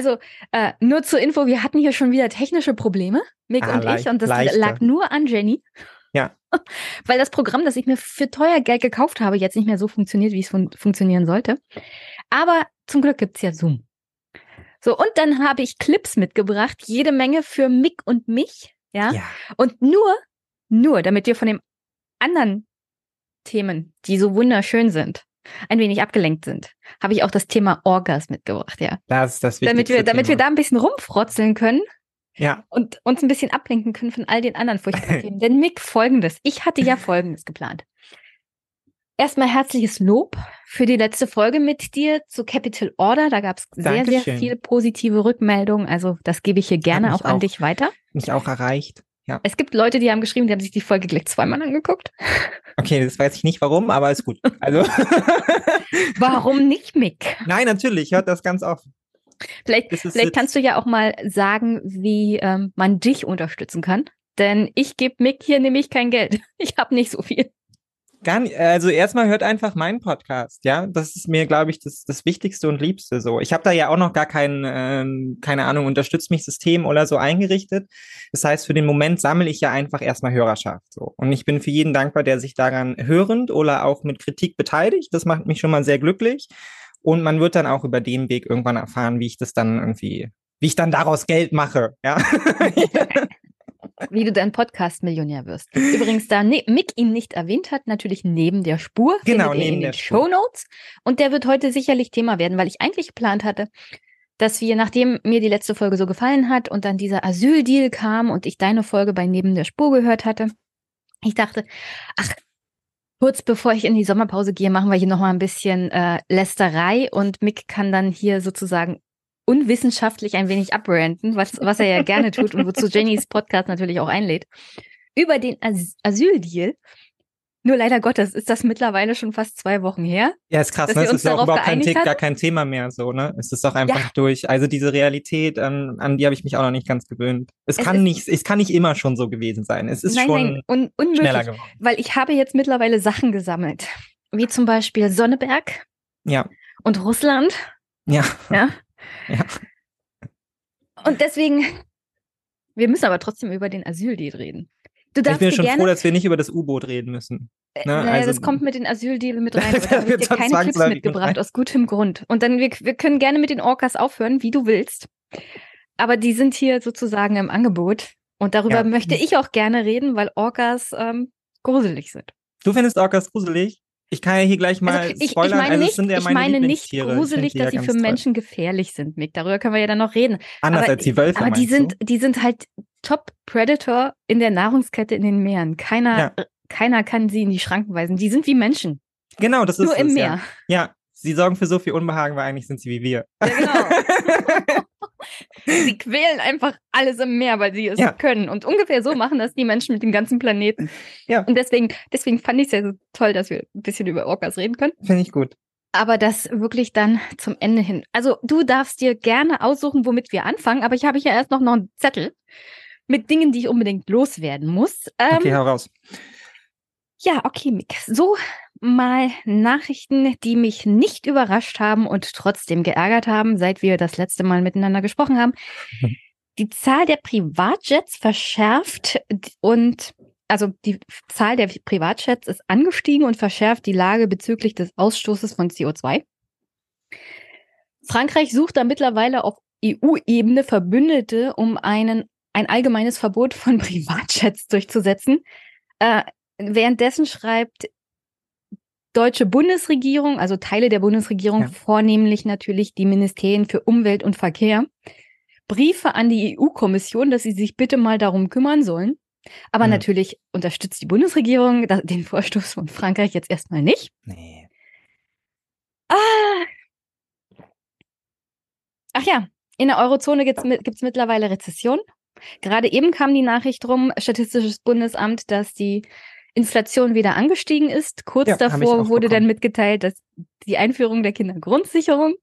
Also äh, nur zur Info, wir hatten hier schon wieder technische Probleme, Mick Ah, und ich, und das leichte. lag nur an Jenny. Ja. Weil das Programm, das ich mir für teuer Geld gekauft habe, jetzt nicht mehr so funktioniert, wie es fun funktionieren sollte. Aber zum Glück gibt's ja Zoom. So, und dann habe ich Clips mitgebracht, jede Menge für Mick und mich. Ja. Ja. Und nur, nur, damit wir von den anderen Themen, die so wunderschön sind, ein wenig abgelenkt sind, habe ich auch das Thema Orgas mitgebracht, ja. Das ist das Damit wir, damit wir Thema. da ein bisschen rumfrotzeln können Ja, und uns ein bisschen ablenken können von all den anderen furchtbaren Themen. Denn Mick, folgendes. Ich hatte ja folgendes geplant. Erstmal herzliches Lob für die letzte Folge mit dir zu Capital Order. Da gab es sehr, sehr viele positive Rückmeldungen. Also das gebe ich hier gerne mich auch an auch. dich weiter. mich auch erreicht. Ja. Es gibt Leute, die haben geschrieben, die haben sich die Folge gleich zweimal angeguckt. Okay, das weiß ich nicht warum, aber ist gut. Also, Warum nicht, Mick? nein, natürlich, hört das ganz oft. Vielleicht, vielleicht kannst du ja auch mal sagen, wie ähm, man dich unterstützen kann. Denn ich gebe Mick hier nämlich kein Geld. Ich habe nicht so viel. Gar nicht, also erstmal hört einfach meinen Podcast, ja. Das ist mir, glaube ich, das, das Wichtigste und Liebste so. Ich habe da ja auch noch gar kein, ähm, keine Ahnung, unterstützt mich System oder so eingerichtet. Das heißt, für den Moment sammle ich ja einfach erstmal Hörerschaft so. Und ich bin für jeden dankbar, der sich daran hörend oder auch mit Kritik beteiligt. Das macht mich schon mal sehr glücklich. Und man wird dann auch über den Weg irgendwann erfahren, wie ich das dann irgendwie, wie ich dann daraus Geld mache, ja. Wie du dein Podcast-Millionär wirst. Übrigens, da ne Mick ihn nicht erwähnt hat, natürlich neben der Spur. Genau, neben in der den. Show Notes. Und der wird heute sicherlich Thema werden, weil ich eigentlich geplant hatte, dass wir, nachdem mir die letzte Folge so gefallen hat und dann dieser Asyldeal kam und ich deine Folge bei Neben der Spur gehört hatte, ich dachte, ach, kurz bevor ich in die Sommerpause gehe, machen wir hier nochmal ein bisschen äh, Lästerei und Mick kann dann hier sozusagen unwissenschaftlich ein wenig abranten, was, was er ja gerne tut und wozu Jennys Podcast natürlich auch einlädt, über den As Asyldeal. Nur leider Gottes ist das mittlerweile schon fast zwei Wochen her. Ja, ist krass, ne? Es ist ja auch überhaupt kein, gar kein Thema mehr so, ne? Es ist doch einfach Ja. durch. Also diese Realität, an, an die habe ich mich auch noch nicht ganz gewöhnt. Es, Es kann nicht, es kann nicht immer schon so gewesen sein. Es ist nein, schon nein, un unmöglich. schneller geworden. Weil ich habe jetzt mittlerweile Sachen gesammelt. Wie zum Beispiel Sonneberg Ja, und Russland. ja, Ja. Ja. Und deswegen, wir müssen aber trotzdem über den Asyldeal reden. Du Ich darfst bin dir schon gerne, froh, dass wir nicht über das U-Boot reden müssen. Äh, ne, naja, also- das kommt mit den Asyldeal mit rein. Da habe ich dir keine Clips mitgebracht, aus gutem Grund. Und dann, wir, wir können gerne mit den Orcas aufhören, wie du willst. Aber die sind hier sozusagen im Angebot. Und darüber Ja. möchte ich auch gerne reden, weil Orcas ähm, gruselig sind. Du findest Orcas gruselig? Ich kann ja hier gleich mal Also ich, ich spoilern. meine also es nicht, sind ja ich meine meine nicht. Ich gruselig, dass ja sie für toll. Menschen gefährlich sind, Mick. Darüber können wir ja dann noch reden. Anders aber- als die Wölfe, Aber die sind, du? die sind halt Top Predator in der Nahrungskette in den Meeren. Keiner, Ja. keiner kann sie in die Schranken weisen. Die sind wie Menschen. Genau, das ist Nur im es, Meer. Ja. ja, sie sorgen für so viel Unbehagen, weil eigentlich sind sie wie wir. Ja, genau. sie quälen einfach alles im Meer, weil sie es Ja. können. Und ungefähr so machen das die Menschen mit dem ganzen Planeten. Ja. Und deswegen, deswegen fand ich es ja so toll, dass wir ein bisschen über Orcas reden können. Finde ich gut. Aber das wirklich dann zum Ende hin. Also du darfst dir gerne aussuchen, womit wir anfangen, aber ich habe hier erst noch, noch einen Zettel mit Dingen, die ich unbedingt loswerden muss. Ähm, Okay, hau raus. Ja, okay, Mick. So mal Nachrichten, die mich nicht überrascht haben und trotzdem geärgert haben, seit wir das letzte Mal miteinander gesprochen haben. Mhm. Die Zahl der Privatjets verschärft und also die Zahl der Privatjets ist angestiegen und verschärft die Lage bezüglich des Ausstoßes von CO2. Frankreich sucht da mittlerweile auf EU-Ebene Verbündete, um einen, ein allgemeines Verbot von Privatjets durchzusetzen. Äh, währenddessen schreibt deutsche Bundesregierung, also Teile der Bundesregierung, Ja. vornehmlich natürlich die Ministerien für Umwelt und Verkehr, Briefe an die EU-Kommission, dass sie sich bitte mal darum kümmern sollen. Aber Hm. natürlich unterstützt die Bundesregierung den Vorstoß von Frankreich jetzt erstmal nicht. Nee. Ah. Ach ja, in der Eurozone gibt es mittlerweile Rezession. Gerade eben kam die Nachricht rum, Statistisches Bundesamt, dass die Inflation wieder angestiegen ist. Kurz Ja, davor wurde dann bekommen. mitgeteilt, dass die Einführung der Kindergrundsicherung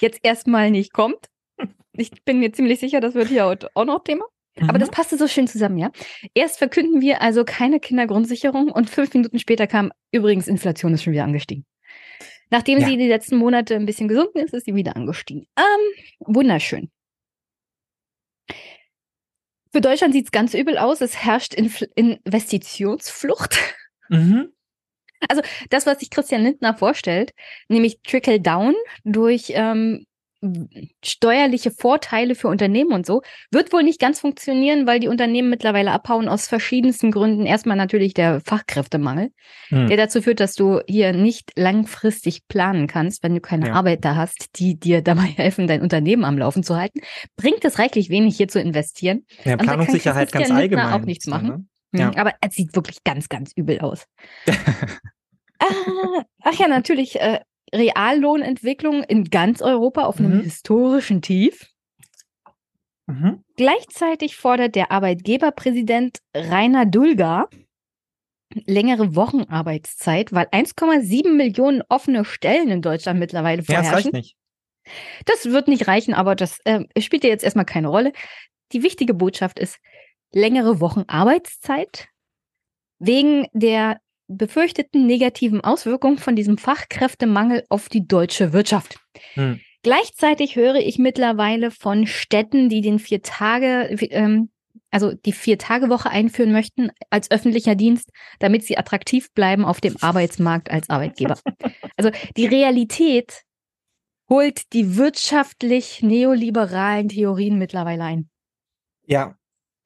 jetzt erstmal nicht kommt. Ich bin mir ziemlich sicher, das wird hier heute auch noch Thema. Aber Mhm. das passte so schön zusammen, ja. Erst verkünden wir also keine Kindergrundsicherung und fünf Minuten später kam übrigens Inflation ist schon wieder angestiegen. Nachdem ja. sie die letzten Monate ein bisschen gesunken ist, ist sie wieder angestiegen. Ähm, wunderschön. Für Deutschland sieht es ganz übel aus. Es herrscht Inf Investitionsflucht. Mhm. Also das, was sich Christian Lindner vorstellt, nämlich Trickle Down durch ähm, steuerliche Vorteile für Unternehmen und so, wird wohl nicht ganz funktionieren, weil die Unternehmen mittlerweile abhauen aus verschiedensten Gründen. Erstmal natürlich der Fachkräftemangel, hm. der dazu führt, dass du hier nicht langfristig planen kannst, wenn du keine ja. Arbeiter hast, die dir dabei helfen, dein Unternehmen am Laufen zu halten. Bringt es reichlich wenig, hier zu investieren. Ja, Planungssicherheit ganz allgemein. auch nichts machen. Ne? Ja. Aber es sieht wirklich ganz, ganz übel aus. ah, ach ja, natürlich. Äh, Reallohnentwicklung in ganz Europa auf einem mhm. historischen Tief. Mhm. Gleichzeitig fordert der Arbeitgeberpräsident Rainer Dulger längere Wochenarbeitszeit, weil 1,7 Millionen offene Stellen in Deutschland mittlerweile vorherrschen. Ja, das reicht nicht. Das wird nicht reichen, aber das äh, spielt ja jetzt erstmal keine Rolle. Die wichtige Botschaft ist längere Wochenarbeitszeit wegen der befürchteten negativen Auswirkungen von diesem Fachkräftemangel auf die deutsche Wirtschaft. Hm. Gleichzeitig höre ich mittlerweile von Städten, die den vier Tage, ähm, also die Vier-Tage-Woche einführen möchten als öffentlicher Dienst, damit sie attraktiv bleiben auf dem Arbeitsmarkt als Arbeitgeber. Also die Realität holt die wirtschaftlich neoliberalen Theorien mittlerweile ein. Ja,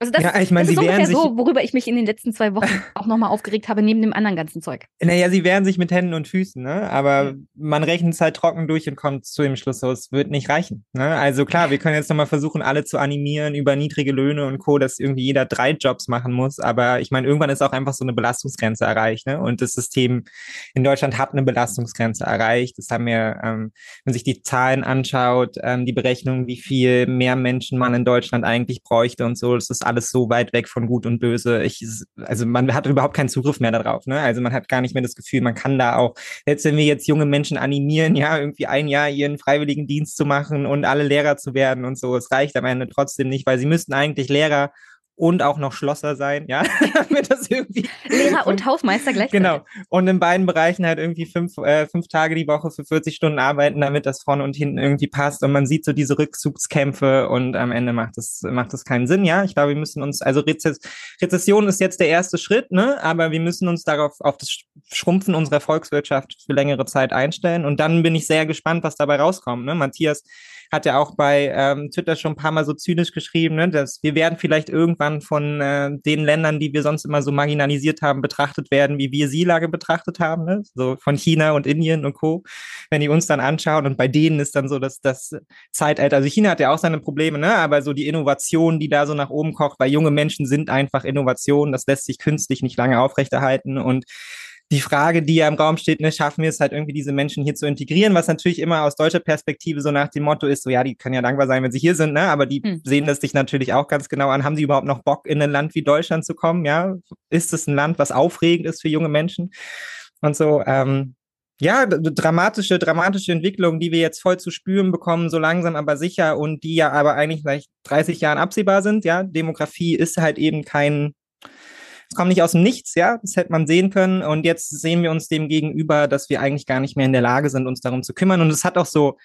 also das, ja, ich meine, das ist ungefähr sich, so, worüber ich mich in den letzten zwei Wochen auch nochmal aufgeregt habe, neben dem anderen ganzen Zeug. Naja, sie wehren sich mit Händen und Füßen, ne? Aber mhm. man rechnet es halt trocken durch und kommt zu dem Schluss, so, es wird nicht reichen. Ne? Also klar, wir können jetzt nochmal versuchen, alle zu animieren über niedrige Löhne und Co., dass irgendwie jeder drei Jobs machen muss. Aber ich meine, irgendwann ist auch einfach so eine Belastungsgrenze erreicht, ne? Und das System in Deutschland hat eine Belastungsgrenze erreicht. Das haben wir, ähm, wenn sich die Zahlen anschaut, ähm, die Berechnung, wie viel mehr Menschen man in Deutschland eigentlich bräuchte und so, das ist alles so weit weg von Gut und Böse. Ich, also man hat überhaupt keinen Zugriff mehr darauf. Ne? Also man hat gar nicht mehr das Gefühl, man kann da auch, selbst wenn wir jetzt junge Menschen animieren, ja, irgendwie ein Jahr ihren freiwilligen Dienst zu machen und alle Lehrer zu werden und so, es reicht am Ende trotzdem nicht, weil sie müssten eigentlich Lehrer und auch noch Schlosser sein, ja, damit das irgendwie Lehrer und Hausmeister gleich. Genau. Und in beiden Bereichen halt irgendwie fünf, äh, fünf Tage die Woche für 40 Stunden arbeiten, damit das vorne und hinten irgendwie passt. Und man sieht so diese Rückzugskämpfe und am Ende macht das, macht das keinen Sinn, ja. Ich glaube, wir müssen uns, also Rezess Rezession ist jetzt der erste Schritt, ne, aber wir müssen uns darauf, auf das Schrumpfen unserer Volkswirtschaft für längere Zeit einstellen. Und dann bin ich sehr gespannt, was dabei rauskommt, ne. Matthias hat ja auch bei ähm, Twitter schon ein paar Mal so zynisch geschrieben, ne, dass wir werden vielleicht irgendwann von äh, den Ländern, die wir sonst immer so marginalisiert haben, betrachtet werden, wie wir sie Lage betrachtet haben, ne? so von China und Indien und Co. Wenn die uns dann anschauen und bei denen ist dann so dass das Zeitalter, also China hat ja auch seine Probleme, ne, aber so die Innovation, die da so nach oben kocht, weil junge Menschen sind einfach Innovationen, das lässt sich künstlich nicht lange aufrechterhalten und die Frage, die ja im Raum steht, ne, schaffen wir es halt irgendwie, diese Menschen hier zu integrieren, was natürlich immer aus deutscher Perspektive so nach dem Motto ist, so ja, die können ja dankbar sein, wenn sie hier sind, ne? aber die hm. sehen das sich natürlich auch ganz genau an. Haben sie überhaupt noch Bock, in ein Land wie Deutschland zu kommen? Ja, ist es ein Land, was aufregend ist für junge Menschen? Und so, ähm, ja, dramatische, dramatische Entwicklungen, die wir jetzt voll zu spüren bekommen, so langsam aber sicher und die ja aber eigentlich seit 30 Jahren absehbar sind. Ja, Demografie ist halt eben kein es kommt nicht aus dem Nichts, ja, das hätte man sehen können. Und jetzt sehen wir uns dem gegenüber, dass wir eigentlich gar nicht mehr in der Lage sind, uns darum zu kümmern. Und es hat auch so,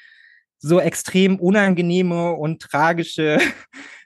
so extrem unangenehme und tragische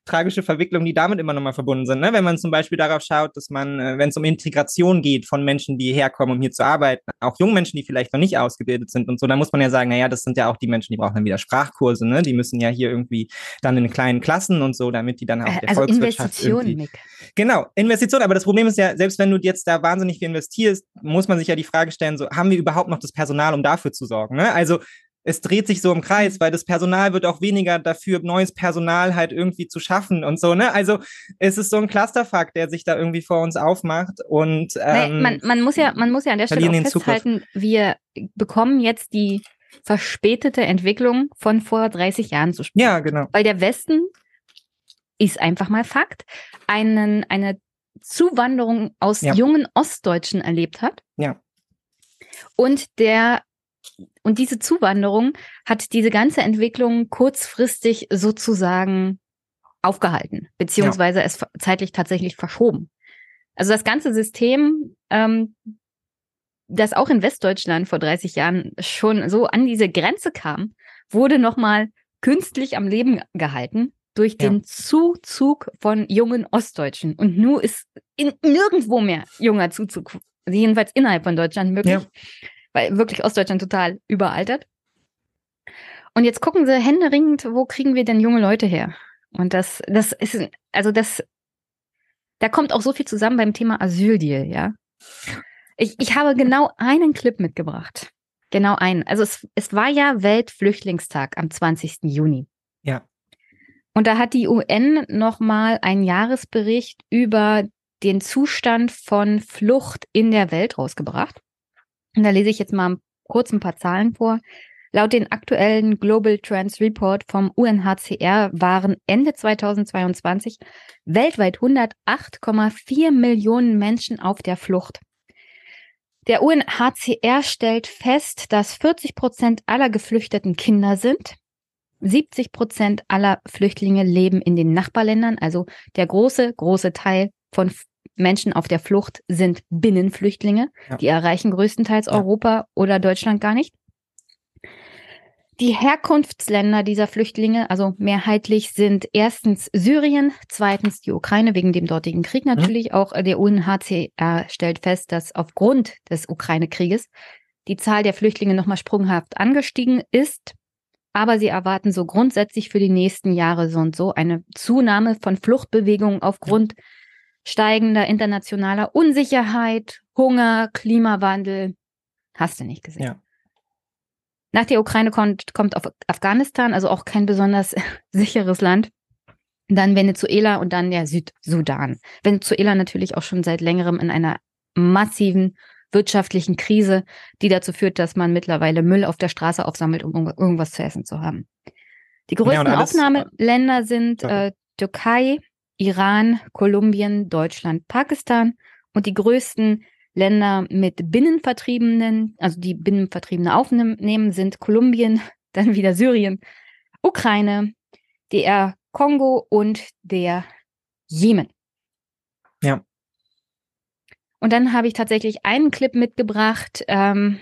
tragische Verwicklungen, die damit immer nochmal verbunden sind. Ne? Wenn man zum Beispiel darauf schaut, dass man, äh, wenn es um Integration geht von Menschen, die herkommen, um hier zu arbeiten, auch jungen Menschen, die vielleicht noch nicht ausgebildet sind und so, dann muss man ja sagen, naja, das sind ja auch die Menschen, die brauchen dann wieder Sprachkurse, ne? Die müssen ja hier irgendwie dann in kleinen Klassen und so, damit die dann auch der also Volkswirtschaft Investitionen, Nick. Genau, Investitionen. Aber das Problem ist ja, selbst wenn du jetzt da wahnsinnig viel investierst, muss man sich ja die Frage stellen, so, haben wir überhaupt noch das Personal, um dafür zu sorgen? Ne? Also es dreht sich so im Kreis, weil das Personal wird auch weniger dafür, neues Personal halt irgendwie zu schaffen und so, ne? Also es ist so ein Clusterfuck, der sich da irgendwie vor uns aufmacht und ähm, nee, man, man muss ja, man muss ja an der Stelle auch festhalten, wir bekommen jetzt die verspätete Entwicklung von vor 30 Jahren zu spielen. Ja, genau. Weil der Westen ist einfach mal Fakt, einen, eine Zuwanderung aus ja. jungen Ostdeutschen erlebt hat. Ja. Und der und diese Zuwanderung hat diese ganze Entwicklung kurzfristig sozusagen aufgehalten, beziehungsweise ja. es zeitlich tatsächlich verschoben. Also das ganze System ähm, das auch in Westdeutschland vor 30 Jahren schon so an diese Grenze kam, wurde nochmal künstlich am Leben gehalten durch den ja. Zuzug von jungen Ostdeutschen. Und nun ist in, nirgendwo mehr junger Zuzug, jedenfalls innerhalb von Deutschland möglich, ja. Weil wirklich Ostdeutschland total überaltert. Und jetzt gucken sie händeringend, wo kriegen wir denn junge Leute her? Und das, das ist, also das, da kommt auch so viel zusammen beim Thema Asyldeal, ja. Ich, ich habe genau einen Clip mitgebracht. Genau einen. Also es, es war ja Weltflüchtlingstag am 20. Juni. Ja. Und da hat die UN nochmal einen Jahresbericht über den Zustand von Flucht in der Welt rausgebracht. Und da lese ich jetzt mal kurz ein paar Zahlen vor. Laut den aktuellen Global Trends Report vom UNHCR waren Ende 2022 weltweit 108,4 Millionen Menschen auf der Flucht. Der UNHCR stellt fest, dass 40 Prozent aller Geflüchteten Kinder sind. 70 Prozent aller Flüchtlinge leben in den Nachbarländern. Also der große, große Teil von Menschen auf der Flucht sind Binnenflüchtlinge. Ja. Die erreichen größtenteils ja. Europa oder Deutschland gar nicht. Die Herkunftsländer dieser Flüchtlinge, also mehrheitlich, sind erstens Syrien, zweitens die Ukraine wegen dem dortigen Krieg mhm. natürlich. Mhm. Auch der UNHCR stellt fest, dass aufgrund des Ukraine-Krieges die Zahl der Flüchtlinge nochmal sprunghaft angestiegen ist. Aber sie erwarten so grundsätzlich für die nächsten Jahre so und so eine Zunahme von Fluchtbewegungen aufgrund steigender internationaler Unsicherheit, Hunger, Klimawandel. Hast du nicht gesehen? Ja. Nach der Ukraine kommt, kommt auf Afghanistan, also auch kein besonders sicheres Land. Dann Venezuela und dann der Südsudan. Venezuela natürlich auch schon seit längerem in einer massiven wirtschaftlichen Krise, die dazu führt, dass man mittlerweile Müll auf der Straße aufsammelt, um irgendwas zu essen zu haben. Die größten ja, Aufnahmeländer sind äh, Türkei, Iran, Kolumbien, Deutschland, Pakistan und die größten Länder mit Binnenvertriebenen, also die Binnenvertriebene aufnehmen, sind Kolumbien, dann wieder Syrien, Ukraine, DR Kongo und der Jemen. Ja. Und dann habe ich tatsächlich einen Clip mitgebracht, ähm,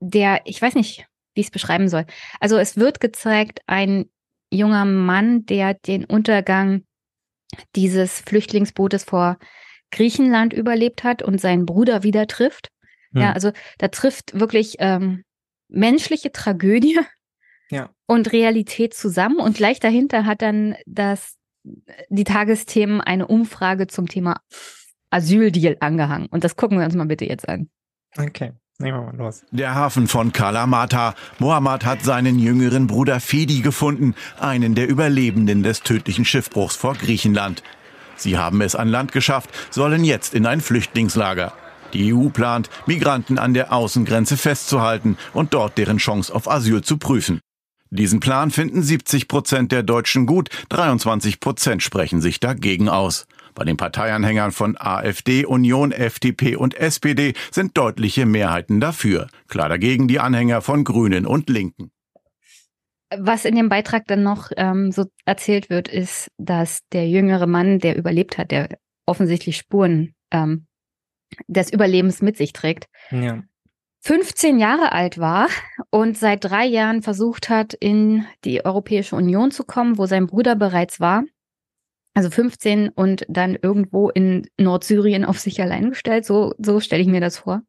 der, ich weiß nicht, wie ich es beschreiben soll. Also es wird gezeigt, ein junger Mann, der den Untergang dieses Flüchtlingsbootes vor Griechenland überlebt hat und seinen Bruder wieder trifft. Hm. Ja, also da trifft wirklich ähm, menschliche Tragödie ja. und Realität zusammen. Und gleich dahinter hat dann das, die Tagesthemen eine Umfrage zum Thema Asyldeal angehangen. Und das gucken wir uns mal bitte jetzt an. Okay. Nehmen wir mal los. Der Hafen von Kalamata. Mohammed hat seinen jüngeren Bruder Fedi gefunden, einen der Überlebenden des tödlichen Schiffbruchs vor Griechenland. Sie haben es an Land geschafft, sollen jetzt in ein Flüchtlingslager. Die EU plant, Migranten an der Außengrenze festzuhalten und dort deren Chance auf Asyl zu prüfen. Diesen Plan finden 70 Prozent der Deutschen gut, 23 Prozent sprechen sich dagegen aus. Bei den Parteianhängern von AfD, Union, FDP und SPD sind deutliche Mehrheiten dafür. Klar dagegen die Anhänger von Grünen und Linken. Was in dem Beitrag dann noch ähm, so erzählt wird, ist, dass der jüngere Mann, der überlebt hat, der offensichtlich Spuren ähm, des Überlebens mit sich trägt, ja. 15 Jahre alt war und seit drei Jahren versucht hat, in die Europäische Union zu kommen, wo sein Bruder bereits war. Also 15 und dann irgendwo in Nordsyrien auf sich allein gestellt. So, so stelle ich mir das vor.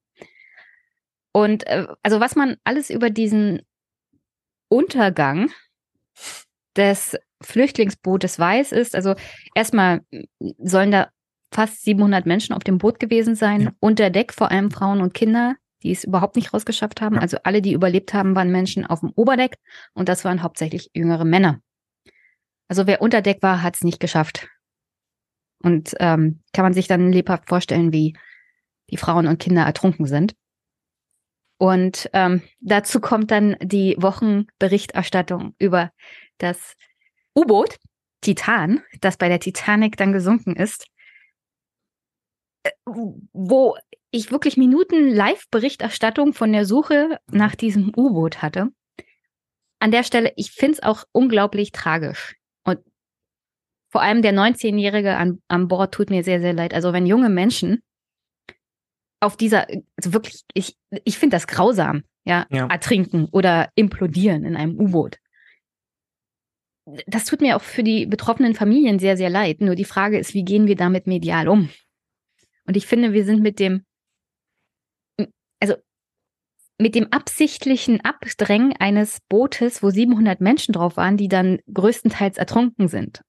Und äh, also was man alles über diesen Untergang des Flüchtlingsbootes weiß, ist, also erstmal sollen da fast 700 Menschen auf dem Boot gewesen sein, ja. unter Deck vor allem Frauen und Kinder die es überhaupt nicht rausgeschafft haben. Ja. Also alle, die überlebt haben, waren Menschen auf dem Oberdeck und das waren hauptsächlich jüngere Männer. Also wer unter Deck war, hat es nicht geschafft. Und ähm, kann man sich dann lebhaft vorstellen, wie die Frauen und Kinder ertrunken sind. Und ähm, dazu kommt dann die Wochenberichterstattung über das U-Boot Titan, das bei der Titanic dann gesunken ist, äh, wo ich wirklich Minuten Live-Berichterstattung von der Suche nach diesem U-Boot hatte. An der Stelle, ich finde es auch unglaublich tragisch. Vor allem der 19-Jährige an, an Bord tut mir sehr, sehr leid. Also wenn junge Menschen auf dieser, also wirklich, ich, ich finde das grausam, ja, ja, ertrinken oder implodieren in einem U-Boot. Das tut mir auch für die betroffenen Familien sehr, sehr leid. Nur die Frage ist, wie gehen wir damit medial um? Und ich finde, wir sind mit dem, also mit dem absichtlichen Abdrängen eines Bootes, wo 700 Menschen drauf waren, die dann größtenteils ertrunken sind,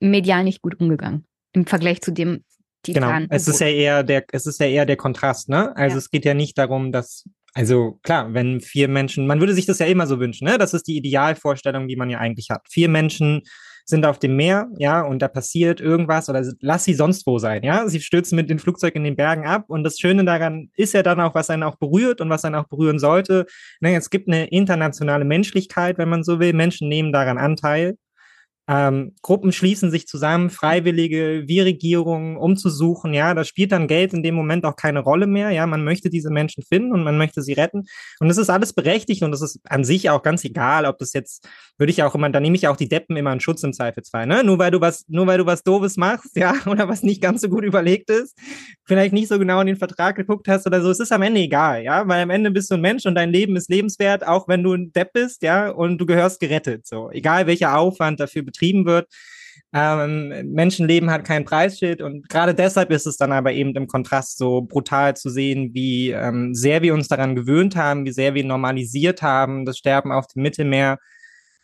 medial nicht gut umgegangen im Vergleich zu dem Titan. Genau, es ist ja eher der, es ist ja eher der Kontrast, ne? Also ja. es geht ja nicht darum, dass, also klar, wenn vier Menschen, man würde sich das ja immer so wünschen, ne? Das ist die Idealvorstellung, die man ja eigentlich hat. Vier Menschen sind auf dem Meer, ja, und da passiert irgendwas oder lass sie sonst wo sein, ja. Sie stürzen mit dem Flugzeug in den Bergen ab und das Schöne daran ist ja dann auch, was einen auch berührt und was einen auch berühren sollte. Ne, es gibt eine internationale Menschlichkeit, wenn man so will. Menschen nehmen daran Anteil. Ähm, Gruppen schließen sich zusammen, Freiwillige, wie Regierungen, um zu suchen. Ja, da spielt dann Geld in dem Moment auch keine Rolle mehr. Ja, man möchte diese Menschen finden und man möchte sie retten. Und das ist alles berechtigt und das ist an sich auch ganz egal, ob das jetzt, würde ich auch immer, da nehme ich auch die Deppen immer in Schutz im Zweifelsfall. Ne? Nur weil du was, nur weil du was Doofes machst, ja, oder was nicht ganz so gut überlegt ist, vielleicht nicht so genau in den Vertrag geguckt hast oder so. Es ist am Ende egal, ja, weil am Ende bist du ein Mensch und dein Leben ist lebenswert, auch wenn du ein Depp bist, ja, und du gehörst gerettet. So, egal welcher Aufwand dafür betrieben wird. Ähm, Menschenleben hat kein Preisschild und gerade deshalb ist es dann aber eben im Kontrast so brutal zu sehen, wie ähm, sehr wir uns daran gewöhnt haben, wie sehr wir normalisiert haben, das Sterben auf dem Mittelmeer.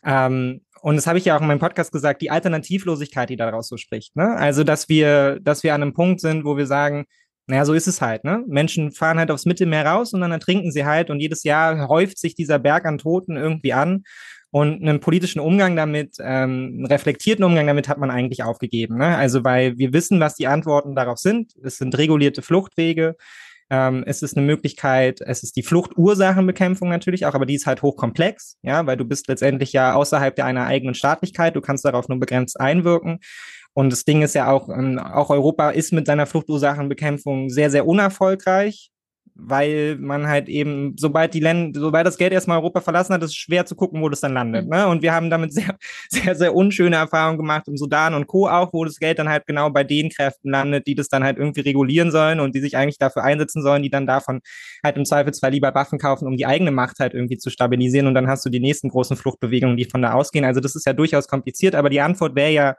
Ähm, und das habe ich ja auch in meinem Podcast gesagt, die Alternativlosigkeit, die daraus so spricht. Ne? Also, dass wir, dass wir an einem Punkt sind, wo wir sagen, naja, so ist es halt, ne? Menschen fahren halt aufs Mittelmeer raus und dann ertrinken sie halt und jedes Jahr häuft sich dieser Berg an Toten irgendwie an. Und einen politischen Umgang damit, ähm, einen reflektierten Umgang damit hat man eigentlich aufgegeben. Ne? Also weil wir wissen, was die Antworten darauf sind. Es sind regulierte Fluchtwege. Ähm, es ist eine Möglichkeit, es ist die Fluchtursachenbekämpfung natürlich auch, aber die ist halt hochkomplex, ja, weil du bist letztendlich ja außerhalb deiner eigenen Staatlichkeit, du kannst darauf nur begrenzt einwirken. Und das Ding ist ja auch, ähm, auch Europa ist mit seiner Fluchtursachenbekämpfung sehr, sehr unerfolgreich weil man halt eben, sobald die Länder, sobald das Geld erstmal Europa verlassen hat, ist es schwer zu gucken, wo das dann landet. Mhm. Ne? Und wir haben damit sehr, sehr, sehr unschöne Erfahrungen gemacht im Sudan und Co. auch, wo das Geld dann halt genau bei den Kräften landet, die das dann halt irgendwie regulieren sollen und die sich eigentlich dafür einsetzen sollen, die dann davon halt im Zweifelsfall lieber Waffen kaufen, um die eigene Macht halt irgendwie zu stabilisieren. Und dann hast du die nächsten großen Fluchtbewegungen, die von da ausgehen. Also das ist ja durchaus kompliziert, aber die Antwort wäre ja,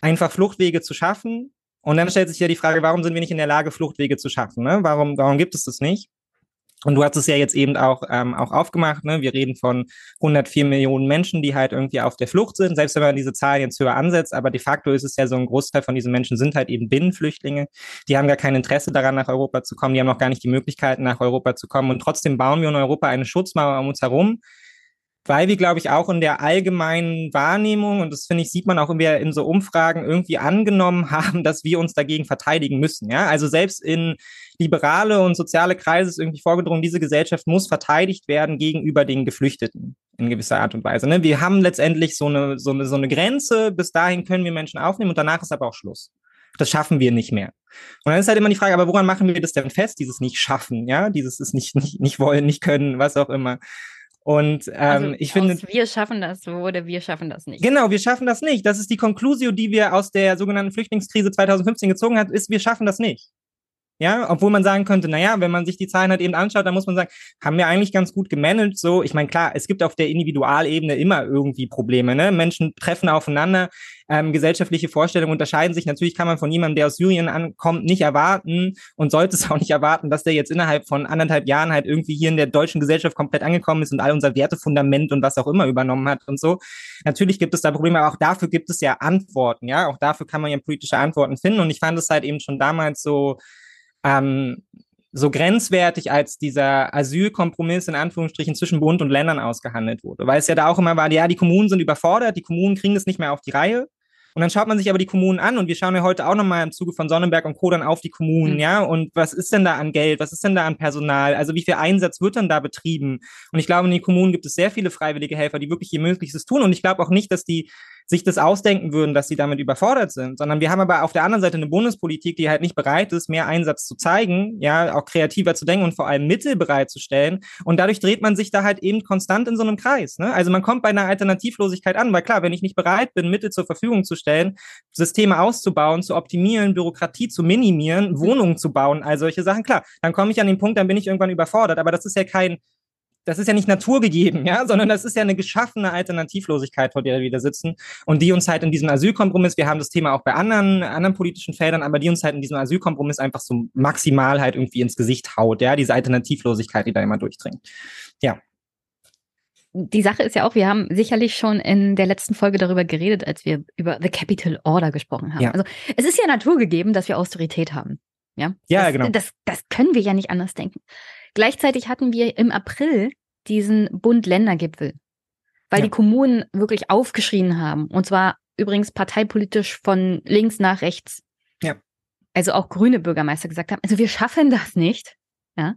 einfach Fluchtwege zu schaffen, und dann stellt sich ja die Frage, warum sind wir nicht in der Lage, Fluchtwege zu schaffen? Ne? Warum, warum gibt es das nicht? Und du hast es ja jetzt eben auch, ähm, auch aufgemacht. Ne? Wir reden von 104 Millionen Menschen, die halt irgendwie auf der Flucht sind, selbst wenn man diese Zahl jetzt höher ansetzt. Aber de facto ist es ja so, ein Großteil von diesen Menschen sind halt eben Binnenflüchtlinge. Die haben gar kein Interesse daran, nach Europa zu kommen. Die haben noch gar nicht die Möglichkeiten, nach Europa zu kommen. Und trotzdem bauen wir in Europa eine Schutzmauer um uns herum, weil wir, glaube ich, auch in der allgemeinen Wahrnehmung, und das finde ich, sieht man auch immer in so Umfragen, irgendwie angenommen haben, dass wir uns dagegen verteidigen müssen. Ja, also selbst in liberale und soziale Kreise ist irgendwie vorgedrungen, diese Gesellschaft muss verteidigt werden gegenüber den Geflüchteten in gewisser Art und Weise. Ne? Wir haben letztendlich so eine, so, eine, so eine Grenze, bis dahin können wir Menschen aufnehmen und danach ist aber auch Schluss. Das schaffen wir nicht mehr. Und dann ist halt immer die Frage, aber woran machen wir das denn fest, dieses nicht schaffen, ja, dieses ist nicht, nicht, nicht wollen, nicht können, was auch immer. Und ähm, also ich finde. Wir schaffen das oder wir schaffen das nicht. Genau, wir schaffen das nicht. Das ist die Conclusio, die wir aus der sogenannten Flüchtlingskrise 2015 gezogen hat, ist, wir schaffen das nicht. Ja, obwohl man sagen könnte, naja, wenn man sich die Zahlen halt eben anschaut, dann muss man sagen, haben wir eigentlich ganz gut gemanagt. So, ich meine, klar, es gibt auf der Individualebene immer irgendwie Probleme. Ne? Menschen treffen aufeinander, ähm, gesellschaftliche Vorstellungen unterscheiden sich. Natürlich kann man von jemandem, der aus Syrien ankommt, nicht erwarten und sollte es auch nicht erwarten, dass der jetzt innerhalb von anderthalb Jahren halt irgendwie hier in der deutschen Gesellschaft komplett angekommen ist und all unser Wertefundament und was auch immer übernommen hat und so. Natürlich gibt es da Probleme, aber auch dafür gibt es ja Antworten. Ja, auch dafür kann man ja politische Antworten finden. Und ich fand es halt eben schon damals so ähm, so grenzwertig als dieser Asylkompromiss in Anführungsstrichen zwischen Bund und Ländern ausgehandelt wurde. Weil es ja da auch immer war, ja, die Kommunen sind überfordert, die Kommunen kriegen das nicht mehr auf die Reihe. Und dann schaut man sich aber die Kommunen an und wir schauen ja heute auch nochmal im Zuge von Sonnenberg und Co. dann auf die Kommunen, mhm. ja. Und was ist denn da an Geld? Was ist denn da an Personal? Also wie viel Einsatz wird dann da betrieben? Und ich glaube, in den Kommunen gibt es sehr viele freiwillige Helfer, die wirklich ihr Möglichstes tun. Und ich glaube auch nicht, dass die sich das ausdenken würden, dass sie damit überfordert sind, sondern wir haben aber auf der anderen Seite eine Bundespolitik, die halt nicht bereit ist, mehr Einsatz zu zeigen, ja, auch kreativer zu denken und vor allem Mittel bereitzustellen. Und dadurch dreht man sich da halt eben konstant in so einem Kreis. Ne? Also man kommt bei einer Alternativlosigkeit an, weil klar, wenn ich nicht bereit bin, Mittel zur Verfügung zu stellen, Systeme auszubauen, zu optimieren, Bürokratie zu minimieren. Wohnungen zu bauen, all solche Sachen, klar, dann komme ich an den Punkt, dann bin ich irgendwann überfordert. Aber das ist ja kein das ist ja nicht naturgegeben, ja, sondern das ist ja eine geschaffene Alternativlosigkeit, vor der wir wieder sitzen und die uns halt in diesem Asylkompromiss, wir haben das Thema auch bei anderen, anderen politischen Feldern, aber die uns halt in diesem Asylkompromiss einfach so maximal halt irgendwie ins Gesicht haut, ja, diese Alternativlosigkeit, die da immer durchdringt. Ja. Die Sache ist ja auch, wir haben sicherlich schon in der letzten Folge darüber geredet, als wir über The Capital Order gesprochen haben. Ja. Also es ist ja naturgegeben, dass wir Austerität haben. Ja, ja das, genau. Das, das können wir ja nicht anders denken. Gleichzeitig hatten wir im April diesen Bund-Länder-Gipfel, weil ja. die Kommunen wirklich aufgeschrien haben. Und zwar übrigens parteipolitisch von links nach rechts. Ja. Also auch grüne Bürgermeister gesagt haben, also wir schaffen das nicht. Ja.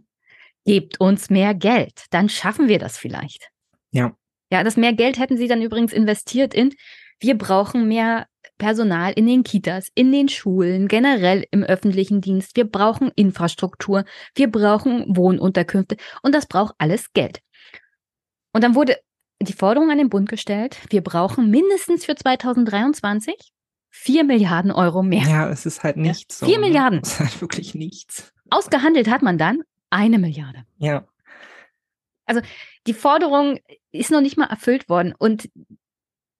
Gebt uns mehr Geld, dann schaffen wir das vielleicht. Ja. Ja, das mehr Geld hätten sie dann übrigens investiert in, wir brauchen mehr Personal in den Kitas, in den Schulen, generell im öffentlichen Dienst. Wir brauchen Infrastruktur, wir brauchen Wohnunterkünfte und das braucht alles Geld. Und dann wurde die Forderung an den Bund gestellt, wir brauchen mindestens für 2023 vier Milliarden Euro mehr. Ja, es ist halt nichts. Vier so, ne? Milliarden. Es ist halt wirklich nichts. Ausgehandelt hat man dann eine Milliarde. Ja. Also die Forderung ist noch nicht mal erfüllt worden und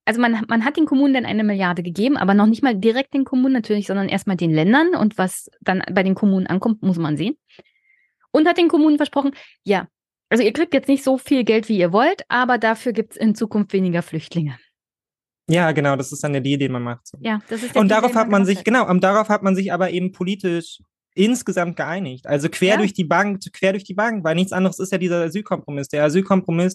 also man, man hat den Kommunen dann eine Milliarde gegeben, aber noch nicht mal direkt den Kommunen natürlich, sondern erstmal den Ländern und was dann bei den Kommunen ankommt, muss man sehen. Und hat den Kommunen versprochen, ja, also ihr kriegt jetzt nicht so viel Geld, wie ihr wollt, aber dafür gibt es in Zukunft weniger Flüchtlinge. Ja, genau, das ist dann der Deal, den man macht. Ja, das ist der Und Deal, darauf hat man sich, hat. genau, und darauf hat man sich aber eben politisch insgesamt geeinigt. Also quer ja. durch die Bank, quer durch die Bank, weil nichts anderes ist ja dieser Asylkompromiss. Der Asylkompromiss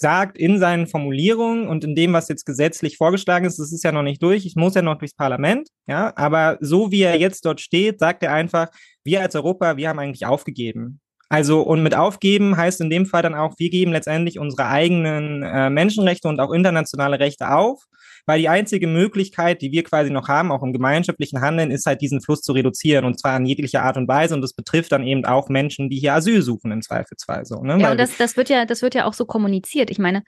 sagt in seinen Formulierungen und in dem, was jetzt gesetzlich vorgeschlagen ist, das ist ja noch nicht durch, ich muss ja noch durchs Parlament, ja, aber so wie er jetzt dort steht, sagt er einfach, wir als Europa, wir haben eigentlich aufgegeben. Also, und mit aufgeben heißt in dem Fall dann auch, wir geben letztendlich unsere eigenen äh, Menschenrechte und auch internationale Rechte auf, weil die einzige Möglichkeit, die wir quasi noch haben, auch im gemeinschaftlichen Handeln, ist halt diesen Fluss zu reduzieren und zwar in jeglicher Art und Weise. Und das betrifft dann eben auch Menschen, die hier Asyl suchen im Zweifelsfall so. Ne? Ja, weil und das, das wird ja, das wird ja auch so kommuniziert. Ich meine,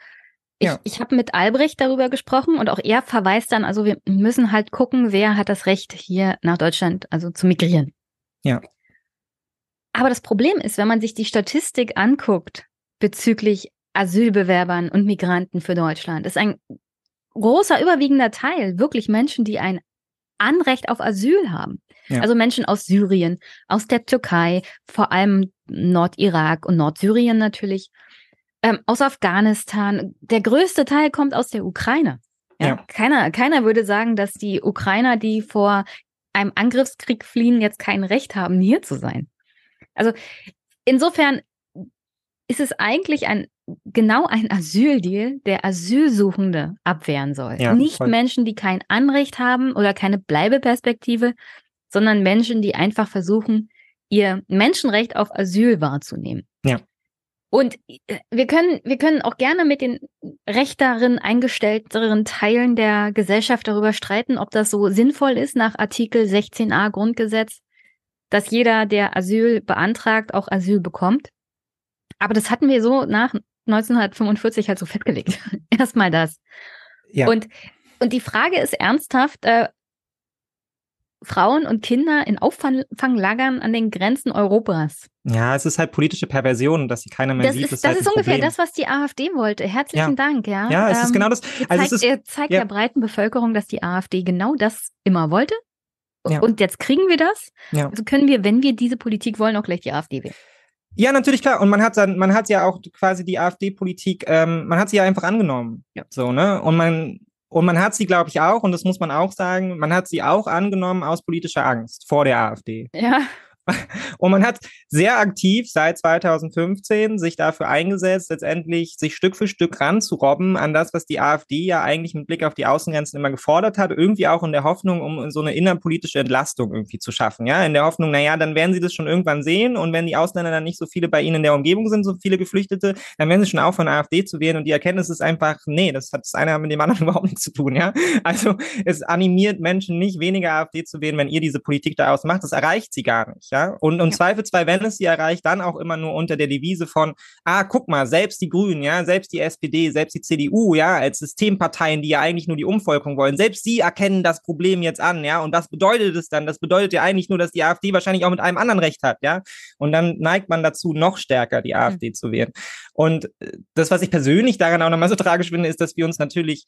ich, ja. ich habe mit Albrecht darüber gesprochen und auch er verweist dann, also wir müssen halt gucken, wer hat das Recht, hier nach Deutschland also zu migrieren. Ja. Aber das Problem ist, wenn man sich die Statistik anguckt bezüglich Asylbewerbern und Migranten für Deutschland, ist ein großer überwiegender Teil wirklich Menschen, die ein Anrecht auf Asyl haben. Ja. Also Menschen aus Syrien, aus der Türkei, vor allem Nordirak und Nordsyrien natürlich, ähm, aus Afghanistan. Der größte Teil kommt aus der Ukraine. Ja, ja. Keiner, keiner würde sagen, dass die Ukrainer, die vor einem Angriffskrieg fliehen, jetzt kein Recht haben, hier zu sein. Also insofern ist es eigentlich ein genau ein Asyldeal, der Asylsuchende abwehren soll. Ja, Nicht voll. Menschen, die kein Anrecht haben oder keine Bleibeperspektive, sondern Menschen, die einfach versuchen, ihr Menschenrecht auf Asyl wahrzunehmen. Ja. Und äh, wir können, wir können auch gerne mit den rechteren eingestellteren Teilen der Gesellschaft darüber streiten, ob das so sinnvoll ist nach Artikel 16a Grundgesetz dass jeder, der Asyl beantragt, auch Asyl bekommt. Aber das hatten wir so nach 1945 halt so festgelegt. Erstmal das. Ja. Und, und die Frage ist ernsthaft, äh, Frauen und Kinder in Auffanglagern an den Grenzen Europas. Ja, es ist halt politische Perversion, dass sie keiner mehr das sieht. Ist, das, halt ist ungefähr Problem. das, was die AfD wollte. Herzlichen ja. Dank, ja. Ja, es ähm, ist genau das. Also zeigt, es ist, er zeigt ja. der breiten Bevölkerung, dass die AfD genau das immer wollte ja. Und jetzt kriegen wir das. Ja. Also können wir, wenn wir diese Politik wollen, auch gleich die AfD wählen. Ja, natürlich klar. Und man hat dann, man hat ja auch quasi die AfD-Politik, ähm, man hat sie ja einfach angenommen. Ja. So, ne? Und man, und man hat sie, glaube ich, auch, und das muss man auch sagen, man hat sie auch angenommen aus politischer Angst vor der AfD. Ja. Und man hat sehr aktiv seit 2015 sich dafür eingesetzt, letztendlich sich Stück für Stück ranzurobben an das, was die AfD ja eigentlich mit Blick auf die Außengrenzen immer gefordert hat, irgendwie auch in der Hoffnung, um so eine innerpolitische Entlastung irgendwie zu schaffen. Ja, in der Hoffnung, naja, dann werden sie das schon irgendwann sehen und wenn die Ausländer dann nicht so viele bei ihnen in der Umgebung sind, so viele Geflüchtete, dann werden sie schon aufhören, AfD zu wählen und die Erkenntnis ist einfach, nee, das hat das eine mit dem anderen überhaupt nichts zu tun. Ja, also es animiert Menschen nicht weniger AfD zu wählen, wenn ihr diese Politik daraus macht. Das erreicht sie gar nicht. Ja, und im ja. Zweifelsfall, wenn es sie erreicht, dann auch immer nur unter der Devise von, ah, guck mal, selbst die Grünen, ja, selbst die SPD, selbst die CDU, ja, als Systemparteien, die ja eigentlich nur die Umvolkung wollen, selbst sie erkennen das Problem jetzt an, ja. Und was bedeutet es dann? Das bedeutet ja eigentlich nur, dass die AfD wahrscheinlich auch mit einem anderen Recht hat, ja. Und dann neigt man dazu, noch stärker die AfD mhm. zu wählen. Und äh, das, was ich persönlich daran auch nochmal so tragisch finde, ist, dass wir uns natürlich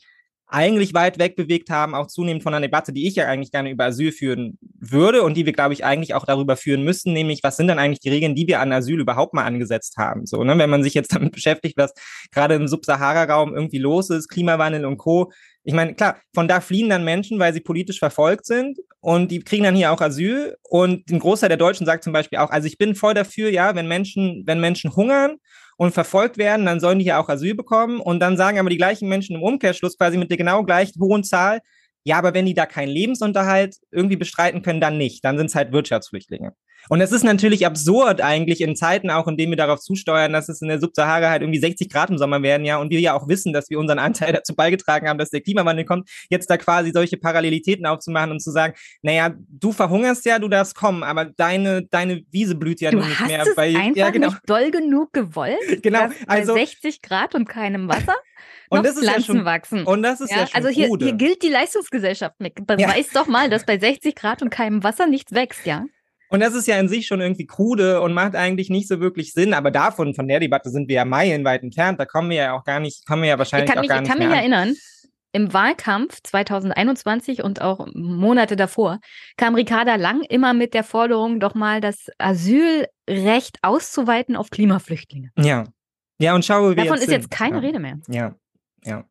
eigentlich weit weg bewegt haben, auch zunehmend von einer Debatte, die ich ja eigentlich gerne über Asyl führen würde und die wir, glaube ich, eigentlich auch darüber führen müssen, nämlich was sind dann eigentlich die Regeln, die wir an Asyl überhaupt mal angesetzt haben. So, ne? Wenn man sich jetzt damit beschäftigt, was gerade im Subsahara-Raum irgendwie los ist, Klimawandel und Co. Ich meine, klar, von da fliehen dann Menschen, weil sie politisch verfolgt sind und die kriegen dann hier auch Asyl. Und ein Großteil der Deutschen sagt zum Beispiel auch, also ich bin voll dafür, ja, wenn Menschen, wenn Menschen hungern und verfolgt werden, dann sollen die hier auch Asyl bekommen. Und dann sagen aber die gleichen Menschen im Umkehrschluss quasi mit der genau gleichen hohen Zahl, ja, aber wenn die da keinen Lebensunterhalt irgendwie bestreiten können, dann nicht. Dann sind es halt Wirtschaftsflüchtlinge. Und es ist natürlich absurd eigentlich in Zeiten auch, in denen wir darauf zusteuern, dass es in der Subsahara halt irgendwie 60 Grad im Sommer werden, ja, und wir ja auch wissen, dass wir unseren Anteil dazu beigetragen haben, dass der Klimawandel kommt, jetzt da quasi solche Parallelitäten aufzumachen und zu sagen, naja, du verhungerst ja, du darfst kommen, aber deine, deine Wiese blüht ja du nicht hast mehr. Es weil, einfach ja, genau. nicht doll genug gewollt. Genau. Also, bei 60 Grad und keinem Wasser. und das ist Pflanzen ja schon, wachsen. Und das ist ja, ja schon Also hier, hier gilt die Leistungsgesellschaft mit. Beweis ja. doch mal, dass bei 60 Grad und keinem Wasser nichts wächst, ja? Und das ist ja in sich schon irgendwie krude und macht eigentlich nicht so wirklich Sinn. Aber davon, von der Debatte sind wir ja meilenweit entfernt. Da kommen wir ja auch gar nicht, kommen wir ja wahrscheinlich auch mich, gar nicht. Ich kann mich an. erinnern, im Wahlkampf 2021 und auch Monate davor kam Ricarda Lang immer mit der Forderung, doch mal das Asylrecht auszuweiten auf Klimaflüchtlinge. Ja. Ja, und schau, wie Davon jetzt ist sind. jetzt keine ja. Rede mehr. Ja, ja.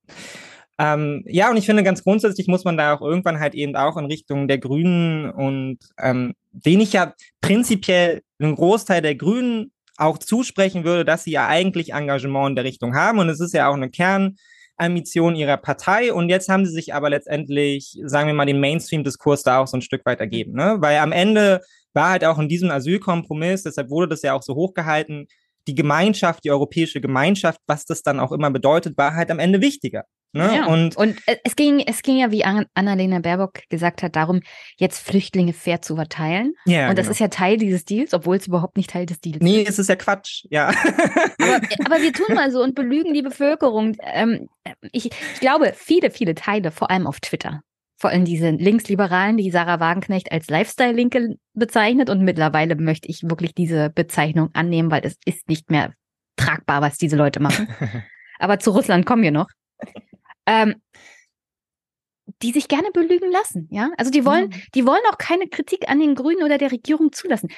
Ähm, ja, und ich finde ganz grundsätzlich muss man da auch irgendwann halt eben auch in Richtung der Grünen und ähm, den ich ja prinzipiell einen Großteil der Grünen auch zusprechen würde, dass sie ja eigentlich Engagement in der Richtung haben und es ist ja auch eine Kernambition ihrer Partei und jetzt haben sie sich aber letztendlich, sagen wir mal, den Mainstream-Diskurs da auch so ein Stück weit ergeben, ne? weil am Ende war halt auch in diesem Asylkompromiss, deshalb wurde das ja auch so hochgehalten, die Gemeinschaft, die europäische Gemeinschaft, was das dann auch immer bedeutet, war halt am Ende wichtiger. Ne? Ja. Und, und es ging, es ging ja, wie Annalena Baerbock gesagt hat, darum, jetzt Flüchtlinge fair zu verteilen. Ja, und das genau. ist ja Teil dieses Deals, obwohl es überhaupt nicht Teil des Deals nee, ist. es ist ja Quatsch, ja. aber, aber wir tun mal so und belügen die Bevölkerung. Ähm, ich, ich glaube, viele, viele Teile, vor allem auf Twitter, vor allem diese Linksliberalen, die Sarah Wagenknecht als Lifestyle-Linke bezeichnet. Und mittlerweile möchte ich wirklich diese Bezeichnung annehmen, weil es ist nicht mehr tragbar, was diese Leute machen. Aber zu Russland kommen wir noch. Ähm, die sich gerne belügen lassen, ja. Also die wollen, mhm. die wollen auch keine Kritik an den Grünen oder der Regierung zulassen.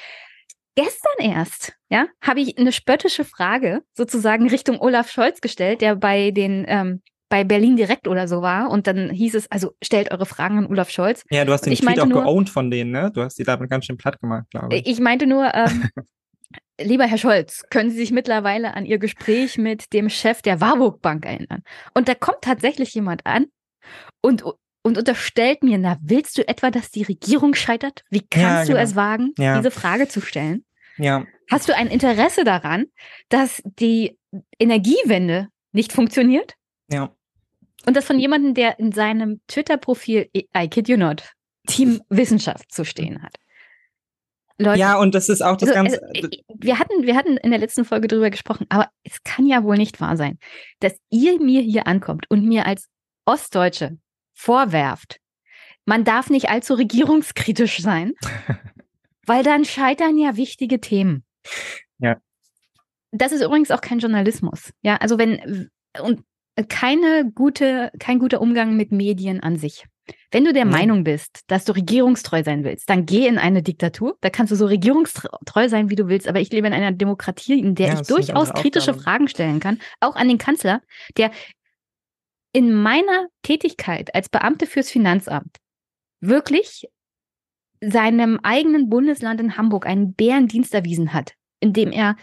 Gestern erst, ja, habe ich eine spöttische Frage sozusagen Richtung Olaf Scholz gestellt, der bei den ähm, bei Berlin direkt oder so war und dann hieß es, also stellt eure Fragen an Olaf Scholz. Ja, du hast den ich Tweet auch nur- geowned von denen, ne? Du hast die damit ganz schön platt gemacht, glaube ich. Ich meinte nur, ähm, lieber Herr Scholz, können Sie sich mittlerweile an Ihr Gespräch mit dem Chef der Warburg Bank erinnern? Und da kommt tatsächlich jemand an und, und unterstellt mir, na, willst du etwa, dass die Regierung scheitert? Wie kannst Ja, du genau. es wagen, Ja. diese Frage zu stellen? Ja, Hast du ein Interesse daran, dass die Energiewende nicht funktioniert? Ja. Und das von jemandem, der in seinem Twitter-Profil, I kid you not, Team Wissenschaft zu stehen hat. Leute, Ja, und das ist auch das also, Ganze. also, äh, wir, hatten, wir hatten in der letzten Folge drüber gesprochen, aber es kann ja wohl nicht wahr sein, dass ihr mir hier ankommt und mir als Ostdeutsche vorwerft, man darf nicht allzu regierungskritisch sein, weil dann scheitern ja wichtige Themen. Ja. Das ist übrigens auch kein Journalismus. Ja, also wenn und keine gute, kein guter Umgang mit Medien an sich. Wenn du der Mhm. Meinung bist, dass du regierungstreu sein willst, dann geh in eine Diktatur. Da kannst du so regierungstreu sein, wie du willst. Aber ich lebe in einer Demokratie, in der Ja, ich durchaus kritische. Fragen stellen kann, auch an den Kanzler, der in meiner Tätigkeit als Beamte fürs Finanzamt wirklich seinem eigenen Bundesland in Hamburg einen Bärendienst erwiesen hat, indem er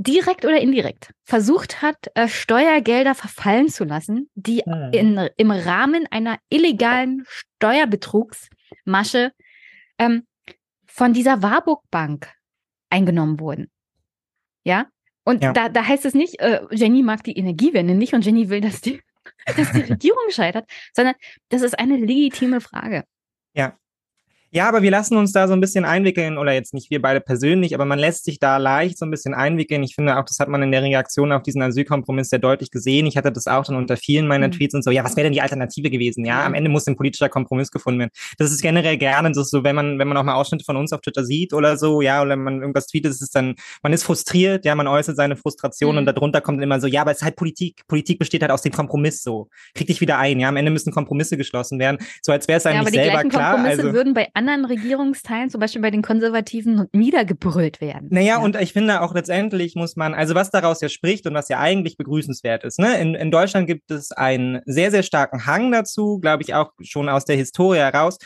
direkt oder indirekt versucht hat, äh, Steuergelder verfallen zu lassen, die hm. in, im Rahmen einer illegalen Steuerbetrugsmasche ähm, von dieser Warburg Bank eingenommen wurden. Ja? Und ja. Da, da heißt es nicht, äh, Jenny mag die Energiewende nicht und Jenny will, dass die, dass die Regierung scheitert, sondern das ist eine legitime Frage. Ja, ja, aber wir lassen uns da so ein bisschen einwickeln, oder jetzt nicht wir beide persönlich, aber man lässt sich da leicht so ein bisschen einwickeln. Ich finde auch, das hat man in der Reaktion auf diesen Asylkompromiss sehr deutlich gesehen. Ich hatte das auch dann unter vielen meiner mhm. Tweets und so, ja, was wäre denn die Alternative gewesen? Ja, am Ende muss ein politischer Kompromiss gefunden werden. Das ist generell gerne das so, wenn man, wenn man auch mal Ausschnitte von uns auf Twitter sieht oder so, ja, oder man irgendwas tweetet, ist es dann, man ist frustriert, ja, man äußert seine Frustration mhm. und darunter kommt immer so, ja, aber es ist halt Politik. Politik besteht halt aus dem Kompromiss so. Krieg dich wieder ein, ja, am Ende müssen Kompromisse geschlossen werden. So als wäre es eigentlich ja, aber selber klar. Kompromisse also, würden bei anderen Regierungs Teilen, zum Beispiel bei den Konservativen, niedergebrüllt werden. Naja, ja. und ich finde auch letztendlich muss man, also was daraus ja spricht und was ja eigentlich begrüßenswert ist, ne? In, in Deutschland gibt es einen sehr, sehr starken Hang dazu, glaube ich auch schon aus der Historie heraus,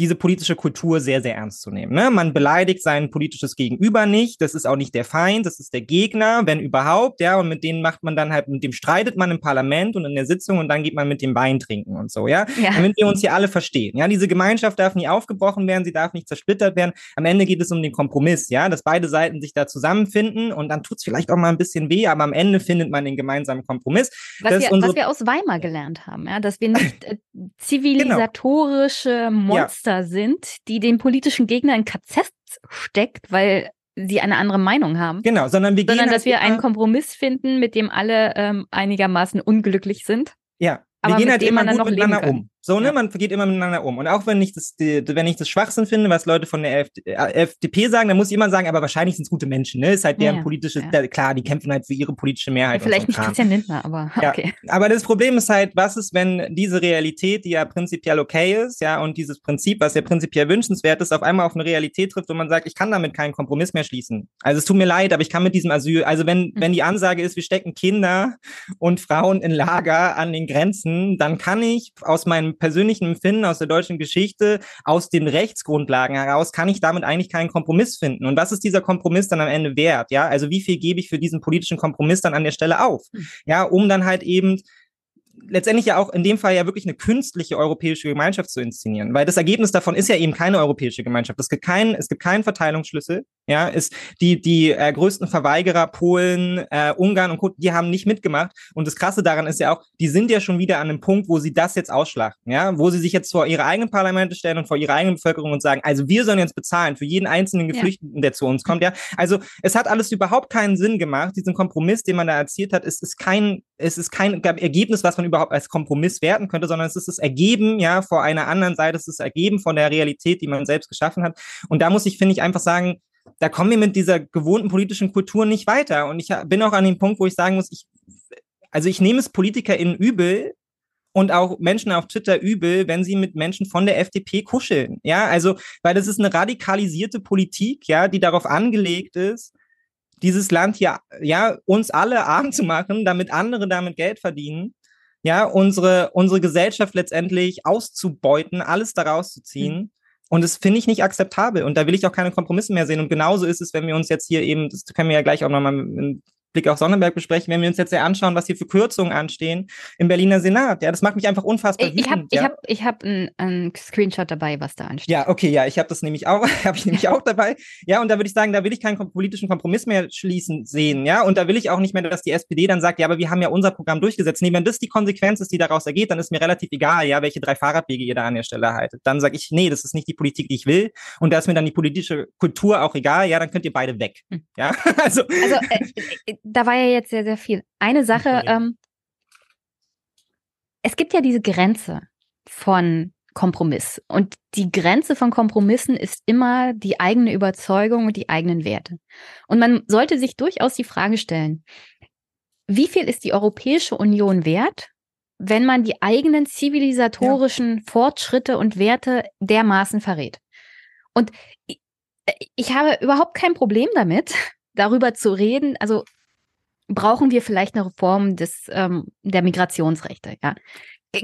diese politische Kultur sehr, sehr ernst zu nehmen. Ne? Man beleidigt sein politisches Gegenüber nicht, das ist auch nicht der Feind, das ist der Gegner, wenn überhaupt, ja, und mit denen macht man dann halt, mit dem streitet man im Parlament und in der Sitzung und dann geht man mit dem Wein trinken und so, ja, ja. damit wir uns hier alle verstehen. Ja, diese Gemeinschaft darf nie aufgebrochen werden, sie darf nicht zersplittert werden. Am Ende geht es um den Kompromiss, ja, dass beide Seiten sich da zusammenfinden und dann tut es vielleicht auch mal ein bisschen weh, aber am Ende findet man den gemeinsamen Kompromiss. Was, wir, was wir, aus Weimar gelernt haben, ja, dass wir nicht äh, zivilisatorische genau. Monster Monster sind, die den politischen Gegner in KZ steckt, weil sie eine andere Meinung haben. Genau, sondern wir sondern dass wir einen Kompromiss finden, mit dem alle ähm, einigermaßen unglücklich sind. Ja, wir gehen halt immer gut miteinander um. So, ne, ja. man geht immer miteinander um. Und auch wenn ich das, die, wenn ich das Schwachsinn finde, was Leute von der FDP sagen, dann muss ich immer sagen, aber wahrscheinlich sind es gute Menschen, ne? Ist halt deren ja, politische, ja. klar, die kämpfen halt für ihre politische Mehrheit. vielleicht so nicht Christian Lindner, aber okay. Aber das Problem ist halt, was ist, wenn diese Realität, die ja prinzipiell okay ist, ja, und dieses Prinzip, was ja prinzipiell wünschenswert ist, auf einmal auf eine Realität trifft, wo man sagt, ich kann damit keinen Kompromiss mehr schließen. Also es tut mir leid, aber ich kann mit diesem Asyl, also wenn, mhm. wenn die Ansage ist, wir stecken Kinder und Frauen in Lager an den Grenzen, dann kann ich aus meinem persönlichen Empfinden finden aus der deutschen Geschichte, aus den Rechtsgrundlagen heraus, kann ich damit eigentlich keinen Kompromiss finden. Und was ist dieser Kompromiss dann am Ende wert? Ja, also wie viel gebe ich für diesen politischen Kompromiss dann an der Stelle auf? Hm. Ja, um dann halt eben letztendlich ja auch in dem Fall ja wirklich eine künstliche europäische Gemeinschaft zu inszenieren, weil das Ergebnis davon ist ja eben keine europäische Gemeinschaft. Es gibt keinen, es gibt keinen Verteilungsschlüssel. Ja, ist die die äh, größten Verweigerer Polen, äh, Ungarn und Co. Die haben nicht mitgemacht. Und das Krasse daran ist ja auch, die sind ja schon wieder an einem Punkt, wo sie das jetzt ausschlachten. Ja, wo sie sich jetzt vor ihre eigenen Parlamente stellen und vor ihre eigene Bevölkerung und sagen, also wir sollen jetzt bezahlen für jeden einzelnen Geflüchteten, ja. der zu uns kommt. Ja, also es hat alles überhaupt keinen Sinn gemacht. Diesen Kompromiss, den man da erzielt hat, ist ist kein es ist kein Ergebnis, was man überhaupt als Kompromiss werten könnte, sondern es ist das Ergeben, ja, vor einer anderen Seite, es ist das Ergeben von der Realität, die man selbst geschaffen hat. Und da muss ich, finde ich, einfach sagen, da kommen wir mit dieser gewohnten politischen Kultur nicht weiter. Und ich bin auch an dem Punkt, wo ich sagen muss, ich, also ich nehme es PolitikerInnen übel, und auch Menschen auf Twitter übel, wenn sie mit Menschen von der FDP kuscheln. Ja, also, weil das ist eine radikalisierte Politik, ja, die darauf angelegt ist, dieses Land hier, ja, uns alle arm zu machen, damit andere damit Geld verdienen. Ja, unsere, unsere Gesellschaft letztendlich auszubeuten, alles daraus zu ziehen. Mhm. Und das finde ich nicht akzeptabel. Und da will ich auch keine Kompromisse mehr sehen. Und genauso ist es, wenn wir uns jetzt hier eben, das können wir ja gleich auch nochmal in Blick auf Sonnenberg besprechen, wenn wir uns jetzt ja anschauen, was hier für Kürzungen anstehen im Berliner Senat. Ja, das macht mich einfach unfassbar ich. Ich habe ja. ich hab, ich hab einen Screenshot dabei, was da ansteht. Ja, okay, ja, ich habe das nämlich auch, habe ich nämlich auch dabei. Ja, und da würde ich sagen, da will ich keinen politischen Kompromiss mehr schließen sehen. Ja, und da will ich auch nicht mehr, dass die SPD dann sagt, ja, aber wir haben ja unser Programm durchgesetzt. Nee, wenn das die Konsequenz ist, die daraus ergeht, dann ist mir relativ egal, ja, welche drei Fahrradwege ihr da an der Stelle haltet. Dann sage ich, nee, das ist nicht die Politik, die ich will. Und da ist mir dann die politische Kultur auch egal. Ja, dann könnt ihr beide weg. Hm. Ja, also. Also, äh, äh da war ja jetzt sehr, sehr viel. Eine Sache, ähm, es gibt ja diese Grenze von Kompromiss. Und die Grenze von Kompromissen ist immer die eigene Überzeugung und die eigenen Werte. Und man sollte sich durchaus die Frage stellen, wie viel ist die Europäische Union wert, wenn man die eigenen zivilisatorischen ja. Fortschritte und Werte dermaßen verrät? Und ich habe überhaupt kein Problem damit, darüber zu reden. Also brauchen wir vielleicht eine Reform des, ähm, der Migrationsrechte. Ja?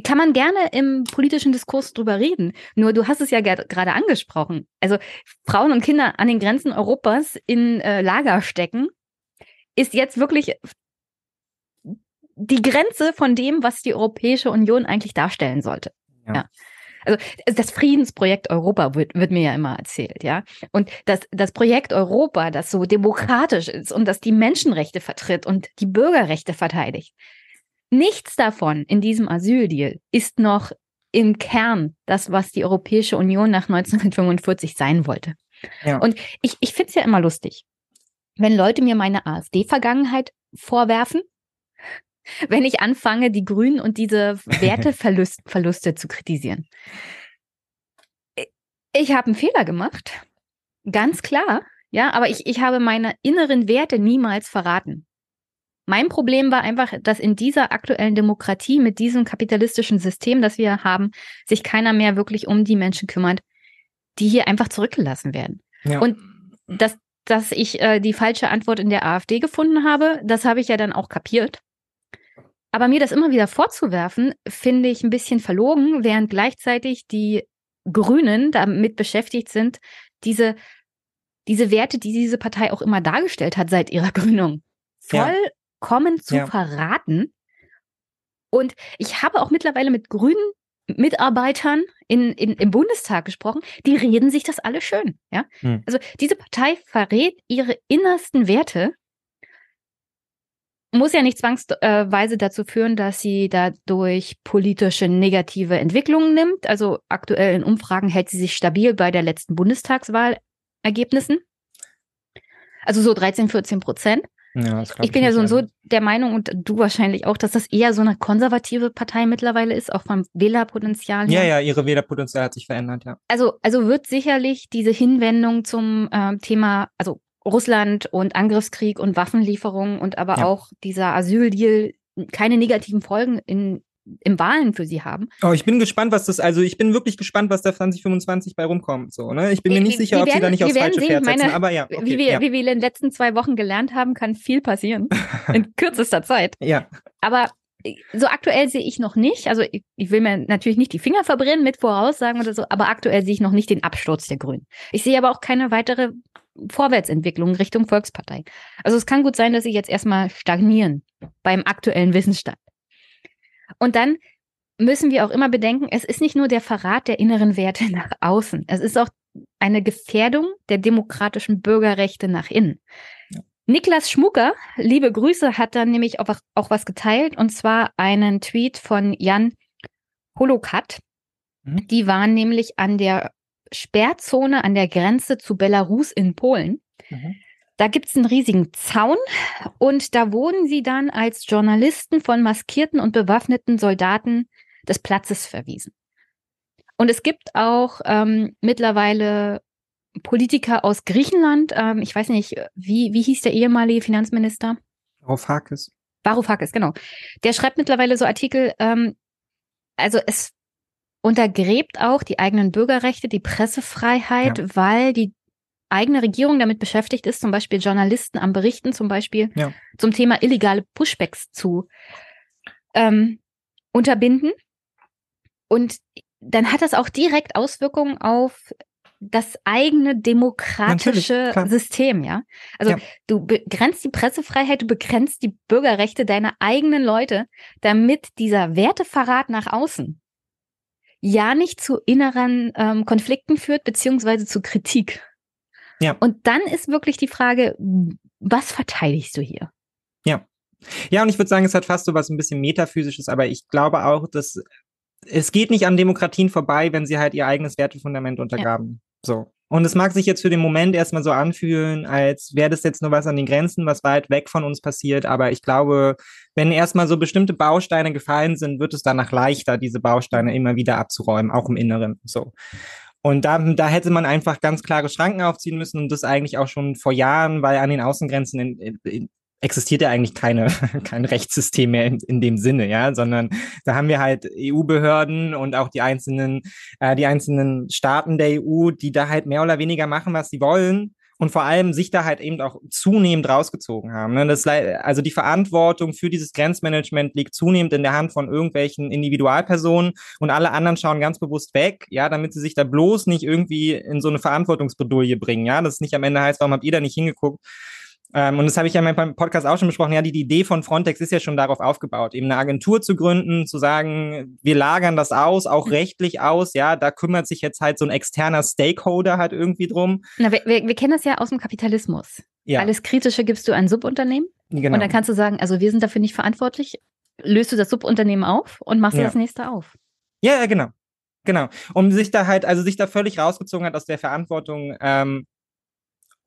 kann man gerne im politischen Diskurs drüber reden. Nur du hast es ja gerade angesprochen. Also Frauen und Kinder an den Grenzen Europas in äh, Lager stecken, ist jetzt wirklich die Grenze von dem, was die Europäische Union eigentlich darstellen sollte. Ja. ja. Also das Friedensprojekt Europa wird, wird mir ja immer erzählt, ja. Und das, das Projekt Europa, das so demokratisch ist und das die Menschenrechte vertritt und die Bürgerrechte verteidigt. Nichts davon in diesem Asyldeal ist noch im Kern das, was die Europäische Union nach 1945 sein wollte. Ja. Und ich, ich finde es ja immer lustig, wenn Leute mir meine AfD-Vergangenheit vorwerfen, wenn ich anfange, die Grünen und diese Werteverluste zu kritisieren. Ich habe einen Fehler gemacht, ganz klar, ja, aber ich, ich habe meine inneren Werte niemals verraten. Mein Problem war einfach, dass in dieser aktuellen Demokratie mit diesem kapitalistischen System, das wir haben, sich keiner mehr wirklich um die Menschen kümmert, die hier einfach zurückgelassen werden. Ja. Und dass, dass ich äh, die falsche Antwort in der AfD gefunden habe, das habe ich ja dann auch kapiert. Aber mir das immer wieder vorzuwerfen, finde ich ein bisschen verlogen, während gleichzeitig die Grünen damit beschäftigt sind, diese, diese Werte, die diese Partei auch immer dargestellt hat seit ihrer Gründung, voll ja zu ja. verraten. Und ich habe auch mittlerweile mit grünen Mitarbeitern in, in, im Bundestag gesprochen, die reden sich das alle schön. Ja? Hm. Also diese Partei verrät ihre innersten Werte, muss ja nicht zwangsweise dazu führen, dass sie dadurch politische negative Entwicklungen nimmt. Also aktuell in Umfragen hält sie sich stabil bei der letzten Bundestagswahlergebnissen. Also so 13, 14 Prozent. Ja, ich bin ja so und so der Meinung, und du wahrscheinlich auch, dass das eher so eine konservative Partei mittlerweile ist, auch vom Wählerpotenzial her. Ja, ja, ihre Wählerpotenzial hat sich verändert, ja. Also, also wird sicherlich diese Hinwendung zum äh, Thema, also Russland und Angriffskrieg und Waffenlieferungen und aber ja. auch dieser Asyldeal keine negativen Folgen in im Wahlen für sie haben. Oh, ich bin gespannt, was das, also ich bin wirklich gespannt, was da 2025 bei rumkommt. So, ne? Ich bin mir nicht sicher, wir ob werden, sie da nicht aufs falsche sehen, Pferd setzen, meine, aber ja. Okay, wie, wir, ja. wie wir in den letzten zwei Wochen gelernt haben, kann viel passieren. in kürzester Zeit. Ja. Aber so aktuell sehe ich noch nicht, also ich, ich, will mir natürlich nicht die Finger verbrennen mit Voraussagen oder so, aber aktuell sehe ich noch nicht den Absturz der Grünen. Ich sehe aber auch keine weitere Vorwärtsentwicklung Richtung Volkspartei. Also es kann gut sein, dass sie jetzt erstmal stagnieren beim aktuellen Wissensstand. Und dann müssen wir auch immer bedenken, es ist nicht nur der Verrat der inneren Werte nach außen, es ist auch eine Gefährdung der demokratischen Bürgerrechte nach innen. Ja. Niklas Schmucker, liebe Grüße, hat dann nämlich auch, auch was geteilt und zwar einen Tweet von Jan Holokat. Mhm. Die waren nämlich an der Sperrzone an der Grenze zu Belarus in Polen. Mhm. Da gibt es einen riesigen Zaun und da wurden sie dann als Journalisten von maskierten und bewaffneten Soldaten des Platzes verwiesen. Und es gibt auch ähm, mittlerweile Politiker aus Griechenland, ähm, ich weiß nicht, wie, wie hieß der ehemalige Finanzminister? Varoufakis. Varoufakis, genau. Der schreibt mittlerweile so Artikel, ähm, also es untergräbt auch die eigenen Bürgerrechte, die Pressefreiheit, ja. weil die eigene Regierung damit beschäftigt ist, zum Beispiel Journalisten am Berichten zum Beispiel ja. zum Thema illegale Pushbacks zu ähm, unterbinden. Und dann hat das auch direkt Auswirkungen auf das eigene demokratische System, ja. Also ja. du begrenzt die Pressefreiheit, du begrenzt die Bürgerrechte deiner eigenen Leute, damit dieser Werteverrat nach außen ja nicht zu inneren ähm, Konflikten führt, beziehungsweise zu Kritik. Ja. Und dann ist wirklich die Frage, was verteidigst du hier? Ja. Ja, und ich würde sagen, es hat fast so was ein bisschen metaphysisches, aber ich glaube auch, dass es geht nicht an Demokratien vorbei, wenn sie halt ihr eigenes Wertefundament untergraben. Ja. So. Und es mag sich jetzt für den Moment erstmal so anfühlen, als wäre das jetzt nur was an den Grenzen, was weit weg von uns passiert. Aber ich glaube, wenn erstmal so bestimmte Bausteine gefallen sind, wird es danach leichter, diese Bausteine immer wieder abzuräumen, auch im Inneren. So. Und da, da hätte man einfach ganz klare Schranken aufziehen müssen und das eigentlich auch schon vor Jahren, weil an den Außengrenzen in, in, existiert ja eigentlich keine, kein Rechtssystem mehr in, in dem Sinne, ja, sondern da haben wir halt EU-Behörden und auch die einzelnen, äh, die einzelnen Staaten der EU, die da halt mehr oder weniger machen, was sie wollen und vor allem sich da halt eben auch zunehmend rausgezogen haben. Ne? Das, also die Verantwortung für dieses Grenzmanagement liegt zunehmend in der Hand von irgendwelchen Individualpersonen und alle anderen schauen ganz bewusst weg, ja, damit sie sich da bloß nicht irgendwie in so eine Verantwortungsbredouille bringen, ja, das nicht am Ende heißt, warum habt ihr da nicht hingeguckt? Ähm, und das habe ich ja in meinem Podcast auch schon besprochen. Ja, die, die, Idee von Frontex ist ja schon darauf aufgebaut, eben eine Agentur zu gründen, zu sagen, wir lagern das aus, auch mhm. rechtlich aus. Ja, da kümmert sich jetzt halt so ein externer Stakeholder halt irgendwie drum. Na, wir, wir, wir kennen das ja aus dem Kapitalismus. Ja. Alles Kritische gibst du ein Subunternehmen. Genau. Und dann kannst du sagen, also wir sind dafür nicht verantwortlich. Löst du das Subunternehmen auf und machst ja. das nächste auf. Ja, ja, genau. Genau. Um sich da halt, also sich da völlig rausgezogen hat aus der Verantwortung, ähm,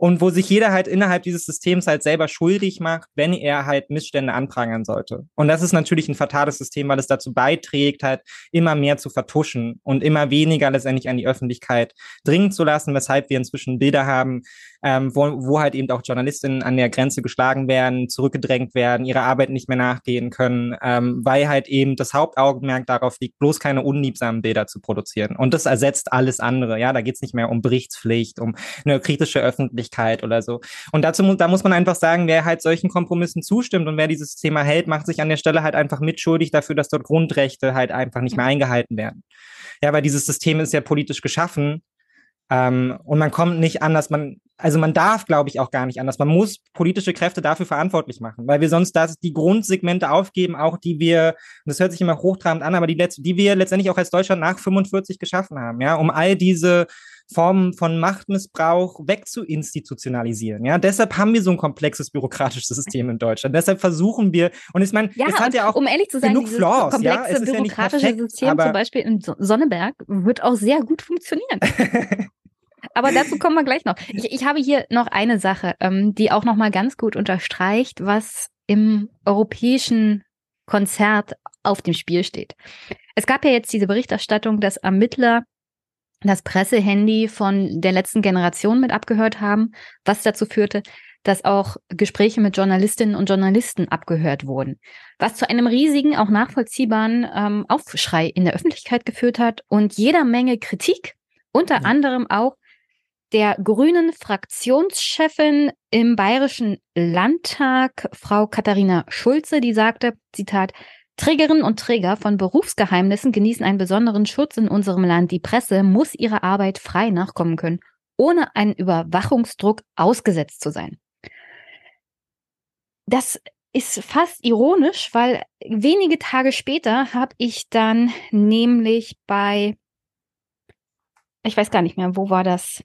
und wo sich jeder halt innerhalb dieses Systems halt selber schuldig macht, wenn er halt Missstände anprangern sollte. Und das ist natürlich ein fatales System, weil es dazu beiträgt, halt immer mehr zu vertuschen und immer weniger letztendlich an die Öffentlichkeit dringen zu lassen, weshalb wir inzwischen Bilder haben, ähm, wo, wo halt eben auch Journalistinnen an der Grenze geschlagen werden, zurückgedrängt werden, ihrer Arbeit nicht mehr nachgehen können, ähm, weil halt eben das Hauptaugenmerk darauf liegt, bloß keine unliebsamen Bilder zu produzieren. Und das ersetzt alles andere. Ja, da geht es nicht mehr um Berichtspflicht, um eine kritische Öffentlichkeit oder so. Und dazu da muss man einfach sagen, wer halt solchen Kompromissen zustimmt und wer dieses Thema hält, macht sich an der Stelle halt einfach mitschuldig dafür, dass dort Grundrechte halt einfach nicht mehr eingehalten werden. Ja, weil dieses System ist ja politisch geschaffen ähm, und man kommt nicht anders, man, also man darf, glaube ich, auch gar nicht anders. Man muss politische Kräfte dafür verantwortlich machen, weil wir sonst das, die Grundsegmente aufgeben, auch die wir, das hört sich immer hochtrabend an, aber die, die wir letztendlich auch als Deutschland nach 45 geschaffen haben, ja, um all diese Formen von Machtmissbrauch wegzuinstitutionalisieren. Ja, deshalb haben wir so ein komplexes bürokratisches System in Deutschland. Deshalb versuchen wir, und ich meine, ja, es hat ja auch um ehrlich zu sein, genug Flaws. komplexe ja? bürokratische ja perfekt, System, zum Beispiel in Sonneberg, wird auch sehr gut funktionieren. Aber dazu kommen wir gleich noch. Ich, ich habe hier noch eine Sache, ähm, die auch noch mal ganz gut unterstreicht, was im europäischen Konzert auf dem Spiel steht. Es gab ja jetzt diese Berichterstattung, dass Ermittler das Pressehandy von der letzten Generation mit abgehört haben, was dazu führte, dass auch Gespräche mit Journalistinnen und Journalisten abgehört wurden, was zu einem riesigen, auch nachvollziehbaren ähm, Aufschrei in der Öffentlichkeit geführt hat und jeder Menge Kritik, unter ja. anderem auch der grünen Fraktionschefin im Bayerischen Landtag, Frau Katharina Schulze, die sagte, Zitat, Trägerinnen und Träger von Berufsgeheimnissen genießen einen besonderen Schutz in unserem Land. Die Presse muss ihrer Arbeit frei nachkommen können, ohne einen Überwachungsdruck ausgesetzt zu sein. Das ist fast ironisch, weil wenige Tage später habe ich dann nämlich bei, ich weiß gar nicht mehr, wo war das?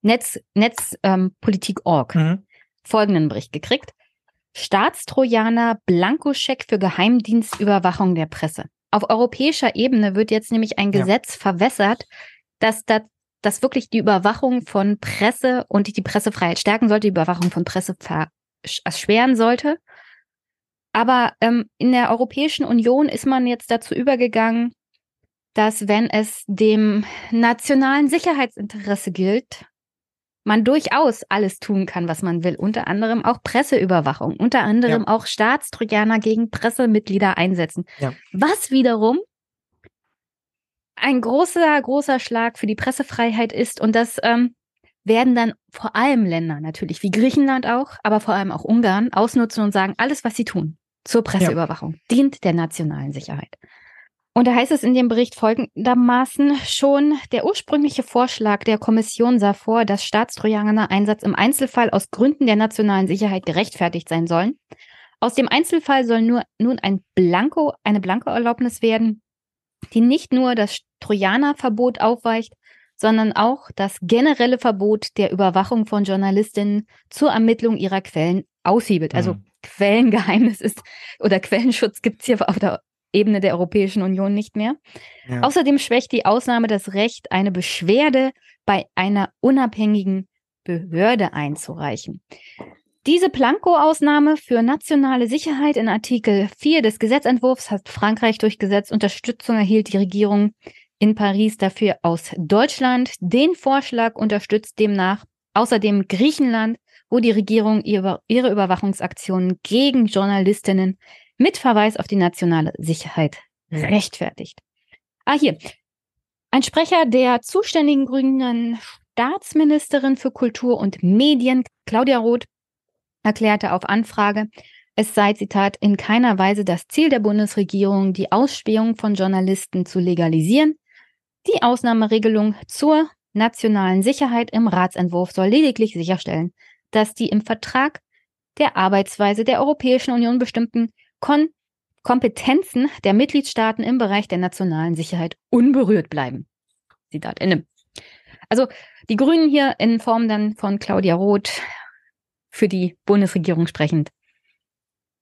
Netz, Netzpolitik.org ähm, mhm. folgenden Bericht gekriegt. Staatstrojaner Blankoscheck für Geheimdienstüberwachung der Presse. Auf europäischer Ebene wird jetzt nämlich ein Gesetz ja. verwässert, dass da dass wirklich die Überwachung von Presse und die Pressefreiheit stärken sollte, die Überwachung von Presse erschweren sollte. Aber ähm, in der Europäischen Union ist man jetzt dazu übergegangen, dass wenn es dem nationalen Sicherheitsinteresse gilt, man durchaus alles tun kann, was man will. Unter anderem auch Presseüberwachung, unter anderem ja. auch Staatstrojaner gegen Pressemitglieder einsetzen. Ja. Was wiederum ein großer, großer Schlag für die Pressefreiheit ist. Und das ähm, werden dann vor allem Länder natürlich, wie Griechenland auch, aber vor allem auch Ungarn, ausnutzen und sagen, alles, was sie tun zur Presseüberwachung, ja. dient der nationalen Sicherheit. Und da heißt es in dem Bericht folgendermaßen schon, der ursprüngliche Vorschlag der Kommission sah vor, dass Staatstrojaner Einsatz im Einzelfall aus Gründen der nationalen Sicherheit gerechtfertigt sein sollen. Aus dem Einzelfall soll nur nun ein Blanko, eine Blanko-Erlaubnis werden, die nicht nur das Trojanerverbot aufweicht, sondern auch das generelle Verbot der Überwachung von Journalistinnen zur Ermittlung ihrer Quellen aushebelt. Also mhm. Quellengeheimnis ist oder Quellenschutz gibt es hier auf der Ebene der Europäischen Union nicht mehr. Ja. Außerdem schwächt die Ausnahme das Recht, eine Beschwerde bei einer unabhängigen Behörde einzureichen. Diese Planko-Ausnahme für nationale Sicherheit in Artikel 4 des Gesetzentwurfs hat Frankreich durchgesetzt. Unterstützung erhielt die Regierung in Paris dafür aus Deutschland. Den Vorschlag unterstützt demnach außerdem Griechenland, wo die Regierung ihre, Überwachungsaktionen gegen Journalistinnen mit Verweis auf die nationale Sicherheit rechtfertigt. Ah, hier. Ein Sprecher der zuständigen grünen Staatsministerin für Kultur und Medien, Claudia Roth, erklärte auf Anfrage, es sei, Zitat, in keiner Weise das Ziel der Bundesregierung, die Ausspähung von Journalisten zu legalisieren. Die Ausnahmeregelung zur nationalen Sicherheit im Ratsentwurf soll lediglich sicherstellen, dass die im Vertrag der Arbeitsweise der Europäischen Union bestimmten Kon Kompetenzen der Mitgliedstaaten im Bereich der nationalen Sicherheit unberührt bleiben. Zitat Ende. Also die Grünen hier in Form dann von Claudia Roth für die Bundesregierung sprechend.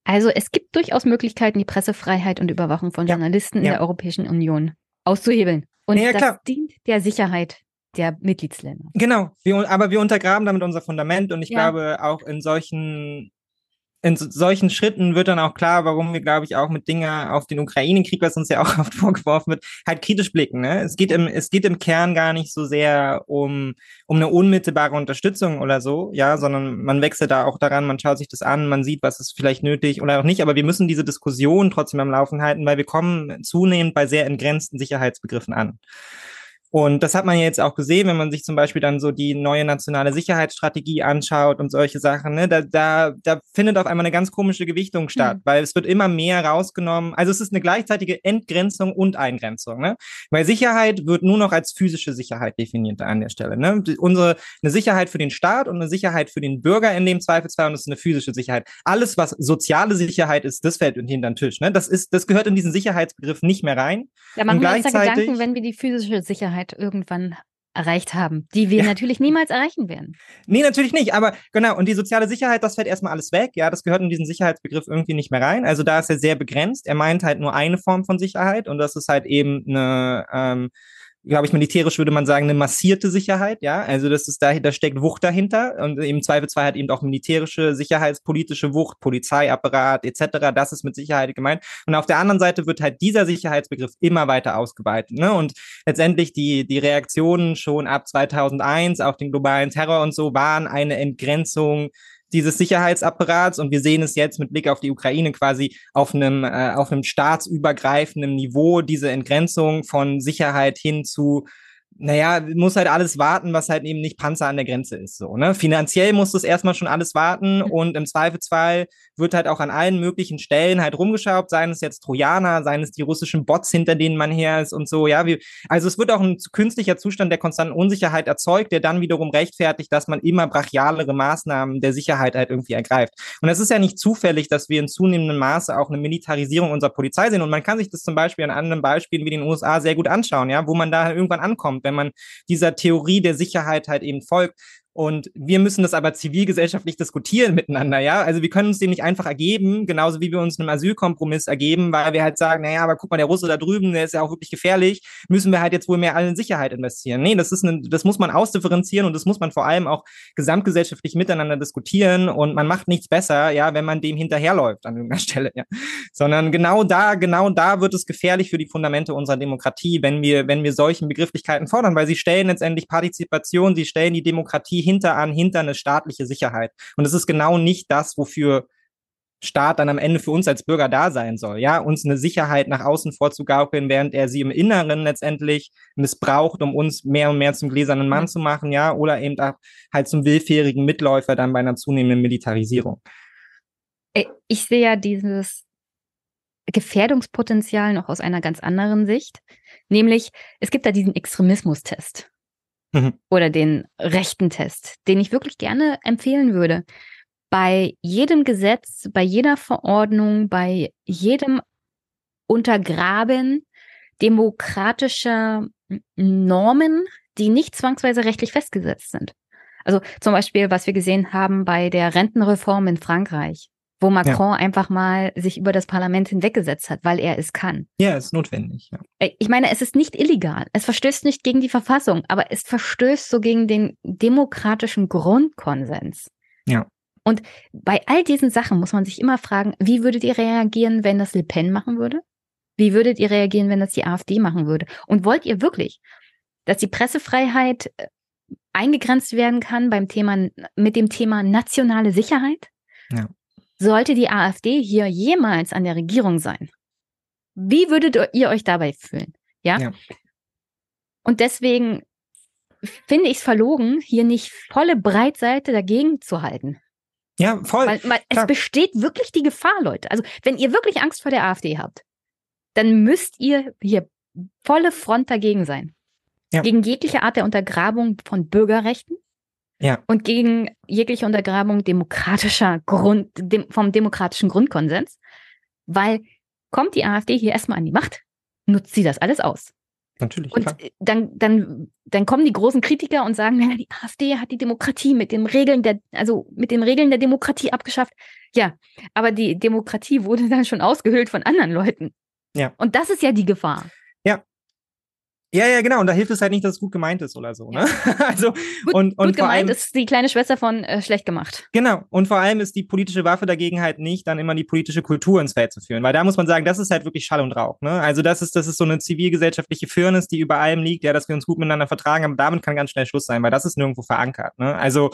Also es gibt durchaus Möglichkeiten, die Pressefreiheit und Überwachung von Journalisten ja, ja. in der Europäischen Union auszuhebeln. Und ja, das dient der Sicherheit der Mitgliedsländer. Genau, wir, aber wir untergraben damit unser Fundament und ich glaube auch in solchen in solchen Schritten wird dann auch klar, warum wir, glaube ich, auch mit Dingen auf den Ukraine-Krieg, was uns ja auch oft vorgeworfen wird, halt kritisch blicken. Ne? Es, geht im, es geht im Kern gar nicht so sehr um, um eine unmittelbare Unterstützung oder so, ja, sondern man wechselt da auch daran, man schaut sich das an, man sieht, was ist vielleicht nötig oder auch nicht, aber wir müssen diese Diskussion trotzdem am Laufen halten, weil wir kommen zunehmend bei sehr entgrenzten Sicherheitsbegriffen an. Und das hat man jetzt auch gesehen, wenn man sich zum Beispiel dann so die neue nationale Sicherheitsstrategie anschaut und solche Sachen. Ne? Da, da, da findet auf einmal eine ganz komische Gewichtung statt, mhm. weil es wird immer mehr rausgenommen. Also es ist eine gleichzeitige Entgrenzung und Eingrenzung. Ne? Weil Sicherheit wird nur noch als physische Sicherheit definiert an der Stelle. Ne? Unsere eine Sicherheit für den Staat und eine Sicherheit für den Bürger in dem Zweifelsfall und das ist eine physische Sicherheit. Alles, was soziale Sicherheit ist, das fällt hinter den Tisch. Ne? Das ist, das gehört in diesen Sicherheitsbegriff nicht mehr rein. Ja, man macht uns da Gedanken, wenn wir die physische Sicherheit Sicherheit irgendwann erreicht haben, die wir ja. natürlich niemals erreichen werden. Nee, natürlich nicht, aber genau, und die soziale Sicherheit, das fällt erstmal alles weg, ja, das gehört in diesen Sicherheitsbegriff irgendwie nicht mehr rein, also da ist er sehr begrenzt, er meint halt nur eine Form von Sicherheit und das ist halt eben eine, ähm, glaube ich, militärisch würde man sagen, eine massierte Sicherheit, ja. Also das ist da, da steckt Wucht dahinter und im Zweifelsfall hat eben auch militärische, sicherheitspolitische Wucht, Polizeiapparat etc. Das ist mit Sicherheit gemeint. Und auf der anderen Seite wird halt dieser Sicherheitsbegriff immer weiter ausgeweitet. Ne? Und letztendlich die, die Reaktionen schon ab 2001 auf den globalen Terror und so waren eine Entgrenzung dieses Sicherheitsapparats und wir sehen es jetzt mit Blick auf die Ukraine quasi auf einem, äh, auf einem staatsübergreifenden Niveau, diese Entgrenzung von Sicherheit hin zu naja, muss halt alles warten, was halt eben nicht Panzer an der Grenze ist. So, ne? Finanziell muss das erstmal schon alles warten und im Zweifelsfall wird halt auch an allen möglichen Stellen halt rumgeschraubt, seien es jetzt Trojaner, seien es die russischen Bots, hinter denen man her ist und so, ja. Wie, also es wird auch ein künstlicher Zustand der konstanten Unsicherheit erzeugt, der dann wiederum rechtfertigt, dass man immer brachialere Maßnahmen der Sicherheit halt irgendwie ergreift. Und es ist ja nicht zufällig, dass wir in zunehmendem Maße auch eine Militarisierung unserer Polizei sehen. Und man kann sich das zum Beispiel an anderen Beispielen wie den USA sehr gut anschauen, ja, wo man da irgendwann ankommt wenn man dieser Theorie der Sicherheit halt eben folgt. Und wir müssen das aber zivilgesellschaftlich diskutieren miteinander, ja. Also wir können uns dem nicht einfach ergeben, genauso wie wir uns einem Asylkompromiss ergeben, weil wir halt sagen, naja, aber guck mal, der Russe da drüben, der ist ja auch wirklich gefährlich, müssen wir halt jetzt wohl mehr alle in Sicherheit investieren. Nee, das ist eine, das muss man ausdifferenzieren und das muss man vor allem auch gesamtgesellschaftlich miteinander diskutieren und man macht nichts besser, ja, wenn man dem hinterherläuft an irgendeiner Stelle, ja. Sondern genau da, genau da wird es gefährlich für die Fundamente unserer Demokratie, wenn wir, wenn wir solchen Begrifflichkeiten fordern, weil sie stellen letztendlich Partizipation, sie stellen die Demokratie hinter an, hinter eine staatliche Sicherheit. Und es ist genau nicht das, wofür Staat dann am Ende für uns als Bürger da sein soll, ja, uns eine Sicherheit nach außen vorzugaukeln, während er sie im Inneren letztendlich missbraucht, um uns mehr und mehr zum gläsernen Mann zu machen, ja, oder eben auch halt zum willfährigen Mitläufer dann bei einer zunehmenden Militarisierung. Ich sehe ja dieses Gefährdungspotenzial noch aus einer ganz anderen Sicht, nämlich es gibt da diesen Extremismustest mhm. oder den rechten Test, den ich wirklich gerne empfehlen würde. Bei jedem Gesetz, bei jeder Verordnung, bei jedem Untergraben demokratischer Normen, die nicht zwangsweise rechtlich festgesetzt sind. Also zum Beispiel, was wir gesehen haben bei der Rentenreform in Frankreich wo Macron ja. einfach mal sich über das Parlament hinweggesetzt hat, weil er es kann. Ja, ist notwendig. Ja. Äh, ich meine, es ist nicht illegal. Es verstößt nicht gegen die Verfassung, aber es verstößt so gegen den demokratischen Grundkonsens. Ja. Und bei all diesen Sachen muss man sich immer fragen, wie würdet ihr reagieren, wenn das Le Pen machen würde? Wie würdet ihr reagieren, wenn das die AfD machen würde? Und wollt ihr wirklich, dass die Pressefreiheit äh, eingegrenzt werden kann beim Thema, mit dem Thema nationale Sicherheit? Ja. Sollte die AfD hier jemals an der Regierung sein, wie würdet ihr euch dabei fühlen? Ja. ja. Und deswegen finde ich es verlogen, hier nicht volle Breitseite dagegen zu halten. Ja, voll. Weil, weil es besteht wirklich die Gefahr, Leute. Also, wenn ihr wirklich Angst vor der AfD habt, dann müsst ihr hier volle Front dagegen sein. Ja. Gegen jegliche Art der Untergrabung von Bürgerrechten. Ja. Und gegen jegliche Untergrabung demokratischer Grund, dem, vom demokratischen Grundkonsens. Weil kommt die AfD hier erstmal an die Macht, nutzt sie das alles aus. Natürlich. Und klar. dann, dann, dann kommen die großen Kritiker und sagen, naja, die AfD hat die Demokratie mit den Regeln der, also mit den Regeln der Demokratie abgeschafft. Ja, aber die Demokratie wurde dann schon ausgehöhlt von anderen Leuten. Ja. Und das ist ja die Gefahr. Ja, ja, genau. Und da hilft es halt nicht, dass es gut gemeint ist oder so. Ne? also, Gut, und, und Gut vor allem, gemeint ist die kleine Schwester von äh, schlecht gemacht. Genau. Und vor allem ist die politische Waffe dagegen halt nicht, dann immer die politische Kultur ins Feld zu führen. Weil da muss man sagen, das ist halt wirklich Schall und Rauch. Ne? Also das ist, das ist so eine zivilgesellschaftliche Firnis, die über allem liegt, ja, dass wir uns gut miteinander vertragen, aber damit kann ganz schnell Schluss sein, weil das ist nirgendwo verankert. Ne? Also,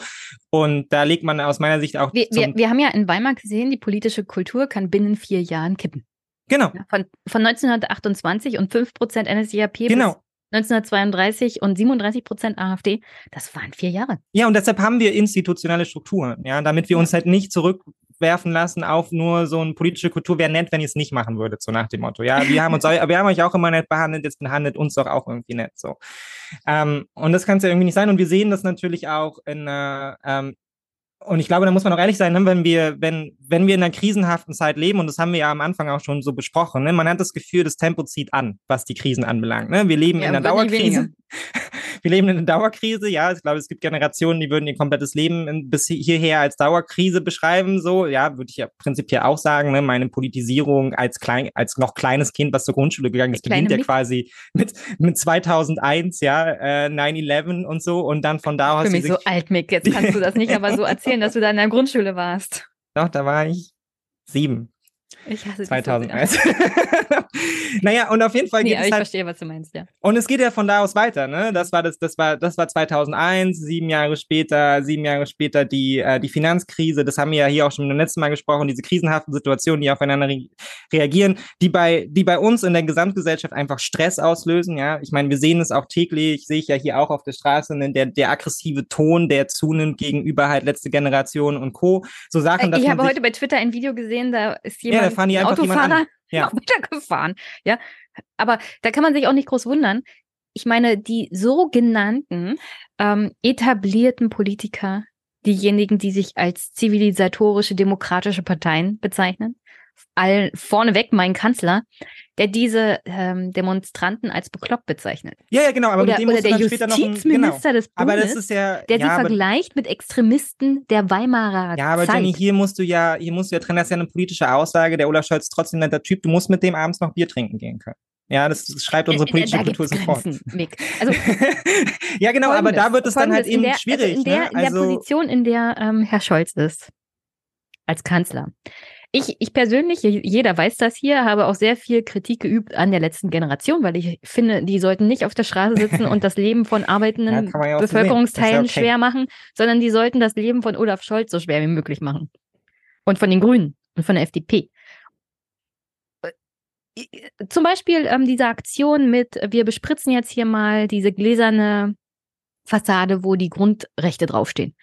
und da legt man aus meiner Sicht auch. Wir, wir, wir haben ja in Weimar gesehen, die politische Kultur kann binnen vier Jahren kippen. genau, Ja, Von, von 1928 und 5% NSDAP genau. Bis 1932 und 37 Prozent AfD, das waren vier Jahre. Ja, und deshalb haben wir institutionelle Strukturen, ja, damit wir uns halt nicht zurückwerfen lassen auf nur so eine politische Kultur. Wäre nett, wenn ihr es nicht machen würdet, so nach dem Motto. Ja, wir haben uns, wir haben euch auch immer nett behandelt, jetzt behandelt uns doch auch irgendwie nett, so. Ähm, und das kann es ja irgendwie nicht sein. Und wir sehen das natürlich auch in, äh, ähm, und ich glaube, da muss man auch ehrlich sein, ne, wenn wir, wenn, wenn wir in einer krisenhaften Zeit leben, und das haben wir ja am Anfang auch schon so besprochen, ne, man hat das Gefühl, das Tempo zieht an, was die Krisen anbelangt. Ne? Wir leben Ja, in einer Dauerkrise. Wir leben in einer Dauerkrise, ja. Ich glaube, es gibt Generationen, die würden ihr komplettes Leben bis hierher als Dauerkrise beschreiben. So, ja, würde ich ja prinzipiell auch sagen. Ne? Meine Politisierung als klein, als noch kleines Kind, was zur Grundschule gegangen ist, beginnt ja quasi mit, mit 2001, ja, äh, 9-11 und so. Und dann von da aus Für mich so alt, Mick. Jetzt kannst du das nicht aber so erzählen, dass du da in der Grundschule warst. Doch, da war ich sieben, Ich hasse dich 2001. naja, und auf jeden Fall geht. Nee, aber es ich halt verstehe, was du meinst, ja. Und es geht ja von da aus weiter, ne? Das war das, das war, das war 2001, sieben Jahre später, sieben Jahre später die äh, die Finanzkrise. Das haben wir ja hier auch schon beim letzten Mal gesprochen. Diese krisenhaften Situationen, die aufeinander re reagieren, die bei die bei uns in der Gesamtgesellschaft einfach Stress auslösen. Ja, ich meine, wir sehen es auch täglich, sehe ich ja hier auch auf der Straße, ne? der der aggressive Ton, der zunimmt gegenüber halt letzte Generation und Co. So Sachen, Äh, Ich habe heute bei Twitter ein Video gesehen, da ist jemand, da fahren die ein einfach jemand Autofahrer, an. Ja. noch weitergefahren. Ja, aber da kann man sich auch nicht groß wundern. Ich meine, die sogenannten ähm, etablierten Politiker, diejenigen, die sich als zivilisatorische demokratische Parteien bezeichnen, all, vorneweg mein Kanzler, der diese ähm, Demonstranten als bekloppt bezeichnet. Ja, ja, genau. Aber oder mit dem oder der noch ein, genau. Justizminister des Aber Bundes, das ist ja, der ja, sie vergleicht mit Extremisten der Weimarer Ja, aber Zeit. Jenny, hier musst du ja, hier musst du ja trennen, das ist ja eine politische Aussage. Der Olaf Scholz ist trotzdem netter Typ. Du musst mit dem abends noch Bier trinken gehen können. Ja, das, schreibt unsere Äh, politische da Kultur sofort. Mick. Also ja, genau, aber da wird es dann halt eben in der, schwierig. Also in der, ne? in der also, Position, in der ähm, Herr Scholz ist, als Kanzler. Ich, ich persönlich, jeder weiß das hier, habe auch sehr viel Kritik geübt an der letzten Generation, weil ich finde, die sollten nicht auf der Straße sitzen und das Leben von arbeitenden Ja. Bevölkerungsteilen ja okay. schwer machen, sondern die sollten das Leben von Olaf Scholz so schwer wie möglich machen. Und von den Grünen und von der FDP. Zum Beispiel ähm, diese Aktion mit, wir bespritzen jetzt hier mal diese gläserne Fassade, wo die Grundrechte draufstehen.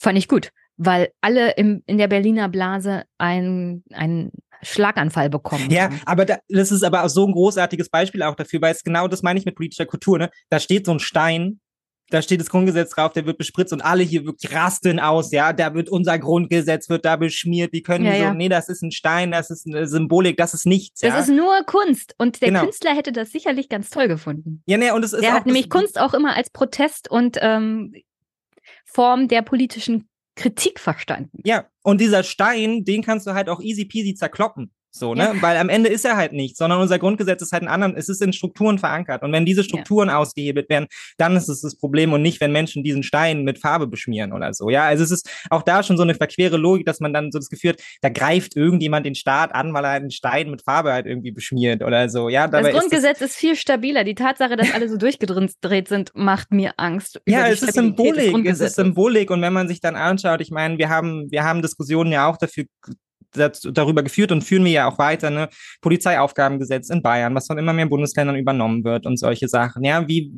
Fand ich gut, weil alle im, in der Berliner Blase einen, einen Schlaganfall bekommen. ja, haben. aber da, das ist aber auch so ein großartiges Beispiel auch dafür, weil es genau das meine ich mit politischer Kultur. Ne? Da steht so ein Stein, da steht das Grundgesetz drauf, der wird bespritzt und alle hier wirklich rasten aus, ja, da wird unser Grundgesetz wird da beschmiert, die können Ja, so, ja. nee, das ist ein Stein, das ist eine Symbolik, das ist nichts, Das ja. ist nur Kunst und der Genau. Künstler hätte das sicherlich ganz toll gefunden. ja, nee, und es ist auch hat nämlich Kunst auch immer als Protest und ähm, Form der politischen Kritik verstanden. Ja, und dieser Stein, den kannst du halt auch easy peasy zerkloppen. So, ne? Ja. Weil am Ende ist er halt nicht, sondern unser Grundgesetz ist halt ein anderen, es ist in Strukturen verankert. Und wenn diese Strukturen ausgehebelt werden, dann ist es das Problem und nicht, wenn Menschen diesen Stein mit Farbe beschmieren oder so. Ja, also es ist auch da schon so eine verquere Logik, dass man dann so das Gefühl hat, da greift irgendjemand den Staat an, weil er einen Stein mit Farbe halt irgendwie beschmiert oder so. Ja, Das ist das, Grundgesetz ist, viel stabiler. Die Tatsache, dass alle so durchgedreht sind, macht mir Angst. Ja, es ist Symbolik, es ist. Symbolik und wenn man sich dann anschaut, ich meine, wir haben, wir haben Diskussionen ja auch dafür darüber geführt und führen wir ja auch weiter, ne? Polizeiaufgabengesetz in Bayern, was von immer mehr Bundesländern übernommen wird und solche Sachen. Ja, wie,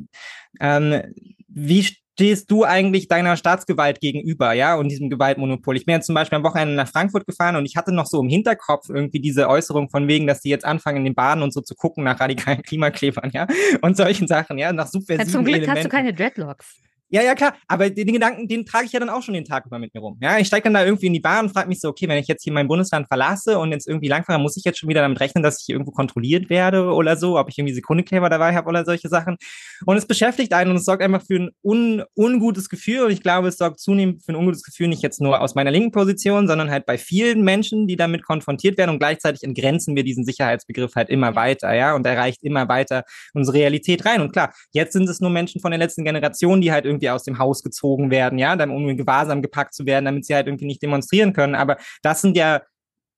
ähm, wie stehst du eigentlich deiner Staatsgewalt gegenüber, ja, und diesem Gewaltmonopol? Ich bin jetzt zum Beispiel am Wochenende nach Frankfurt gefahren und ich hatte noch so im Hinterkopf irgendwie diese Äußerung von wegen, dass die jetzt anfangen, in den Bahnen und so zu gucken nach radikalen Klimaklebern, ja, und solchen Sachen, ja, nach subversiven ja, Zum Glück Elementen. hast du keine Dreadlocks. Ja, ja, klar. Aber den, Gedanken, den trage ich ja dann auch schon den Tag über mit mir rum. Ja, ich steige dann da irgendwie in die Bahn und frage mich so, okay, wenn ich jetzt hier mein Bundesland verlasse und jetzt irgendwie langfahre, muss ich jetzt schon wieder damit rechnen, dass ich irgendwo kontrolliert werde oder so, ob ich irgendwie Sekundekleber dabei habe oder solche Sachen. Und es beschäftigt einen und es sorgt einfach für ein un, ungutes Gefühl. Und ich glaube, es sorgt zunehmend für ein ungutes Gefühl, nicht jetzt nur aus meiner linken Position, sondern halt bei vielen Menschen, die damit konfrontiert werden. Und gleichzeitig entgrenzen wir diesen Sicherheitsbegriff halt immer weiter, ja, und erreicht immer weiter unsere Realität rein. Und klar, jetzt sind es nur Menschen von der letzten Generation, die halt irgendwie aus dem Haus gezogen gezogen werden, ja, dann um in Gewahrsam gepackt zu werden, damit sie halt irgendwie nicht demonstrieren können. Aber das sind ja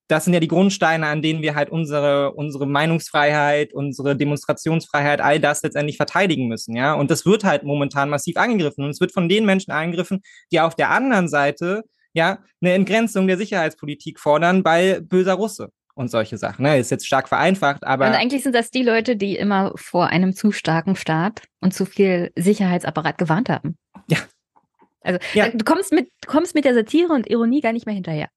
das sind ja die Grundsteine, an denen wir halt unsere, unsere Meinungsfreiheit, unsere Demonstrationsfreiheit, all das letztendlich verteidigen müssen, ja. Und das wird halt momentan massiv angegriffen. Und es wird von den Menschen angegriffen, die auf der anderen Seite, ja, eine Entgrenzung der Sicherheitspolitik fordern bei böser Russe und solche Sachen. Ne? Ist jetzt stark vereinfacht, aber. Und eigentlich sind das die Leute, die immer vor einem zu starken Staat und zu viel Sicherheitsapparat gewarnt haben. Ja, also ja. du kommst mit, du kommst mit der Satire und Ironie gar nicht mehr hinterher.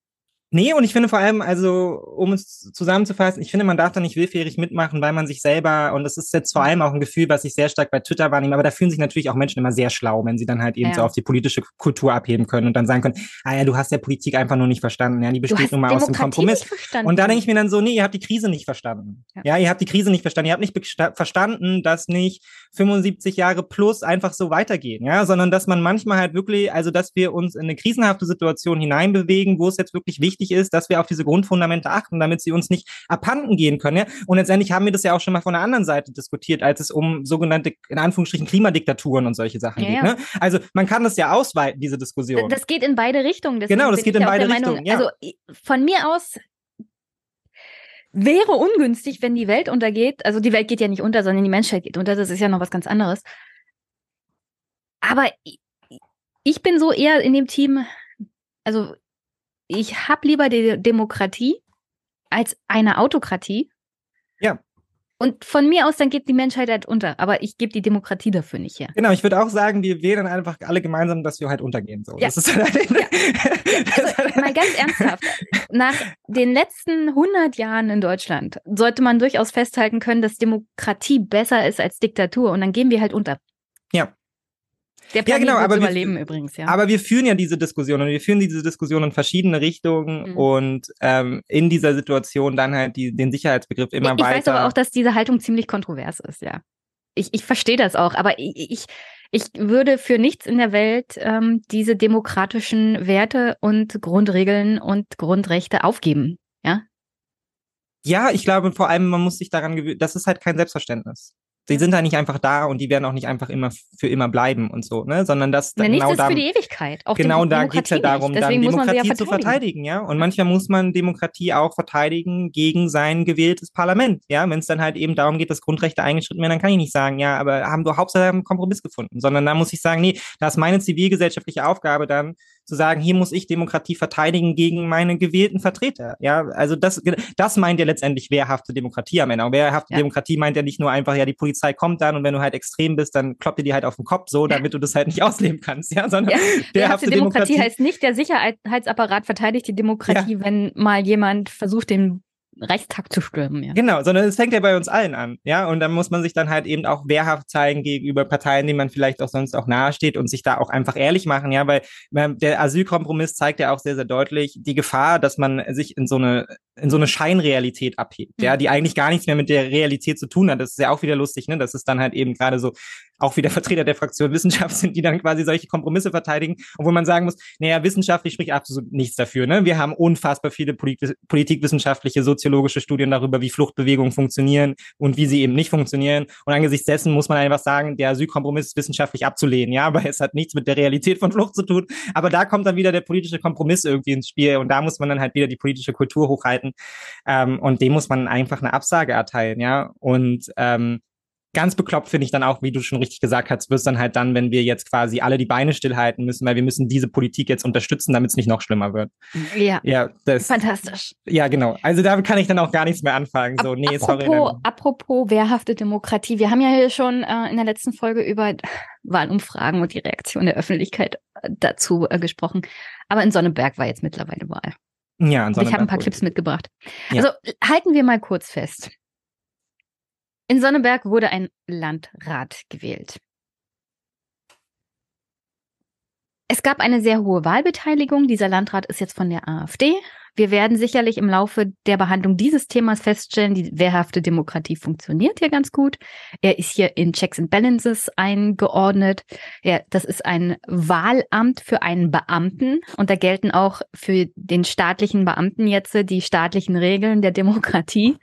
Nee, und ich finde vor allem, also um es zusammenzufassen, ich finde, man darf da nicht willfährig mitmachen, weil man sich selber, und das ist jetzt vor allem auch ein Gefühl, was ich sehr stark bei Twitter wahrnehme, aber da fühlen sich natürlich auch Menschen immer sehr schlau, wenn sie dann halt eben ja. so auf die politische Kultur abheben können und dann sagen können, ah ja, du hast der Politik einfach nur nicht verstanden, ja, die besteht nun mal aus dem Kompromiss. Und da denke ich mir dann so, nee, ihr habt die Krise nicht verstanden. Ja. ja, ihr habt die Krise nicht verstanden. Ihr habt nicht verstanden, dass nicht 75 Jahre plus einfach so weitergehen, ja, sondern dass man manchmal halt wirklich, also dass wir uns in eine krisenhafte Situation hineinbewegen, wo es jetzt wirklich wichtig wichtig ist, dass wir auf diese Grundfundamente achten, damit sie uns nicht abhanden gehen können. Ja? Und letztendlich haben wir das ja auch schon mal von der anderen Seite diskutiert, als es um sogenannte, in Anführungsstrichen, Klimadiktaturen und solche Sachen ja, geht. Ne? Also man kann das ja ausweiten, diese Diskussion. Das geht in beide Richtungen. Genau, das geht in beide Richtungen. Also von mir aus wäre ungünstig, wenn die Welt untergeht. Also die Welt geht ja nicht unter, sondern die Menschheit geht unter. Das ist ja noch was ganz anderes. Aber ich bin so eher in dem Team, also ich habe lieber die Demokratie als eine Autokratie. Ja. Und von mir aus, dann geht die Menschheit halt unter. Aber ich gebe die Demokratie dafür nicht her. Genau, ich würde auch sagen, wir wählen einfach alle gemeinsam, dass wir halt untergehen. So. Ja. Das ist halt ja. also, mal ganz ernsthaft. Nach den letzten 100 Jahren in Deutschland sollte man durchaus festhalten können, dass Demokratie besser ist als Diktatur. Und dann gehen wir halt unter. Ja. Der Planet ja, genau, aber überleben wir, übrigens, ja. Aber wir führen ja diese Diskussion und wir führen diese Diskussion in verschiedene Richtungen mhm. und ähm, in dieser Situation dann halt die, den Sicherheitsbegriff immer ich, weiter. Ich weiß aber auch, dass diese Haltung ziemlich kontrovers ist, ja. Ich, ich verstehe das auch, aber ich, ich, ich würde für nichts in der Welt ähm, diese demokratischen Werte und Grundregeln und Grundrechte aufgeben, ja. Ja, ich glaube vor allem, man muss sich daran gewöhnen, das ist halt kein Selbstverständnis die sind da nicht einfach da und die werden auch nicht einfach immer für immer bleiben und so, ne? Sondern das Na, genau ist da, für die Ewigkeit. Auch genau da geht es ja darum, dann Demokratie ja zu verteidigen, ja. Und manchmal muss man Demokratie auch verteidigen gegen sein gewähltes Parlament, ja. Wenn es dann halt eben darum geht, dass Grundrechte eingeschritten werden, dann kann ich nicht sagen, ja, aber haben wir Hauptsache einen Kompromiss gefunden, sondern da muss ich sagen, nee, da ist meine zivilgesellschaftliche Aufgabe dann, zu sagen, hier muss ich Demokratie verteidigen gegen meine gewählten Vertreter. Ja, also das, das meint ja letztendlich wehrhafte Demokratie am Ende. Und wehrhafte ja. Demokratie meint ja nicht nur einfach, ja, die Polizei kommt dann und wenn du halt extrem bist, dann kloppt dir die halt auf den Kopf so, damit du das halt nicht ausleben kannst. Ja, sondern ja. wehrhafte Demokratie, Demokratie heißt nicht, der Sicherheitsapparat verteidigt die Demokratie, ja. wenn mal jemand versucht, den Reichstag zu stürmen. Ja. Genau, sondern es fängt ja bei uns allen an, ja, und dann muss man sich dann halt eben auch wehrhaft zeigen gegenüber Parteien, denen man vielleicht auch sonst auch nahesteht und sich da auch einfach ehrlich machen, ja, weil der Asylkompromiss zeigt ja auch sehr, sehr deutlich die Gefahr, dass man sich in so eine in so eine Scheinrealität abhebt, ja, mhm. die eigentlich gar nichts mehr mit der Realität zu tun hat. Das ist ja auch wieder lustig, ne? Das ist dann halt eben gerade so auch wieder Vertreter der Fraktion Wissenschaft sind, die dann quasi solche Kompromisse verteidigen, obwohl man sagen muss, naja, wissenschaftlich spricht absolut nichts dafür. Ne? Wir haben unfassbar viele Polit politikwissenschaftliche, soziologische Studien darüber, wie Fluchtbewegungen funktionieren und wie sie eben nicht funktionieren. Und angesichts dessen muss man einfach sagen, der Asylkompromiss ist wissenschaftlich abzulehnen, ja, aber es hat nichts mit der Realität von Flucht zu tun. Aber da kommt dann wieder der politische Kompromiss irgendwie ins Spiel und da muss man dann halt wieder die politische Kultur hochhalten ähm, und dem muss man einfach eine Absage erteilen, ja. Und ähm, ganz bekloppt finde ich dann auch, wie du schon richtig gesagt hast, wird es dann halt dann, wenn wir jetzt quasi alle die Beine stillhalten müssen, weil wir müssen diese Politik jetzt unterstützen, damit es nicht noch schlimmer wird. Ja. Ja, das. Fantastisch. Ja, genau. Also damit kann ich dann auch gar nichts mehr anfangen. So, nee, apropos, sorry. Apropos wehrhafte Demokratie. Wir haben ja hier schon äh, in der letzten Folge über Wahlumfragen und die Reaktion der Öffentlichkeit äh, dazu äh, gesprochen. Aber in Sonneberg war jetzt mittlerweile Wahl. Ja, in Sonneberg. Ich habe ein paar Clips mitgebracht. Ja. Also halten wir mal kurz fest. In Sonneberg wurde ein Landrat gewählt. Es gab eine sehr hohe Wahlbeteiligung. Dieser Landrat ist jetzt von der AfD. Wir werden sicherlich im Laufe der Behandlung dieses Themas feststellen, die wehrhafte Demokratie funktioniert hier ganz gut. Er ist hier in Checks and Balances eingeordnet. Ja, das ist ein Wahlamt für einen Beamten und da gelten auch für den staatlichen Beamten jetzt die staatlichen Regeln der Demokratie.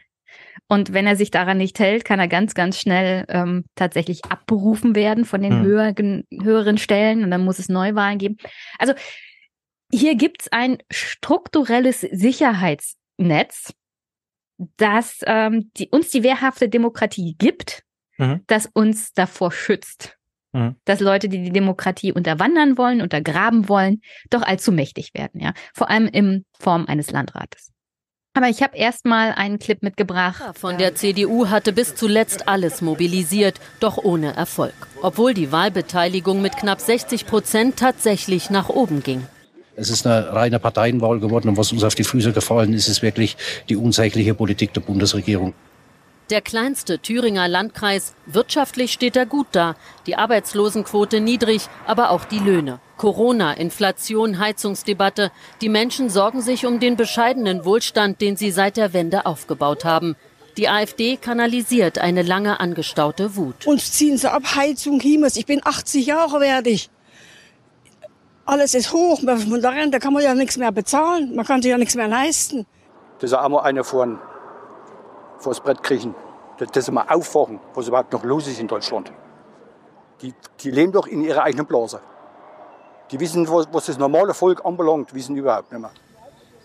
Und wenn er sich daran nicht hält, kann er ganz, ganz schnell ähm, tatsächlich abberufen werden von den hm. höheren, höheren Stellen und dann muss es Neuwahlen geben. Also hier gibt es ein strukturelles Sicherheitsnetz, das ähm, die, uns die wehrhafte Demokratie gibt, mhm. das uns davor schützt. Mhm. Dass Leute, die die Demokratie unterwandern wollen, untergraben wollen, doch allzu mächtig werden, ja. Vor allem in Form eines Landrates. Aber ich habe erst mal einen Clip mitgebracht. Von der CDU hatte bis zuletzt alles mobilisiert, doch ohne Erfolg. Obwohl die Wahlbeteiligung mit knapp 60 Prozent tatsächlich nach oben ging. Es ist eine reine Parteienwahl geworden und was uns auf die Füße gefallen ist, ist wirklich die unsägliche Politik der Bundesregierung. Der kleinste Thüringer Landkreis, wirtschaftlich steht er gut da. Die Arbeitslosenquote niedrig, aber auch die Löhne. Corona, Inflation, Heizungsdebatte. Die Menschen sorgen sich um den bescheidenen Wohlstand, den sie seit der Wende aufgebaut haben. Die AfD kanalisiert eine lange angestaute Wut. Uns ziehen sie ab, Heizung, Himmels. Ich bin 80 Jahre werde ich. Alles ist hoch. Von der Rente kann man ja nichts mehr bezahlen. Man kann sich ja nichts mehr leisten. Das ist auch mal eine vor, vor das Brett kriechen. Dass sie mal aufwachen, was überhaupt noch los ist in Deutschland. Die, die leben doch in ihrer eigenen Blase. Die wissen, was, was das normale Volk anbelangt, wissen überhaupt nicht mehr.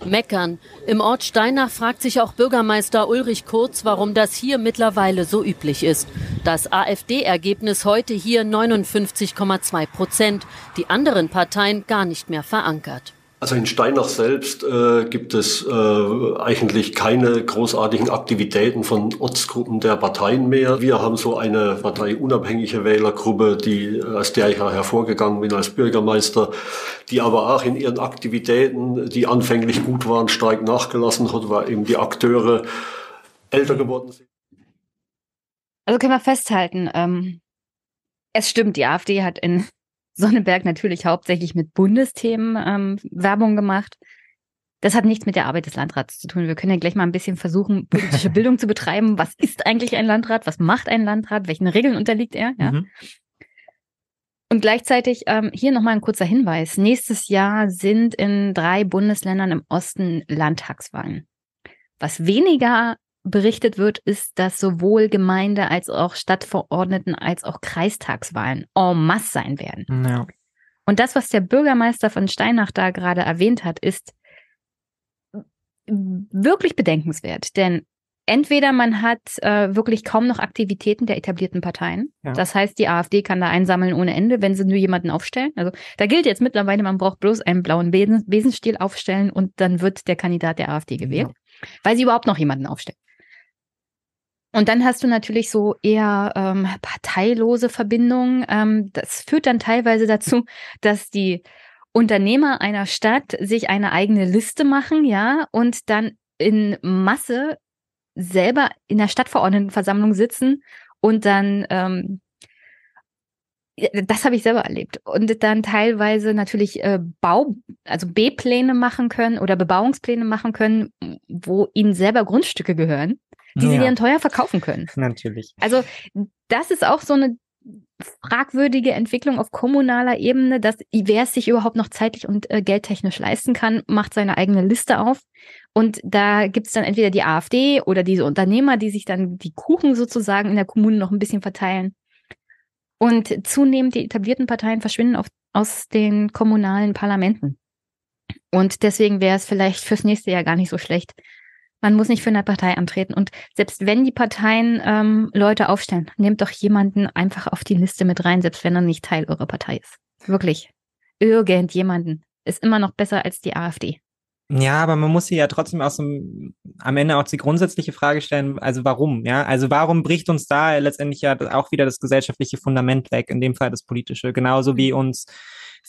Meckern. Im Ort Steinach fragt sich auch Bürgermeister Ulrich Kurz, warum das hier mittlerweile so üblich ist. Das AfD-Ergebnis heute hier 59,2 Prozent. Die anderen Parteien gar nicht mehr verankert. Also in Steinach selbst äh, gibt es äh, eigentlich keine großartigen Aktivitäten von Ortsgruppen der Parteien mehr. Wir haben so eine parteiunabhängige Wählergruppe, die aus der ich ja hervorgegangen bin als Bürgermeister, die aber auch in ihren Aktivitäten, die anfänglich gut waren, stark nachgelassen hat, weil eben die Akteure älter geworden sind. Also können wir festhalten, ähm, es stimmt, die AfD hat in Sonneberg natürlich hauptsächlich mit Bundesthemen ähm, Werbung gemacht. Das hat nichts mit der Arbeit des Landrats zu tun. Wir können ja gleich mal ein bisschen versuchen, politische Bildung zu betreiben. Was ist eigentlich ein Landrat? Was macht ein Landrat? Welchen Regeln unterliegt er? Ja. Mhm. Und gleichzeitig ähm, hier nochmal ein kurzer Hinweis. Nächstes Jahr sind in drei Bundesländern im Osten Landtagswahlen. Was weniger berichtet wird, ist, dass sowohl Gemeinde als auch Stadtverordneten als auch Kreistagswahlen en masse sein werden. Ja. Und das, was der Bürgermeister von Steinach da gerade erwähnt hat, ist wirklich bedenkenswert. Denn entweder man hat äh, wirklich kaum noch Aktivitäten der etablierten Parteien. Ja. Das heißt, die AfD kann da einsammeln ohne Ende, wenn sie nur jemanden aufstellen. Also da gilt jetzt mittlerweile, man braucht bloß einen blauen Besen Besenstiel aufstellen und dann wird der Kandidat der AfD gewählt, ja. weil sie überhaupt noch jemanden aufstellen. Und dann hast du natürlich so eher ähm, parteilose Verbindungen. Ähm, das führt dann teilweise dazu, dass die Unternehmer einer Stadt sich eine eigene Liste machen, ja, und dann in Masse selber in der Stadtverordnetenversammlung sitzen und dann ähm, das habe ich selber erlebt. Und dann teilweise natürlich äh, Bau, also B-Pläne machen können oder Bebauungspläne machen können, wo ihnen selber Grundstücke gehören die ja. sie dann teuer verkaufen können. Natürlich. Also das ist auch so eine fragwürdige Entwicklung auf kommunaler Ebene, dass wer es sich überhaupt noch zeitlich und äh, geldtechnisch leisten kann, macht seine eigene Liste auf. Und da gibt es dann entweder die AfD oder diese Unternehmer, die sich dann die Kuchen sozusagen in der Kommune noch ein bisschen verteilen. Und zunehmend die etablierten Parteien verschwinden auf, aus den kommunalen Parlamenten. Und deswegen wäre es vielleicht fürs nächste Jahr gar nicht so schlecht, Man muss nicht für eine Partei antreten. Und selbst wenn die Parteien ähm, Leute aufstellen, nehmt doch jemanden einfach auf die Liste mit rein, selbst wenn er nicht Teil eurer Partei ist. Wirklich. Irgendjemanden ist immer noch besser als die AfD. Ja, aber man muss hier ja trotzdem aus dem, am Ende auch die grundsätzliche Frage stellen, also warum, ja? Also warum bricht uns da letztendlich ja auch wieder das gesellschaftliche Fundament weg, in dem Fall das politische, genauso wie uns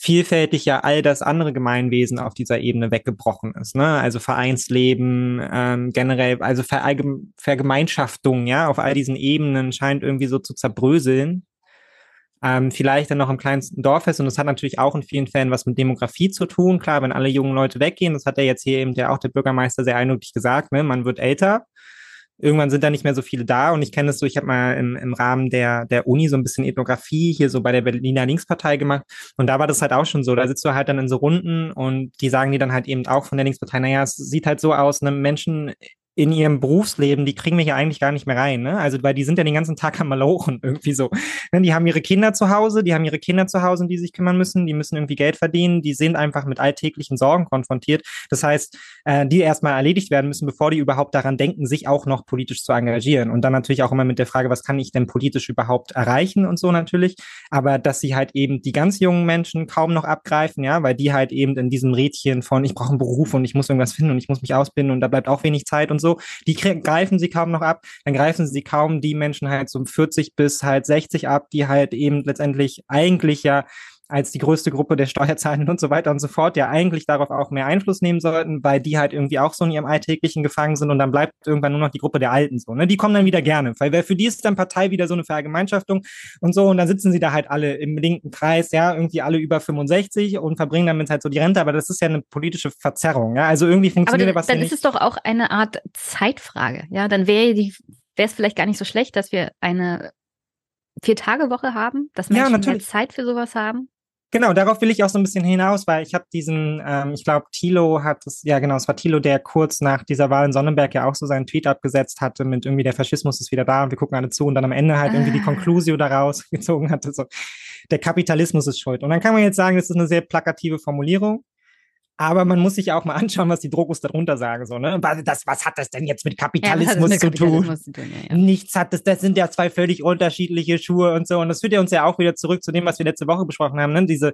vielfältig ja all das andere Gemeinwesen auf dieser Ebene weggebrochen ist, ne? Also Vereinsleben, ähm, generell, also Verallgem Vergemeinschaftung, ja, auf all diesen Ebenen scheint irgendwie so zu zerbröseln ähm, vielleicht dann noch im kleinsten Dorf ist. Und das hat natürlich auch in vielen Fällen was mit Demografie zu tun. Klar, wenn alle jungen Leute weggehen, das hat ja jetzt hier eben der, auch der Bürgermeister sehr eindrücklich gesagt, ne? man wird älter. Irgendwann sind da nicht mehr so viele da. Und ich kenne das so, ich habe mal im, im Rahmen der, der Uni so ein bisschen Ethnographie hier so bei der Berliner Linkspartei gemacht. Und da war das halt auch schon so, da sitzt du halt dann in so Runden und die sagen dir dann halt eben auch von der Linkspartei, naja, es sieht halt so aus, ne, Menschen in ihrem Berufsleben, die kriegen wir hier eigentlich gar nicht mehr rein. Ne? Also, weil die sind ja den ganzen Tag am Malochen irgendwie so. Ne? Die haben ihre Kinder zu Hause, die haben ihre Kinder zu Hause, die sich kümmern müssen, die müssen irgendwie Geld verdienen, die sind einfach mit alltäglichen Sorgen konfrontiert. Das heißt, äh, die erstmal erledigt werden müssen, bevor die überhaupt daran denken, sich auch noch politisch zu engagieren. Und dann natürlich auch immer mit der Frage, was kann ich denn politisch überhaupt erreichen und so natürlich. Aber dass sie halt eben die ganz jungen Menschen kaum noch abgreifen, ja, weil die halt eben in diesem Rädchen von ich brauche einen Beruf und ich muss irgendwas finden und ich muss mich ausbilden und da bleibt auch wenig Zeit und so so, die greifen sie kaum noch ab, dann greifen sie kaum die Menschen halt so 40 bis halt 60 ab, die halt eben letztendlich eigentlich ja als die größte Gruppe der Steuerzahlenden und so weiter und so fort, ja eigentlich darauf auch mehr Einfluss nehmen sollten, weil die halt irgendwie auch so in ihrem Alltäglichen gefangen sind und dann bleibt irgendwann nur noch die Gruppe der Alten so. Ne? Die kommen dann wieder gerne, weil für die ist dann Partei wieder so eine Vergemeinschaftung und so und dann sitzen sie da halt alle im linken Kreis, ja, irgendwie alle über 65 und verbringen damit halt so die Rente, aber das ist ja eine politische Verzerrung, ja, also irgendwie funktioniert aber was dann nicht. ist es doch auch eine Art Zeitfrage, ja, dann wäre die wäre es vielleicht gar nicht so schlecht, dass wir eine Vier-Tage-Woche haben, dass Menschen Ja, mehr. Zeit für sowas haben. Genau, darauf will ich auch so ein bisschen hinaus, weil ich habe diesen, ähm, ich glaube, Thilo hat es, ja genau, es war Thilo, der kurz nach dieser Wahl in Sonnenberg ja auch so seinen Tweet abgesetzt hatte mit irgendwie der Faschismus ist wieder da und wir gucken alle zu und dann am Ende halt irgendwie die Ah. Conclusio daraus gezogen hatte, so der Kapitalismus ist schuld. Und dann kann man jetzt sagen, das ist eine sehr plakative Formulierung. Aber man muss sich ja auch mal anschauen, was die Drogos darunter sagen. So, ne? was, das, was hat das denn jetzt mit Ja, Kapitalismus zu mit tun? Kapitalismus zu tun? Ja, ja. Nichts hat das, das sind ja zwei völlig unterschiedliche Schuhe und so. Und das führt ja uns ja auch wieder zurück zu dem, was wir letzte Woche besprochen haben, ne? Diese,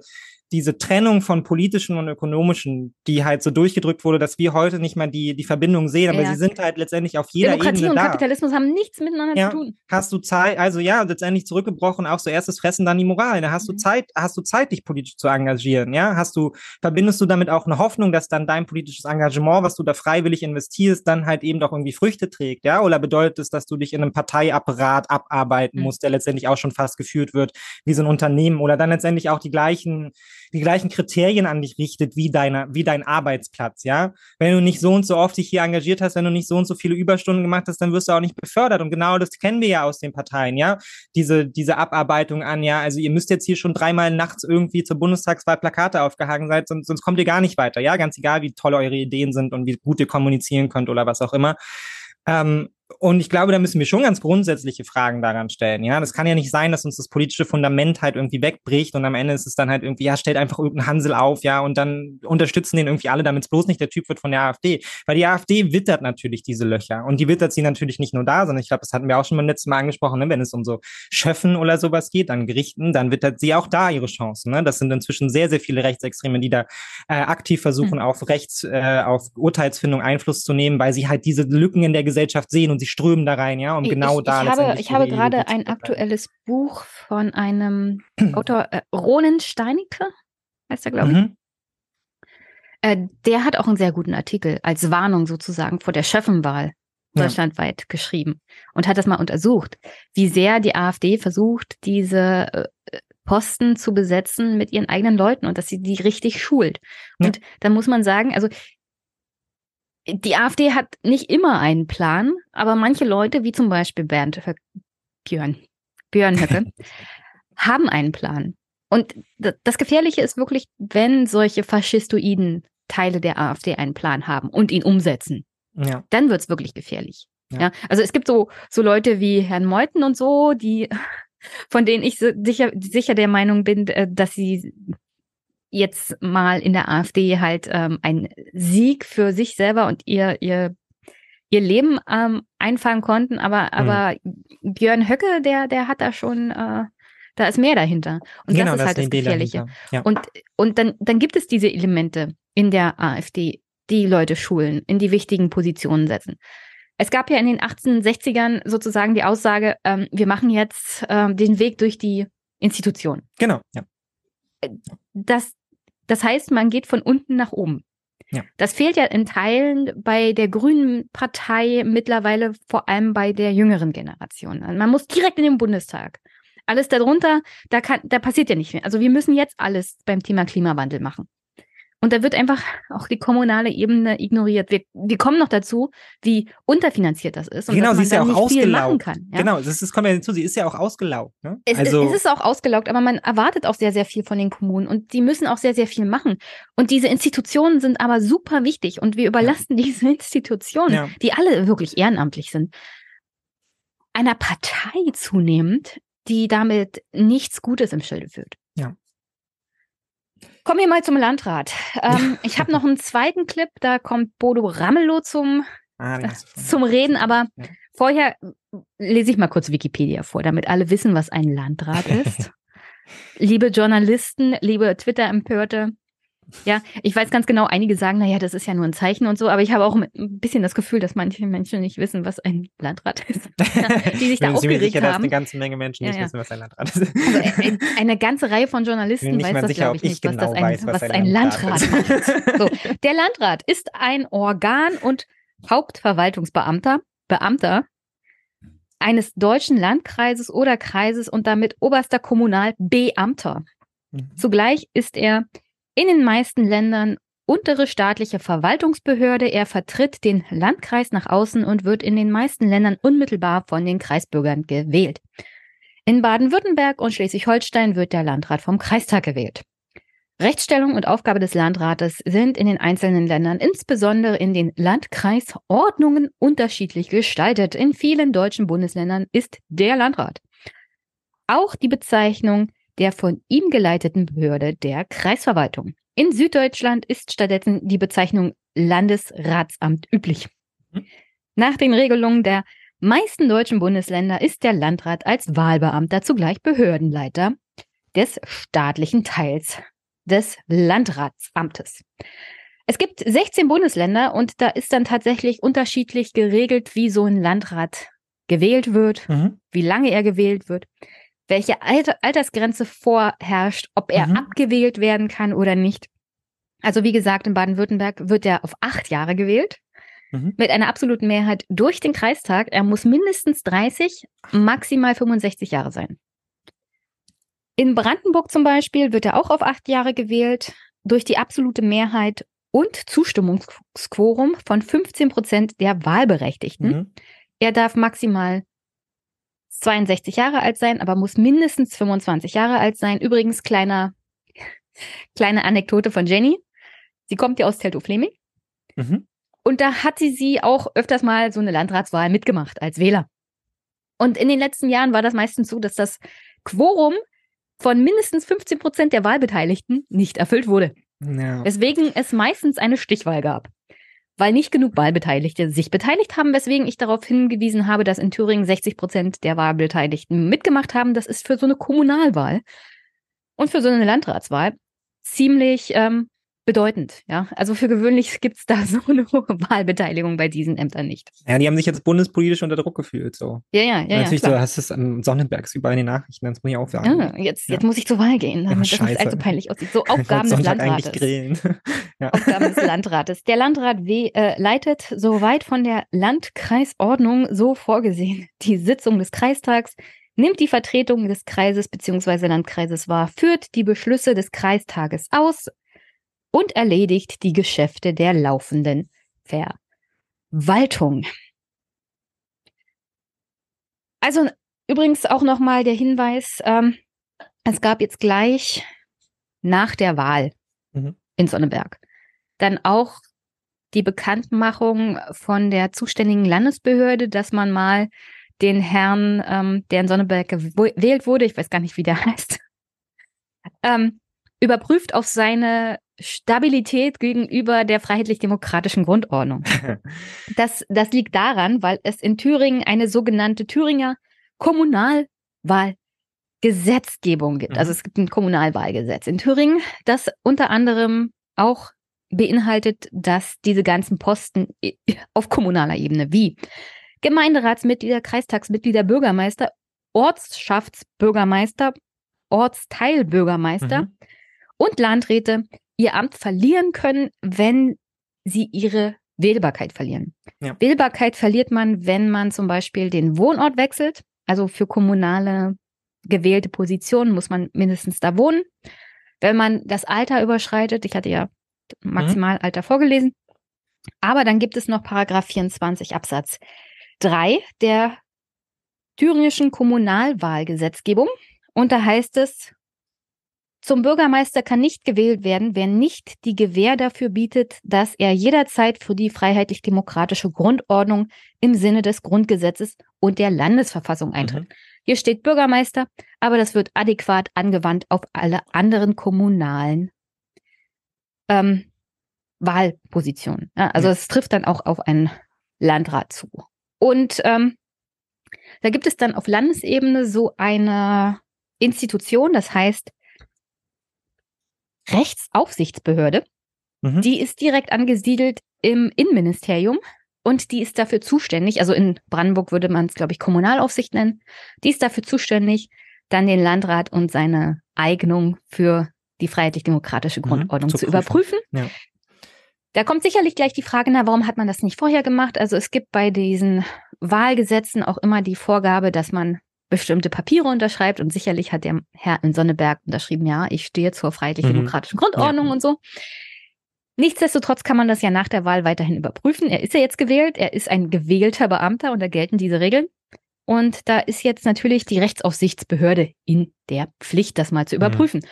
diese Trennung von politischen und ökonomischen, die halt so durchgedrückt wurde, dass wir heute nicht mal die, die Verbindung sehen, aber Ja. sie sind halt letztendlich auf jeder Demokratie Ebene und da. Kapitalismus haben nichts miteinander Ja. zu tun. Hast du Zeit, also ja, letztendlich zurückgebrochen, auch so erstes Fressen, dann die Moral. Da hast du Mhm. Zeit, hast du Zeit, dich politisch zu engagieren, ja? Hast du, verbindest du damit auch eine Hoffnung, dass dann dein politisches Engagement, was du da freiwillig investierst, dann halt eben doch irgendwie Früchte trägt, ja? Oder bedeutet es, dass du dich in einem Parteiapparat abarbeiten Mhm. musst, der letztendlich auch schon fast geführt wird wie so ein Unternehmen oder dann letztendlich auch die gleichen, die gleichen Kriterien an dich richtet wie deine, wie dein Arbeitsplatz, ja? Wenn du nicht so und so oft dich hier engagiert hast, wenn du nicht so und so viele Überstunden gemacht hast, dann wirst du auch nicht befördert. Und genau das kennen wir ja aus den Parteien, ja? Diese, diese Abarbeitung an, ja, also ihr müsst jetzt hier schon dreimal nachts irgendwie zur Bundestagswahl Plakate aufgehangen sein, sonst, sonst kommt ihr gar nicht weiter, ja? Ganz egal, wie toll eure Ideen sind und wie gut ihr kommunizieren könnt oder was auch immer. Ähm, und ich glaube, da müssen wir schon ganz grundsätzliche Fragen daran stellen. Ja, das kann ja nicht sein, dass uns das politische Fundament halt irgendwie wegbricht und am Ende ist es dann halt irgendwie, ja, stellt einfach irgendeinen Hansel auf, ja, und dann unterstützen den irgendwie alle, damit es bloß nicht der Typ wird von der AfD. Weil die AfD wittert natürlich diese Löcher und die wittert sie natürlich nicht nur da, sondern ich glaube, das hatten wir auch schon beim letzten Mal angesprochen, ne? wenn es um so Schöffen oder sowas geht, an Gerichten, dann wittert sie auch da ihre Chancen. Ne? Das sind inzwischen sehr, sehr viele Rechtsextreme, die da äh, aktiv versuchen, auf Rechts, äh, auf Urteilsfindung Einfluss zu nehmen, weil sie halt diese Lücken in der Gesellschaft sehen und sie strömen da rein, ja, um genau ich, da ich habe, ich habe gerade ein aktuelles Buch von einem Autor, äh, Ronen Steinecke, heißt er, glaube ich. Mhm. Äh, der hat auch einen sehr guten Artikel als Warnung sozusagen vor der Schöffenwahl Ja. deutschlandweit geschrieben und hat das mal untersucht, wie sehr die AfD versucht, diese äh, Posten zu besetzen mit ihren eigenen Leuten und dass sie die richtig schult. Ja. Und da muss man sagen, also die AfD hat nicht immer einen Plan, aber manche Leute, wie zum Beispiel Bernd Höck, Björn, Björn Höcke, haben einen Plan. Und das Gefährliche ist wirklich, wenn solche faschistoiden Teile der AfD einen Plan haben und ihn umsetzen, Ja. dann wird's wirklich gefährlich. Ja. Ja. also es gibt so, so Leute wie Herrn Meuthen und so, die, von denen ich sicher, sicher der Meinung bin, äh, dass sie jetzt mal in der AfD halt ähm, ein Sieg für sich selber und ihr, ihr, ihr Leben ähm, einfangen konnten, aber, aber Björn Höcke, der, der hat da schon, äh, da ist mehr dahinter. Und genau, das ist halt das eine Idee Gefährliche. dahinter. Ja. Und, und dann, dann gibt es diese Elemente in der AfD, die Leute schulen, in die wichtigen Positionen setzen. Es gab ja in den 1860ern sozusagen die Aussage, ähm, wir machen jetzt ähm, den Weg durch die Institution. genau, ja. Das, das heißt, man geht von unten nach oben. Ja. Das fehlt ja in Teilen bei der Grünen Partei mittlerweile vor allem bei der jüngeren Generation. Also man muss direkt in den Bundestag. Alles darunter, da kann, da passiert ja nicht mehr. Also wir müssen jetzt alles beim Thema Klimawandel machen. Und da wird einfach auch die kommunale Ebene ignoriert. Wir, wir kommen noch dazu, wie unterfinanziert das ist und genau, sie ist ja auch ausgelaugt. kann. Ja? Genau, das, ist, kommt ja hinzu, sie ist ja auch ausgelaugt. Ne? Es, also, es ist auch ausgelaugt, aber man erwartet auch sehr, sehr viel von den Kommunen und die müssen auch sehr, sehr viel machen. Und diese Institutionen sind aber super wichtig und wir überlassen diese Institutionen, Ja. die alle wirklich ehrenamtlich sind, einer Partei zunehmend, die damit nichts Gutes im Schilde führt. Kommen wir mal zum Landrat. Ähm, ich habe noch einen zweiten Clip, da kommt Bodo Ramelow zum ah, schon. zum Reden, aber Ja. vorher lese ich mal kurz Wikipedia vor, damit alle wissen, was ein Landrat ist. liebe Journalisten, liebe Twitter-Empörte, ja, ich weiß ganz genau, einige sagen, naja, das ist ja nur ein Zeichen und so, aber ich habe auch ein bisschen das Gefühl, dass manche Menschen nicht wissen, was ein Landrat ist. Die sich da mir aufgeregt sicher, dass haben. eine ganze Menge Menschen Ja, nicht ja. wissen, was ein Landrat ist. Also ein, eine ganze Reihe von Journalisten weiß das, sicher, glaube ich, nicht, ich was, das genau ein, weiß, was ein Landrat macht. So, der Landrat ist ein Organ und Hauptverwaltungsbeamter, Beamter eines deutschen Landkreises oder Kreises und damit oberster Kommunalbeamter. Mhm. Zugleich ist er in den meisten Ländern untere staatliche Verwaltungsbehörde. Er vertritt den Landkreis nach außen und wird in den meisten Ländern unmittelbar von den Kreisbürgern gewählt. In Baden-Württemberg und Schleswig-Holstein wird der Landrat vom Kreistag gewählt. Rechtsstellung und Aufgabe des Landrates sind in den einzelnen Ländern, insbesondere in den Landkreisordnungen, unterschiedlich gestaltet. In vielen deutschen Bundesländern ist der Landrat auch die Bezeichnung der von ihm geleiteten Behörde der Kreisverwaltung. In Süddeutschland ist stattdessen die Bezeichnung Landesratsamt üblich. Mhm. Nach den Regelungen der meisten deutschen Bundesländer ist der Landrat als Wahlbeamter zugleich Behördenleiter des staatlichen Teils des Landratsamtes. Es gibt 16 Bundesländer und da ist dann tatsächlich unterschiedlich geregelt, wie so ein Landrat gewählt wird, Mhm. wie lange er gewählt wird, welche Alter Altersgrenze vorherrscht, ob er Mhm. abgewählt werden kann oder nicht. Also wie gesagt, in Baden-Württemberg wird er auf acht Jahre gewählt, Mhm. mit einer absoluten Mehrheit durch den Kreistag. Er muss mindestens 30, maximal 65 Jahre sein. In Brandenburg zum Beispiel wird er auch auf acht Jahre gewählt, durch die absolute Mehrheit und Zustimmungsquorum von 15 Prozent der Wahlberechtigten. Mhm. Er darf maximal 62 Jahre alt sein, aber muss mindestens 25 Jahre alt sein. Übrigens, kleiner, kleine Anekdote von Jenny. Sie kommt ja aus Teltow-Fleming. Mhm. Und da hat sie sie auch öfters mal so eine Landratswahl mitgemacht als Wähler. Und in den letzten Jahren war das meistens so, dass das Quorum von mindestens 15 Prozent der Wahlbeteiligten nicht erfüllt wurde. Ja. Weswegen es meistens eine Stichwahl gab. Weil nicht genug Wahlbeteiligte sich beteiligt haben, weswegen ich darauf hingewiesen habe, dass in Thüringen 60 Prozent der Wahlbeteiligten mitgemacht haben. Das ist für so eine Kommunalwahl und für so eine Landratswahl ziemlich ähm, bedeutend. Ja, also für gewöhnlich gibt es da so eine hohe Wahlbeteiligung bei diesen Ämtern nicht. ja, die haben sich jetzt bundespolitisch unter Druck gefühlt. So. Ja, ja, ja. Natürlich, ja, du hast es am Sonnenbergs überall in den Nachrichten, das muss ich auch sagen. Ja, jetzt, Ja. jetzt muss ich zur Wahl gehen, damit das nicht allzu peinlich aussieht. So Aufgaben des Landrates. grillen. ja. Aufgaben des Landrates. Der Landrat we äh, leitet, soweit von der Landkreisordnung so vorgesehen, die Sitzung des Kreistags, nimmt die Vertretung des Kreises bzw. Landkreises wahr, führt die Beschlüsse des Kreistages aus und erledigt die Geschäfte der laufenden Verwaltung. Also übrigens auch nochmal der Hinweis, ähm, es gab jetzt gleich nach der Wahl Mhm. in Sonneberg dann auch die Bekanntmachung von der zuständigen Landesbehörde, dass man mal den Herrn, ähm, der in Sonneberg gewählt wurde, ich weiß gar nicht, wie der heißt, ähm, überprüft auf seine Stabilität gegenüber der freiheitlich-demokratischen Grundordnung. Das, das liegt daran, weil es in Thüringen eine sogenannte Thüringer Kommunalwahlgesetzgebung gibt. Also Mhm. es gibt ein Kommunalwahlgesetz in Thüringen, das unter anderem auch beinhaltet, dass diese ganzen Posten auf kommunaler Ebene wie Gemeinderatsmitglieder, Kreistagsmitglieder, Bürgermeister, Ortschaftsbürgermeister, Ortsteilbürgermeister Mhm. und Landräte ihr Amt verlieren können, wenn sie ihre Wählbarkeit verlieren. Ja. Wählbarkeit verliert man, wenn man zum Beispiel den Wohnort wechselt. Also für kommunale gewählte Positionen muss man mindestens da wohnen. Wenn man das Alter überschreitet, ich hatte ja Maximalalter vorgelesen, aber dann gibt es noch Paragraph 24 Absatz 3 der thüringischen Kommunalwahlgesetzgebung. Und da heißt es, zum Bürgermeister kann nicht gewählt werden, wer nicht die Gewähr dafür bietet, dass er jederzeit für die freiheitlich-demokratische Grundordnung im Sinne des Grundgesetzes und der Landesverfassung eintritt. Hier steht Bürgermeister, aber das wird adäquat angewandt auf alle anderen kommunalen ähm, Wahlpositionen. Ja, also es trifft dann auch auf einen Landrat zu. Und ähm, da gibt es dann auf Landesebene so eine Institution, das heißt Rechtsaufsichtsbehörde. Mhm. Die ist direkt angesiedelt im Innenministerium und die ist dafür zuständig, also in Brandenburg würde man es, glaube ich, Kommunalaufsicht nennen. Die ist dafür zuständig, dann den Landrat und seine Eignung für die freiheitlich-demokratische Mhm, Grundordnung zu zu, prüfen. überprüfen. Ja. Da kommt sicherlich gleich die Frage, na, warum hat man das nicht vorher gemacht? Also es gibt bei diesen Wahlgesetzen auch immer die Vorgabe, dass man bestimmte Papiere unterschreibt und sicherlich hat der Herr in Sonneberg unterschrieben, ja, ich stehe zur freiheitlich-demokratischen Grundordnung Ja. und so. Nichtsdestotrotz kann man das ja nach der Wahl weiterhin überprüfen. Er ist ja jetzt gewählt, er ist ein gewählter Beamter und da gelten diese Regeln. Und da ist jetzt natürlich die Rechtsaufsichtsbehörde in der Pflicht, das mal zu Mhm. überprüfen.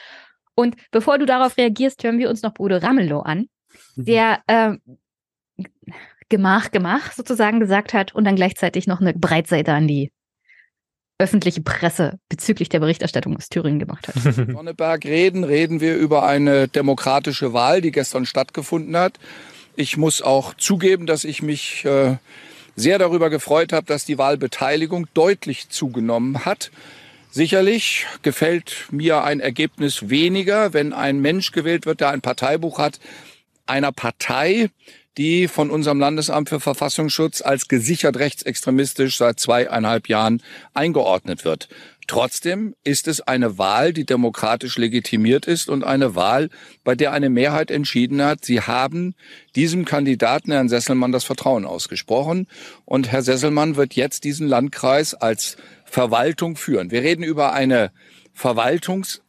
Und bevor du darauf reagierst, hören wir uns noch Bruder Ramelow an, der äh, Gemach, Gemach sozusagen gesagt hat und dann gleichzeitig noch eine Breitseite an die öffentliche Presse bezüglich der Berichterstattung aus Thüringen gemacht hat. Sonneberg reden, reden wir über eine demokratische Wahl, die gestern stattgefunden hat. Ich muss auch zugeben, dass ich mich äh, sehr darüber gefreut habe, dass die Wahlbeteiligung deutlich zugenommen hat. Sicherlich gefällt mir ein Ergebnis weniger, wenn ein Mensch gewählt wird, der ein Parteibuch hat, einer Partei, die von unserem Landesamt für Verfassungsschutz als gesichert rechtsextremistisch seit zweieinhalb Jahren eingeordnet wird. Trotzdem ist es eine Wahl, die demokratisch legitimiert ist und eine Wahl, bei der eine Mehrheit entschieden hat, sie haben diesem Kandidaten, Herrn Sesselmann, das Vertrauen ausgesprochen. Und Herr Sesselmann wird jetzt diesen Landkreis als Verwaltung führen. Wir reden über eine Verwaltungs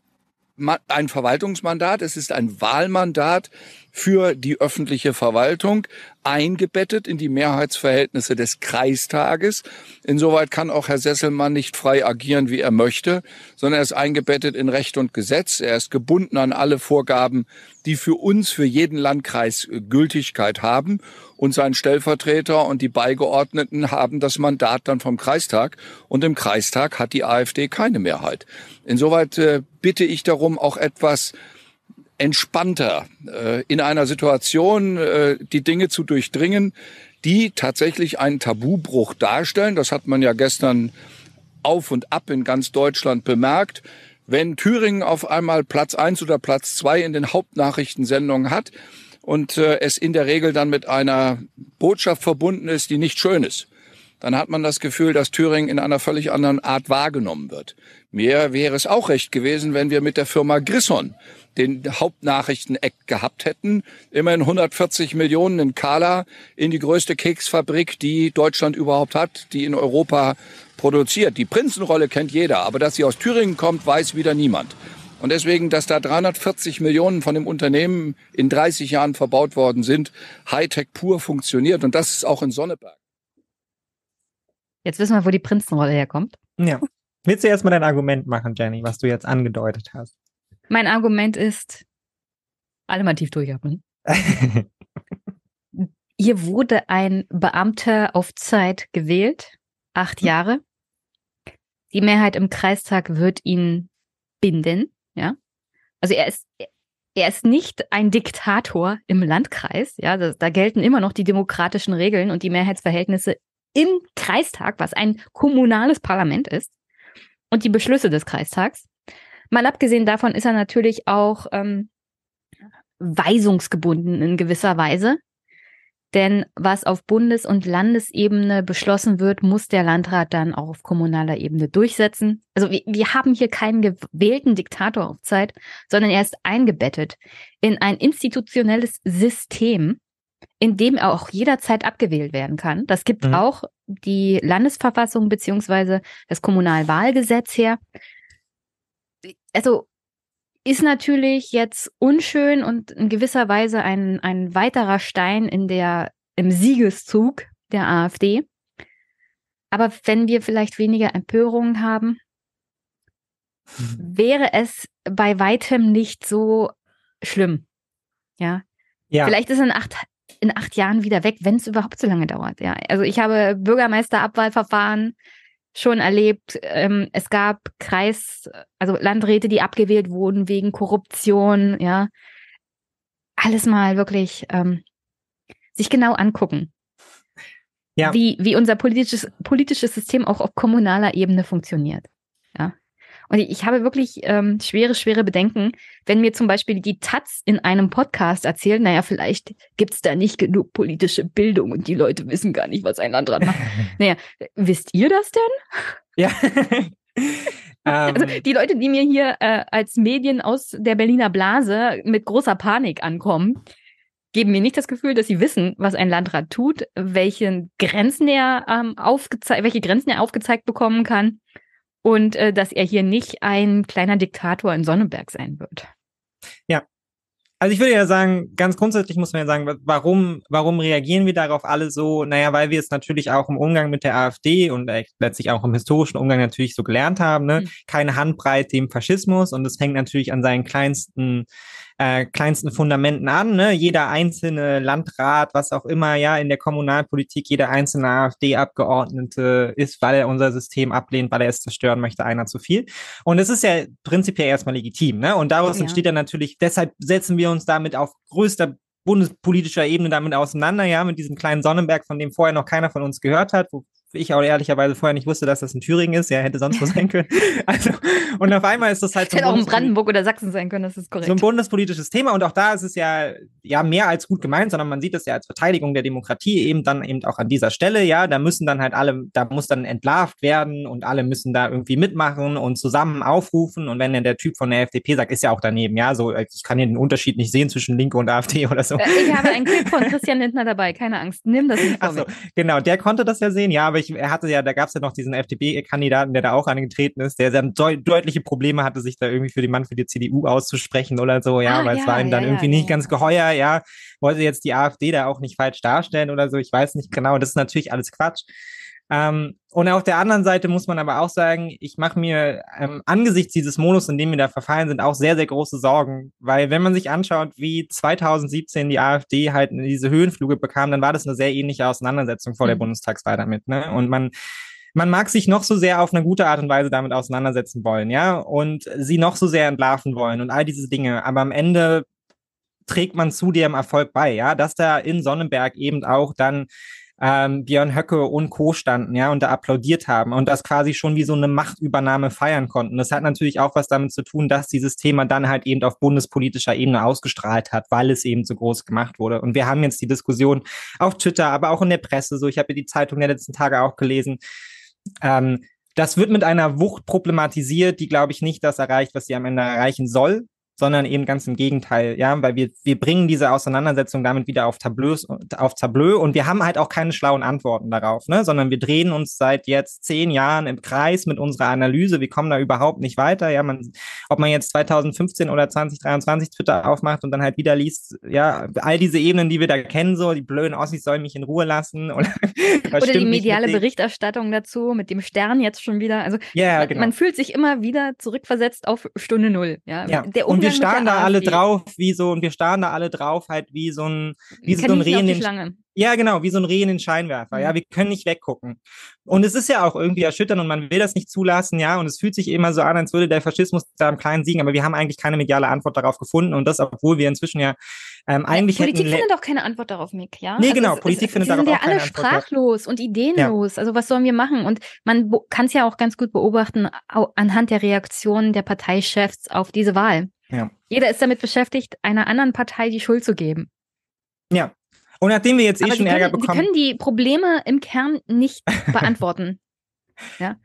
ein Verwaltungsmandat, es ist ein Wahlmandat für die öffentliche Verwaltung, eingebettet in die Mehrheitsverhältnisse des Kreistages. Insoweit kann auch Herr Sesselmann nicht frei agieren, wie er möchte, sondern er ist eingebettet in Recht und Gesetz. Er ist gebunden an alle Vorgaben, die für uns, für jeden Landkreis äh, Gültigkeit haben. Und sein Stellvertreter und die Beigeordneten haben das Mandat dann vom Kreistag. Und im Kreistag hat die AfD keine Mehrheit. Insoweit äh, bitte ich darum, auch etwas entspannter äh, in einer Situation äh, die Dinge zu durchdringen, die tatsächlich einen Tabubruch darstellen. Das hat man ja gestern auf und ab in ganz Deutschland bemerkt. Wenn Thüringen auf einmal Platz eins oder Platz zwei in den Hauptnachrichtensendungen hat und äh, es in der Regel dann mit einer Botschaft verbunden ist, die nicht schön ist, dann hat man das Gefühl, dass Thüringen in einer völlig anderen Art wahrgenommen wird. Mir wäre es auch recht gewesen, wenn wir mit der Firma Grisson den Hauptnachrichteneck gehabt hätten. Immerhin 140 Millionen in Kala in die größte Keksfabrik, die Deutschland überhaupt hat, die in Europa produziert. Die Prinzenrolle kennt jeder, aber dass sie aus Thüringen kommt, weiß wieder niemand. Und deswegen, dass da 340 Millionen von dem Unternehmen in 30 Jahren verbaut worden sind, Hightech pur funktioniert. Und das ist auch in Sonneberg. Jetzt wissen wir, wo die Prinzenrolle herkommt. Ja. Willst du erstmal dein Argument machen, Jenny, was du jetzt angedeutet hast? Mein Argument ist, alle mal tief durchatmen. Hier wurde ein Beamter auf Zeit gewählt, acht Jahre. Die Mehrheit im Kreistag wird ihn binden, ja. Also er ist, er ist nicht ein Diktator im Landkreis. Ja, da, da gelten immer noch die demokratischen Regeln und die Mehrheitsverhältnisse im Kreistag, was ein kommunales Parlament ist, und die Beschlüsse des Kreistags. Mal abgesehen davon ist er natürlich auch ähm, weisungsgebunden in gewisser Weise. Denn was auf Bundes- und Landesebene beschlossen wird, muss der Landrat dann auch auf kommunaler Ebene durchsetzen. Also wir, wir haben hier keinen gewählten Diktator auf Zeit, sondern er ist eingebettet in ein institutionelles System, in dem er auch jederzeit abgewählt werden kann. Das gibt mhm. auch die Landesverfassung beziehungsweise das Kommunalwahlgesetz her. Also ist natürlich jetzt unschön und in gewisser Weise ein, ein weiterer Stein in der, im Siegeszug der AfD. Aber wenn wir vielleicht weniger Empörungen haben, wäre es bei weitem nicht so schlimm. Ja. ja. Vielleicht ist in acht, in acht Jahren wieder weg, wenn es überhaupt so lange dauert. Ja. Also ich habe Bürgermeisterabwahlverfahren schon erlebt. Ähm, es gab Kreis, also Landräte, die abgewählt wurden wegen Korruption, ja. Alles mal wirklich ähm, sich genau angucken. Ja. Wie, wie unser politisches, politisches System auch auf kommunaler Ebene funktioniert. Ja. Und ich habe wirklich ähm, schwere, schwere Bedenken, wenn mir zum Beispiel die Taz in einem Podcast erzählt, naja, vielleicht gibt's da nicht genug politische Bildung und die Leute wissen gar nicht, was ein Landrat macht. naja, wisst ihr das denn? Ja. also ähm. die Leute, die mir hier äh, als Medien aus der Berliner Blase mit großer Panik ankommen, geben mir nicht das Gefühl, dass sie wissen, was ein Landrat tut, welche Grenzen er ähm, aufgezeigt, welche Grenzen er aufgezeigt bekommen kann und äh, dass er hier nicht ein kleiner Diktator in Sonnenberg sein wird. Ja. Also ich würde ja sagen, ganz grundsätzlich muss man ja sagen, warum, warum reagieren wir darauf alle so? Naja, weil wir es natürlich auch im Umgang mit der AfD und äh, letztlich auch im historischen Umgang natürlich so gelernt haben, ne? Mhm. Keine Handbreite im Faschismus und es fängt natürlich an seinen kleinsten äh, kleinsten Fundamenten an. Ne? Jeder einzelne Landrat, was auch immer, ja, in der Kommunalpolitik, jeder einzelne AfD-Abgeordnete ist, weil er unser System ablehnt, weil er es zerstören möchte, einer zu viel. Und es ist ja prinzipiell erstmal legitim. Ne? Und daraus ja. entsteht dann natürlich, deshalb setzen wir uns damit auf größter bundespolitischer Ebene damit auseinander, ja, mit diesem kleinen Sonnenberg, von dem vorher noch keiner von uns gehört hat, wo ich auch ehrlicherweise vorher nicht wusste, dass das in Thüringen ist. Ja, hätte sonst wo sein können. Also, und auf einmal ist das halt so. Hätte auch in Brandenburg oder Sachsen sein können, das ist korrekt. So ein bundespolitisches Thema. Und auch da ist es ja, ja mehr als gut gemeint, sondern man sieht es ja als Verteidigung der Demokratie eben dann eben auch an dieser Stelle. Ja, da müssen dann halt alle, da muss dann entlarvt werden und alle müssen da irgendwie mitmachen und zusammen aufrufen. Und wenn dann der Typ von der FDP sagt, ist ja auch daneben. Ja, so, ich kann hier den Unterschied nicht sehen zwischen Linke und AfD oder so. Äh, ich habe einen Clip von Christian Lindner dabei, keine Angst. Nimm das nicht vor Ach so, Genau, der konnte das ja sehen. Ja, aber ich, er hatte ja, da gab es ja noch diesen FDP-Kandidaten, der da auch angetreten ist, der sehr deut deutliche Probleme hatte, sich da irgendwie für den Mann für die CDU auszusprechen oder so, ja, ah, weil ja, es war ihm dann ja, irgendwie ja, nicht ganz geheuer, ja, wollte jetzt die AfD da auch nicht falsch darstellen oder so, ich weiß nicht genau, das ist natürlich alles Quatsch. Ähm, und auf der anderen Seite muss man aber auch sagen, ich mache mir ähm, angesichts dieses Modus, in dem wir da verfallen sind, auch sehr, sehr große Sorgen. Weil wenn man sich anschaut, wie 2017 die AfD halt diese Höhenflüge bekam, dann war das eine sehr ähnliche Auseinandersetzung vor mhm. der Bundestagswahl damit. Ne? Und man man mag sich noch so sehr auf eine gute Art und Weise damit auseinandersetzen wollen, ja, und sie noch so sehr entlarven wollen und all diese Dinge. Aber am Ende trägt man zu dem Erfolg bei, ja, dass da in Sonnenberg eben auch dann ähm, Björn Höcke und Co. standen, ja, und da applaudiert haben und das quasi schon wie so eine Machtübernahme feiern konnten. Das hat natürlich auch was damit zu tun, dass dieses Thema dann halt eben auf bundespolitischer Ebene ausgestrahlt hat, weil es eben so groß gemacht wurde. Und wir haben jetzt die Diskussion auf Twitter, aber auch in der Presse, so ich habe die Zeitung der letzten Tage auch gelesen. Ähm, das wird mit einer Wucht problematisiert, die, glaube ich, nicht das erreicht, was sie am Ende erreichen soll sondern eben ganz im Gegenteil, ja, weil wir, wir bringen diese Auseinandersetzung damit wieder auf Tableaus, auf Tableau und wir haben halt auch keine schlauen Antworten darauf, ne, sondern wir drehen uns seit jetzt zehn Jahren im Kreis mit unserer Analyse, wir kommen da überhaupt nicht weiter, ja, man, ob man jetzt 2015 oder 2023 Twitter aufmacht und dann halt wieder liest, ja, all diese Ebenen, die wir da kennen, so, die blöden Ossis sollen mich in Ruhe lassen oder, oder die mediale Berichterstattung dazu mit dem Stern jetzt schon wieder, also, ja, genau. man fühlt sich immer wieder zurückversetzt auf Stunde Null, ja, ja. der wir starren da alle drauf, wie so, und wir starren da alle drauf, halt wie so ein, wie so ein Reh in den, Ja, genau, wie so ein Reh in den Scheinwerfer. Ja, Mhm. wir können nicht weggucken. Und es ist ja auch irgendwie erschütternd und man will das nicht zulassen, ja. Und es fühlt sich immer so an, als würde der Faschismus da im Kleinen siegen, aber wir haben eigentlich keine mediale Antwort darauf gefunden. Und das, obwohl wir inzwischen ja ähm, eigentlich ja, Politik findet auch keine Antwort darauf, Mick, ja? Nee, genau, es- Politik es, findet darauf sind ja auch keine alle Antwort, ja. sprachlos und ideenlos. Also was sollen wir machen? Und man kann es ja auch ganz gut beobachten anhand der Reaktionen der Parteichefs auf diese Wahl. Ja. Jeder ist damit beschäftigt, einer anderen Partei die Schuld zu geben. Ja. Und nachdem wir jetzt eh Aber schon sie Ärger können, sie bekommen. können die Probleme im Kern nicht beantworten. ja.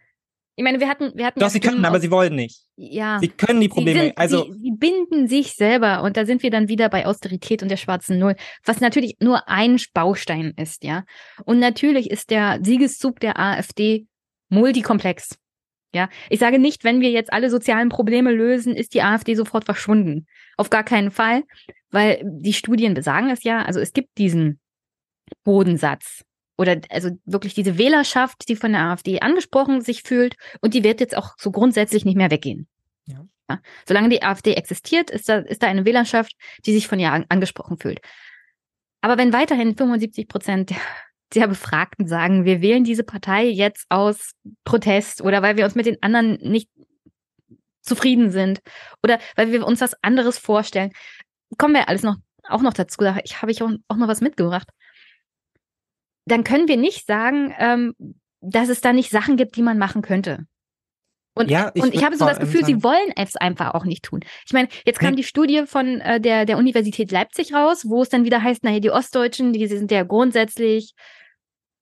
Ich meine, wir hatten, wir hatten Doch, ja sie können, aber sie wollen nicht. ja. Sie können die Probleme, Sie, sind, also sie, sie binden sich selber und da sind wir dann wieder bei Austerität und der schwarzen Null, was natürlich nur ein Baustein ist, ja. Und natürlich ist der Siegeszug der AfD multikomplex. Ja, ich sage nicht, wenn wir jetzt alle sozialen Probleme lösen, ist die AfD sofort verschwunden. Auf gar keinen Fall, weil die Studien besagen es ja. Also es gibt diesen Bodensatz oder also wirklich diese Wählerschaft, die von der AfD angesprochen sich fühlt und die wird jetzt auch so grundsätzlich nicht mehr weggehen. Ja. Ja. Solange die AfD existiert, ist da, ist da eine Wählerschaft, die sich von ihr an, angesprochen fühlt. Aber wenn weiterhin 75 Prozent der, Befragten sagen, wir wählen diese Partei jetzt aus Protest oder weil wir uns mit den anderen nicht zufrieden sind oder weil wir uns was anderes vorstellen, kommen wir alles noch auch noch dazu. Da ich, habe ich auch, auch noch was mitgebracht. Dann können wir nicht sagen, ähm, dass es da nicht Sachen gibt, die man machen könnte. Und, Ja, ich und ich habe so das Gefühl, sie wollen es einfach auch nicht tun. Ich meine, jetzt kam Nee. die Studie von äh, der, der Universität Leipzig raus, wo es dann wieder heißt, naja, die Ostdeutschen, die sind ja grundsätzlich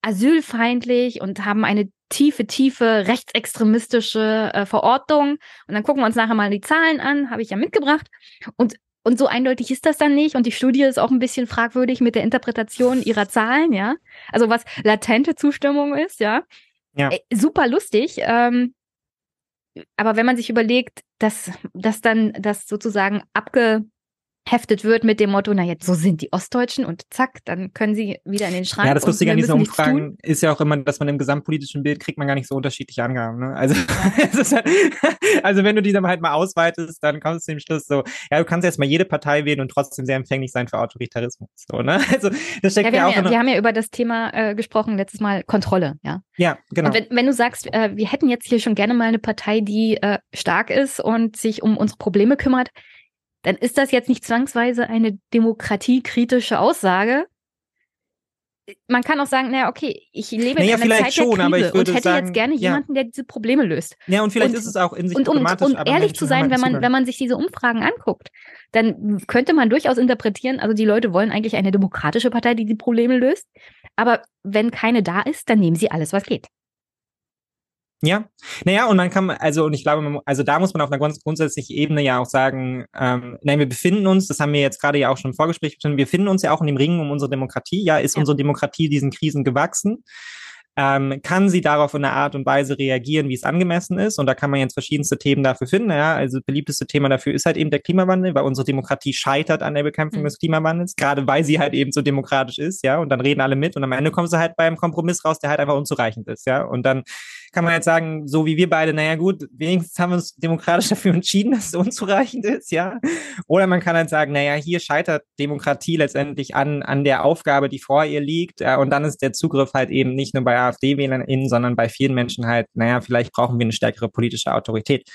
asylfeindlich und haben eine tiefe, tiefe rechtsextremistische äh, Verortung. Und dann gucken wir uns nachher mal die Zahlen an, habe ich ja mitgebracht. Und, und so eindeutig ist das dann nicht. Und die Studie ist auch ein bisschen fragwürdig mit der Interpretation ihrer Zahlen, ja. Also was latente Zustimmung ist, ja. Ja. Äh, super lustig. Ähm, aber wenn man sich überlegt, dass, dass dann das sozusagen abgeheftet wird mit dem Motto, na jetzt, so sind die Ostdeutchen und zack, dann können sie wieder in den Schrank. Ja, das Lustige an diesen tun. Umfragen ist ja auch immer, dass man im gesamtpolitischen Bild kriegt man gar nicht so unterschiedliche Angaben. Ne? Also, halt, also wenn du die dann halt mal ausweitest, dann kommst du zum Schluss so, ja, du kannst jetzt mal jede Partei wählen und trotzdem sehr empfänglich sein für Autoritarismus. So, ne? Also das steckt Ja, wir, ja, auch haben ja, wir haben ja über das Thema äh, gesprochen letztes Mal Kontrolle, ja. Ja, genau. Und wenn, wenn du sagst, äh, wir hätten jetzt hier schon gerne mal eine Partei, die äh, stark ist und sich um unsere Probleme kümmert, dann ist das jetzt nicht zwangsweise eine demokratiekritische Aussage. Man kann auch sagen, naja, okay, ich lebe Naja, in einer Zeit schon, der aber Krise und hätte sagen, jetzt gerne ja. jemanden, der diese Probleme löst. Ja, und vielleicht und- ist es auch in sich Und um, problematisch. um aber ehrlich zu sein, halt wenn man, Zugang. wenn man sich diese Umfragen anguckt, dann könnte man durchaus interpretieren, also die Leute wollen eigentlich eine demokratische Partei, die die Probleme löst. Aber wenn keine da ist, dann nehmen sie alles, was geht. Ja, naja, und man kann, also, und ich glaube, man, also da muss man auf einer ganz grundsätzlichen Ebene ja auch sagen, ähm, nein, wir befinden uns, das haben wir jetzt gerade ja auch schon im Vorgespräch wir befinden uns ja auch in dem Ringen um unsere Demokratie. Ja, ist Ja. unsere Demokratie diesen Krisen gewachsen? Ähm, kann sie darauf in einer Art und Weise reagieren, wie es angemessen ist? Und da kann man jetzt verschiedenste Themen dafür finden. Ja, also beliebteste Thema dafür ist halt eben der Klimawandel, weil unsere Demokratie scheitert an der Bekämpfung Mhm. des Klimawandels, gerade weil sie halt eben so demokratisch ist, ja, und dann reden alle mit und am Ende kommen sie halt beim Kompromiss raus, der halt einfach unzureichend ist, ja. Und dann kann man jetzt sagen, so wie wir beide, naja gut, wenigstens haben wir uns demokratisch dafür entschieden, dass es unzureichend ist, ja. Oder man kann halt sagen, naja, hier scheitert Demokratie letztendlich an, an der Aufgabe, die vor ihr liegt. Ja, und dann ist der Zugriff halt eben nicht nur bei AfD-WählerInnen, sondern bei vielen Menschen halt, naja, vielleicht brauchen wir eine stärkere politische Autorität.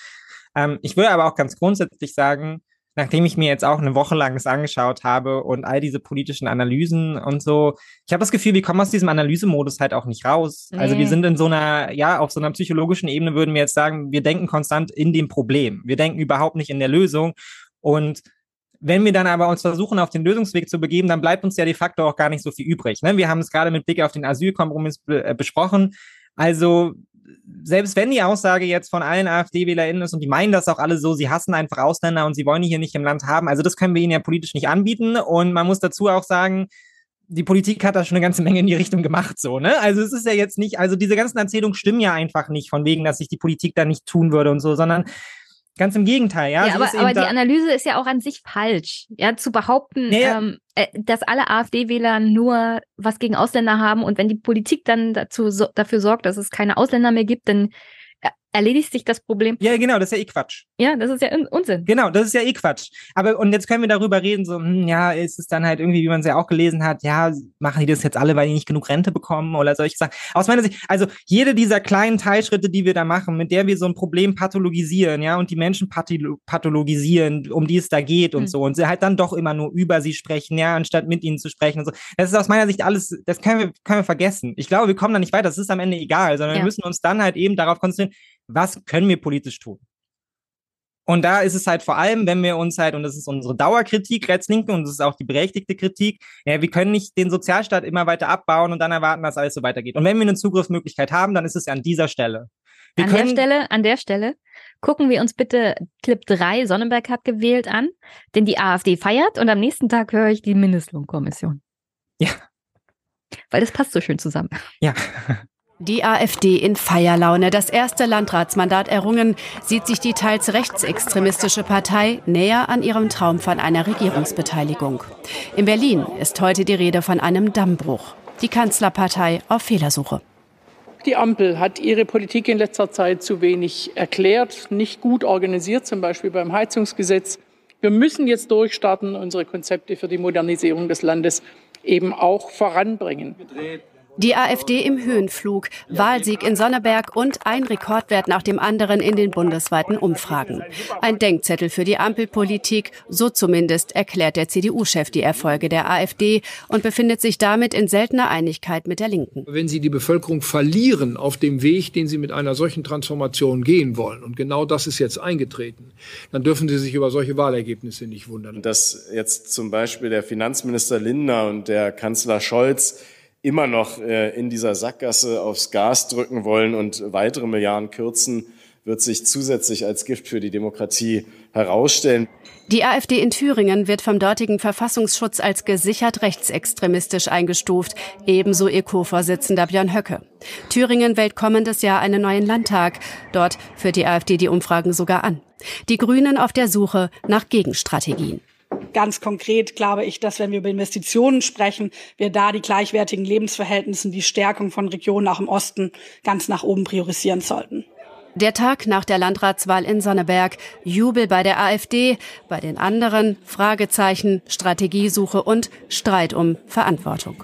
Ähm, ich würde aber auch ganz grundsätzlich sagen, nachdem ich mir jetzt auch eine Woche lang das angeschaut habe und all diese politischen Analysen und so, ich habe das Gefühl, wir kommen aus diesem Analysemodus halt auch nicht raus. Also wir Nee. sind in so einer, ja, auf so einer psychologischen Ebene würden wir jetzt sagen, wir denken konstant in dem Problem. Wir denken überhaupt nicht in der Lösung. Und wenn wir dann aber uns versuchen, auf den Lösungsweg zu begeben, dann bleibt uns ja de facto auch gar nicht so viel übrig. Ne? Wir haben es gerade mit Blick auf den Asylkompromiss be äh, besprochen. Also selbst wenn die Aussage jetzt von allen AfD-WählerInnen ist und die meinen das auch alle so, sie hassen einfach Ausländer und sie wollen die hier nicht im Land haben, also das können wir ihnen ja politisch nicht anbieten. Und man muss dazu auch sagen, die Politik hat da schon eine ganze Menge in die Richtung gemacht, so, ne? Also es ist ja jetzt nicht, also diese ganzen Erzählungen stimmen ja einfach nicht, von wegen, dass sich die Politik da nicht tun würde und so, sondern ganz im Gegenteil, ja. Ja, aber, aber die Analyse ist ja auch an sich falsch. Ja, zu behaupten, Ja, ja. Ähm, äh, dass alle AfD-Wähler nur was gegen Ausländer haben und wenn die Politik dann dazu so, dafür sorgt, dass es keine Ausländer mehr gibt, dann erledigt sich das Problem. Ja, genau, das ist ja eh Quatsch. Ja, das ist ja Unsinn. Genau, das ist ja eh Quatsch. Aber und jetzt können wir darüber reden, so, hm, ja, ist es dann halt irgendwie, wie man es ja auch gelesen hat, ja, machen die das jetzt alle, weil die nicht genug Rente bekommen oder solche Sachen. Aus meiner Sicht, also jede dieser kleinen Teilschritte, die wir da machen, mit der wir so ein Problem pathologisieren, ja, und die Menschen pathologisieren, um die es da geht und mhm. so, und sie halt dann doch immer nur über sie sprechen, ja, anstatt mit ihnen zu sprechen und so. Das ist aus meiner Sicht alles, das können wir, können wir vergessen. Ich glaube, wir kommen da nicht weiter, das ist am Ende egal, sondern ja. wir müssen uns dann halt eben darauf konzentrieren, was können wir politisch tun? Und da ist es halt vor allem, wenn wir uns halt, und das ist unsere Dauerkritik, Rechtslinke, und das ist auch die berechtigte Kritik, ja, wir können nicht den Sozialstaat immer weiter abbauen und dann erwarten, dass alles so weitergeht. Und wenn wir eine Zugriffsmöglichkeit haben, dann ist es ja an dieser Stelle. Wir an der Stelle, an der Stelle gucken wir uns bitte Clip 3, Sonnenberg hat gewählt an, denn die AfD feiert und am nächsten Tag höre ich die Mindestlohnkommission. Ja. Weil das passt so schön zusammen. Ja. Die AfD in Feierlaune. Das erste Landratsmandat errungen, sieht sich die teils rechtsextremistische Partei näher an ihrem Traum von einer Regierungsbeteiligung. In Berlin ist heute die Rede von einem Dammbruch. Die Kanzlerpartei auf Fehlersuche. Die Ampel hat ihre Politik in letzter Zeit zu wenig erklärt, nicht gut organisiert, zum Beispiel beim Heizungsgesetz. Wir müssen jetzt durchstarten, unsere Konzepte für die Modernisierung des Landes eben auch voranbringen. Die AfD im Höhenflug, Wahlsieg in Sonneberg und ein Rekordwert nach dem anderen in den bundesweiten Umfragen. Ein Denkzettel für die Ampelpolitik, so zumindest erklärt der CDU-Chef die Erfolge der AfD und befindet sich damit in seltener Einigkeit mit der Linken. Wenn Sie die Bevölkerung verlieren auf dem Weg, den Sie mit einer solchen Transformation gehen wollen, und genau das ist jetzt eingetreten, dann dürfen Sie sich über solche Wahlergebnisse nicht wundern. Dass jetzt zum Beispiel der Finanzminister Lindner und der Kanzler Scholz immer noch äh, in dieser Sackgasse aufs Gas drücken wollen und weitere Milliarden kürzen, wird sich zusätzlich als Gift für die Demokratie herausstellen. Die AfD in Thüringen wird vom dortigen Verfassungsschutz als gesichert rechtsextremistisch eingestuft, ebenso ihr Co-Vorsitzender Björn Höcke. Thüringen wählt kommendes Jahr einen neuen Landtag. Dort führt die AfD die Umfragen sogar an. Die Grünen auf der Suche nach Gegenstrategien. Ganz konkret glaube ich, dass wenn wir über Investitionen sprechen, wir da die gleichwertigen Lebensverhältnisse, die Stärkung von Regionen auch im Osten ganz nach oben priorisieren sollten. Der Tag nach der Landratswahl in Sonneberg, Jubel bei der AfD, bei den anderen Fragezeichen, Strategiesuche und Streit um Verantwortung.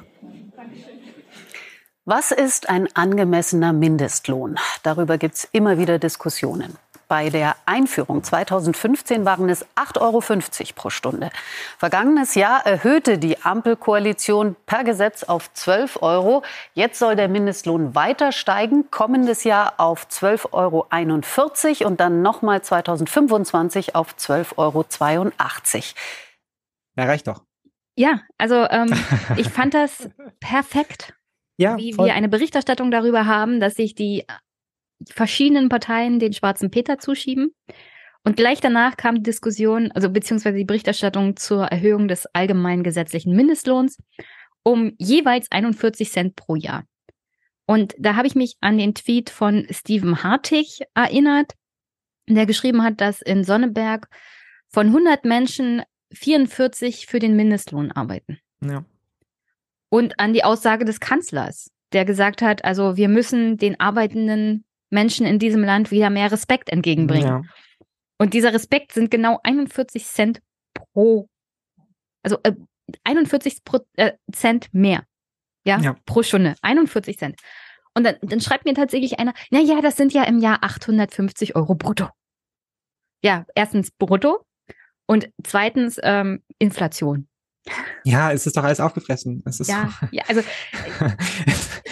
Was ist ein angemessener Mindestlohn? Darüber gibt es immer wieder Diskussionen. Bei der Einführung 2015 waren es 8,50 Euro pro Stunde. Vergangenes Jahr erhöhte die Ampelkoalition per Gesetz auf 12 Euro. Jetzt soll der Mindestlohn weiter steigen, kommendes Jahr auf 12,41 Euro und dann nochmal 2025 auf 12,82 Euro. Ja, reicht doch. Ja, also ähm, ich fand das perfekt, ja, wie voll. wir eine Berichterstattung darüber haben, dass sich die verschiedenen Parteien den schwarzen Peter zuschieben. Und gleich danach kam die Diskussion, also beziehungsweise die Berichterstattung zur Erhöhung des allgemeinen gesetzlichen Mindestlohns um jeweils 41 Cent pro Jahr. Und da habe ich mich an den Tweet von Steven Hartig erinnert, der geschrieben hat, dass in Sonneberg von 100 Menschen 44 für den Mindestlohn arbeiten. Ja. Und an die Aussage des Kanzlers, der gesagt hat, also wir müssen den Arbeitenden Menschen in diesem Land wieder mehr Respekt entgegenbringen. Ja. Und dieser Respekt sind genau 41 Cent pro, also äh, 41 Pro, äh, Cent mehr. Ja? ja, pro Stunde. 41 Cent. Und dann, dann schreibt mir tatsächlich einer, na ja, das sind ja im Jahr 850 Euro brutto. Ja, erstens brutto und zweitens ähm, Inflation. Ja, es ist doch alles aufgefressen. Es ist ja, ja, also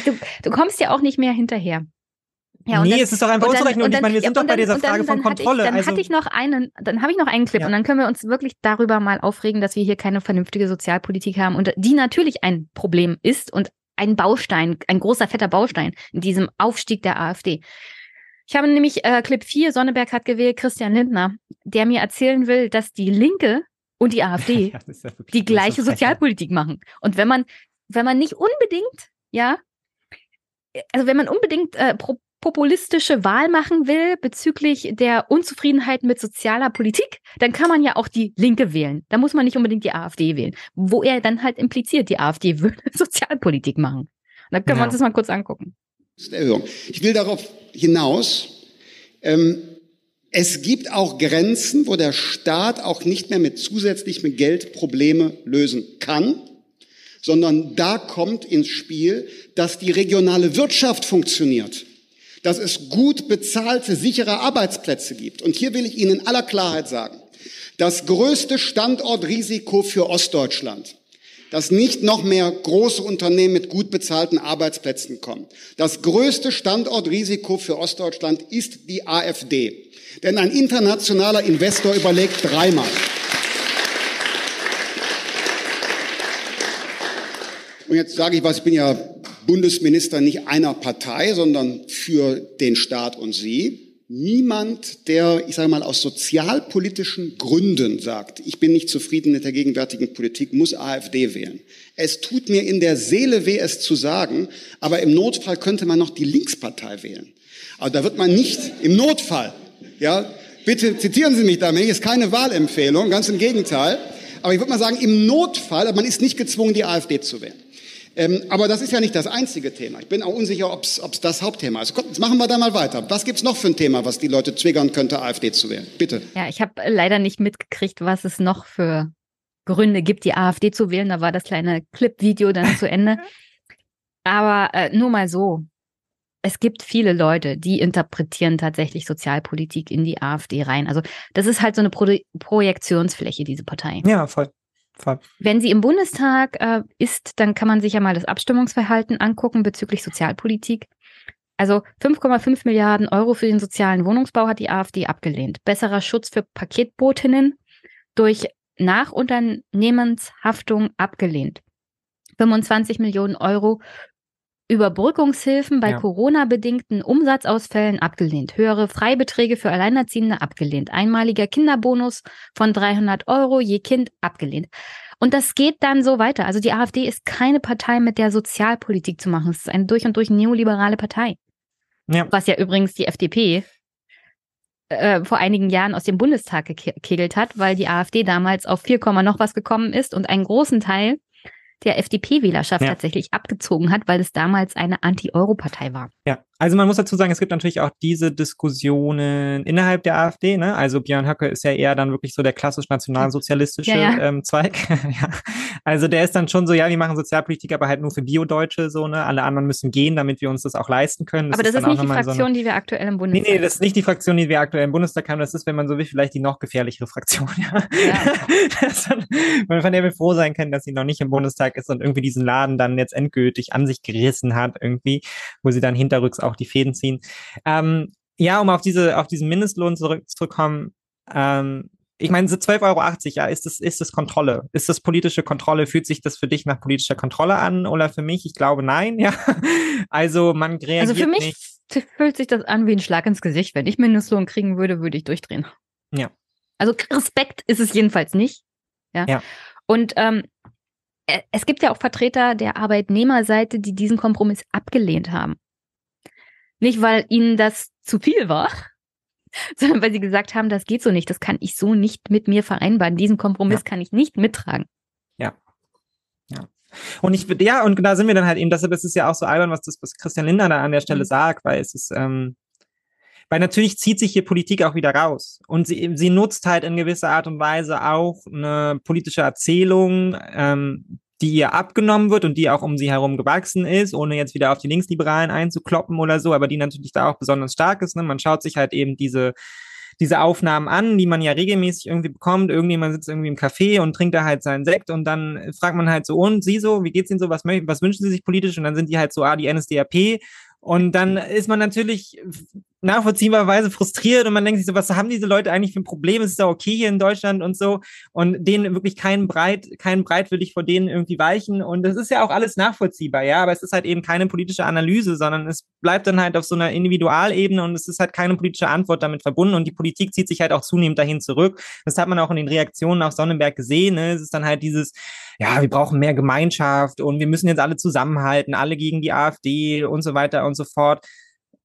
du, du kommst ja auch nicht mehr hinterher. Ja, nee, dann, es ist doch einfach unzureichend. Und, dann, ich meine, wir sind ja, doch bei dieser Frage dann, von Kontrolle. Ich, dann also, hatte ich noch einen, dann habe ich noch einen Clip ja. und dann können wir uns wirklich darüber mal aufregen, dass wir hier keine vernünftige Sozialpolitik haben und die natürlich ein Problem ist und ein Baustein, ein großer fetter Baustein in diesem Aufstieg der AfD. Ich habe nämlich äh, Clip 4, Sonneberg hat gewählt, Christian Lindner, der mir erzählen will, dass die Linke und die AfD ja, ja die gleiche Sozialpolitik machen. Und wenn man, wenn man nicht unbedingt, ja, also wenn man unbedingt äh, pro populistische Wahl machen will bezüglich der Unzufriedenheit mit sozialer Politik, dann kann man ja auch die Linke wählen. Da muss man nicht unbedingt die AfD wählen, wo er dann halt impliziert, die AfD würde Sozialpolitik machen. Und dann können ja. wir uns das mal kurz angucken. Ich will darauf hinaus, Ähm, es gibt auch Grenzen, wo der Staat auch nicht mehr mit zusätzlichem Geld Probleme lösen kann, sondern da kommt ins Spiel, dass die regionale Wirtschaft funktioniert, dass es gut bezahlte, sichere Arbeitsplätze gibt. Und hier will ich Ihnen in aller Klarheit sagen, das größte Standortrisiko für Ostdeutschland dass nicht noch mehr große Unternehmen mit gut bezahlten Arbeitsplätzen kommen. Das größte Standortrisiko für Ostdeutschland ist die AfD. Denn ein internationaler Investor überlegt dreimal. Und jetzt sage ich was, ich bin ja Bundesminister nicht einer Partei, sondern für den Staat und Sie. Niemand, der, ich sage mal, aus sozialpolitischen Gründen sagt, ich bin nicht zufrieden mit der gegenwärtigen Politik, muss AfD wählen. Es tut mir in der Seele weh, es zu sagen, aber im Notfall könnte man noch die Linkspartei wählen. Aber da wird man nicht, im Notfall, ja, bitte zitieren Sie mich damit, ist keine Wahlempfehlung, ganz im Gegenteil. Aber ich würde mal sagen, im Notfall, man ist nicht gezwungen, die AfD zu wählen. Ähm, aber das ist ja nicht das einzige Thema. Ich bin auch unsicher, ob es das Hauptthema ist. Kommt, jetzt machen wir da mal weiter. Was gibt's noch für ein Thema, was die Leute triggern könnte, AfD zu wählen? Bitte. Ja, ich habe leider nicht mitgekriegt, was es noch für Gründe gibt, die AfD zu wählen. Da war das kleine Clip-Video dann zu Ende. Aber äh, nur mal so es gibt viele Leute, die interpretieren tatsächlich Sozialpolitik in die AfD rein. Also das ist halt so eine Pro Projektionsfläche, diese Partei. Ja, voll. Wenn sie im Bundestag äh, ist, dann kann man sich ja mal das Abstimmungsverhalten angucken bezüglich Sozialpolitik. Also 5,5 Milliarden Euro für den sozialen Wohnungsbau hat die AfD abgelehnt. Besserer Schutz für Paketbotinnen durch Nachunternehmenshaftung abgelehnt. 25 Millionen Euro Überbrückungshilfen bei ja. Corona-bedingten Umsatzausfällen abgelehnt. Höhere Freibeträge für Alleinerziehende abgelehnt. Einmaliger Kinderbonus von 300 Euro je Kind abgelehnt. Und das geht dann so weiter. Also die AfD ist keine Partei, mit der Sozialpolitik zu machen. Es ist eine durch und durch neoliberale Partei. Ja. Was ja übrigens die FDP äh, vor einigen Jahren aus dem Bundestag gekegelt hat, weil die AfD damals auf 4, noch was gekommen ist und einen großen Teil der FDP-Wählerschaft ja. tatsächlich abgezogen hat, weil es damals eine Anti-Euro-Partei war. Ja, also man muss dazu sagen, es gibt natürlich auch diese Diskussionen innerhalb der AfD. Ne? Also Björn Höcke ist ja eher dann wirklich so der klassisch nationalsozialistische ja, ja. Ähm, Zweig. ja. Also der ist dann schon so, ja, wir machen Sozialpolitik, aber halt nur für Bio-Deutsche so, ne? Alle anderen müssen gehen, damit wir uns das auch leisten können. Das aber das ist, ist nicht die Fraktion, so eine... die wir aktuell im Bundestag haben. Nee, nee, das ist nicht die Fraktion, die wir aktuell im Bundestag haben. Das ist, wenn man so will, vielleicht die noch gefährlichere Fraktion. Ja. ja. von der wir froh sein können, dass sie noch nicht im Bundestag ist und irgendwie diesen Laden dann jetzt endgültig an sich gerissen hat, irgendwie, wo sie dann hinterrücks auch die Fäden ziehen. Ähm, ja, um auf diese, auf diesen Mindestlohn zurückzukommen, ähm, ich meine, 12,80 Euro, ja, ist das, ist das Kontrolle? Ist das politische Kontrolle? Fühlt sich das für dich nach politischer Kontrolle an oder für mich? Ich glaube nein, ja. Also man reagiert Also für mich nicht. fühlt sich das an wie ein Schlag ins Gesicht. Wenn ich Mindestlohn kriegen würde, würde ich durchdrehen. Ja. Also Respekt ist es jedenfalls nicht. Ja. ja. Und ähm, äh, es gibt ja auch Vertreter der Arbeitnehmerseite, die diesen Kompromiss abgelehnt haben. Nicht, weil ihnen das zu viel war, sondern weil sie gesagt haben, das geht so nicht, das kann ich so nicht mit mir vereinbaren. Diesen Kompromiss ja. kann ich nicht mittragen. Ja. Ja. Und ich, ja, und da sind wir dann halt eben, deshalb ist es ja auch so albern, was das, was Christian Lindner da an der Stelle mhm. sagt, weil es ist, ähm, weil natürlich zieht sich hier Politik auch wieder raus. Und sie, sie nutzt halt in gewisser Art und Weise auch eine politische Erzählung, ähm, die ihr abgenommen wird und die auch um sie herum gewachsen ist, ohne jetzt wieder auf die Linksliberalen einzukloppen oder so, aber die natürlich da auch besonders stark ist. Ne? Man schaut sich halt eben diese diese Aufnahmen an, die man ja regelmäßig irgendwie bekommt. Irgendjemand sitzt irgendwie im Café und trinkt da halt seinen Sekt und dann fragt man halt so, und Sie so, wie geht's Ihnen so, was, was wünschen Sie sich politisch? Und dann sind die halt so, ah, die NSDAP. Und dann ist man natürlich nachvollziehbarweise frustriert und man denkt sich so, was haben diese Leute eigentlich für ein Problem? Es ist ja okay hier in Deutschland und so und denen wirklich keinen Breit, keinen Breit würde ich vor denen irgendwie weichen und das ist ja auch alles nachvollziehbar, ja, aber es ist halt eben keine politische Analyse, sondern es bleibt dann halt auf so einer Individualebene und es ist halt keine politische Antwort damit verbunden und die Politik zieht sich halt auch zunehmend dahin zurück. Das hat man auch in den Reaktionen auf Sonnenberg gesehen, ne? es ist dann halt dieses, ja, wir brauchen mehr Gemeinschaft und wir müssen jetzt alle zusammenhalten, alle gegen die AfD und so weiter und so fort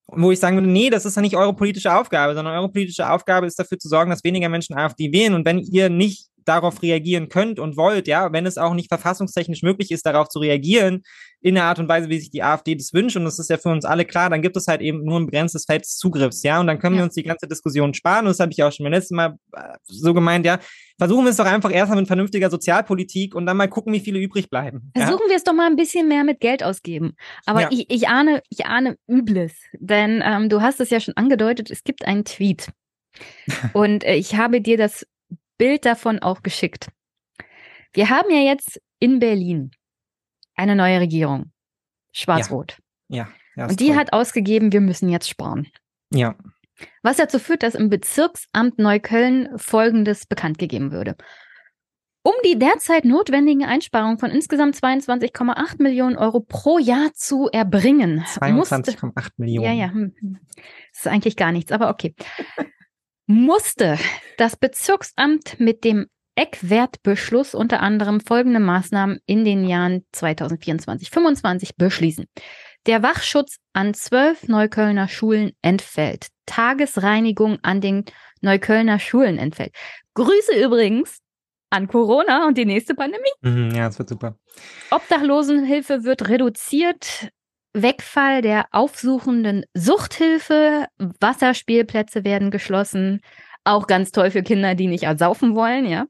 wo ich sagen würde, nee, das ist ja nicht eure politische Aufgabe, sondern eure politische Aufgabe ist dafür zu sorgen, dass weniger Menschen AfD wählen. Und wenn ihr nicht darauf reagieren könnt und wollt, ja, wenn es auch nicht verfassungstechnisch möglich ist, darauf zu reagieren, in der Art und Weise, wie sich die AfD das wünscht, und das ist ja für uns alle klar, dann gibt es halt eben nur ein begrenztes Feld des Zugriffs, ja, und dann können ja. wir uns die ganze Diskussion sparen, und das habe ich auch schon beim letzten Mal äh, so gemeint, ja, versuchen wir es doch einfach erstmal mit vernünftiger Sozialpolitik und dann mal gucken, wie viele übrig bleiben. Versuchen ja? wir es doch mal ein bisschen mehr mit Geld ausgeben. Aber ja. ich, ich ahne, ich ahne Übles, denn ähm, du hast es ja schon angedeutet, es gibt einen Tweet. und äh, ich habe dir das Bild davon auch geschickt. Wir haben ja jetzt in Berlin eine neue Regierung. Schwarz-Rot. Ja. ja und die toll. hat ausgegeben, wir müssen jetzt sparen. Ja. Was dazu führt, dass im Bezirksamt Neukölln Folgendes bekannt gegeben würde. Um die derzeit notwendigen Einsparungen von insgesamt 22,8 Millionen Euro pro Jahr zu erbringen. 22,8 Millionen. Ja, ja. Hm, hm. Das ist eigentlich gar nichts, aber okay. Musste das Bezirksamt mit dem Eckwertbeschluss unter anderem folgende Maßnahmen in den Jahren 2024-25 beschließen. Der Wachschutz an zwölf Neuköllner Schulen entfällt. Tagesreinigung an den Neuköllner Schulen entfällt. Grüße übrigens an Corona und die nächste Pandemie. Mhm, ja, das wird super. Obdachlosenhilfe wird reduziert. Wegfall der aufsuchenden Suchthilfe. Wasserspielplätze werden geschlossen. Auch ganz toll für Kinder, die nicht ersaufen wollen, ja.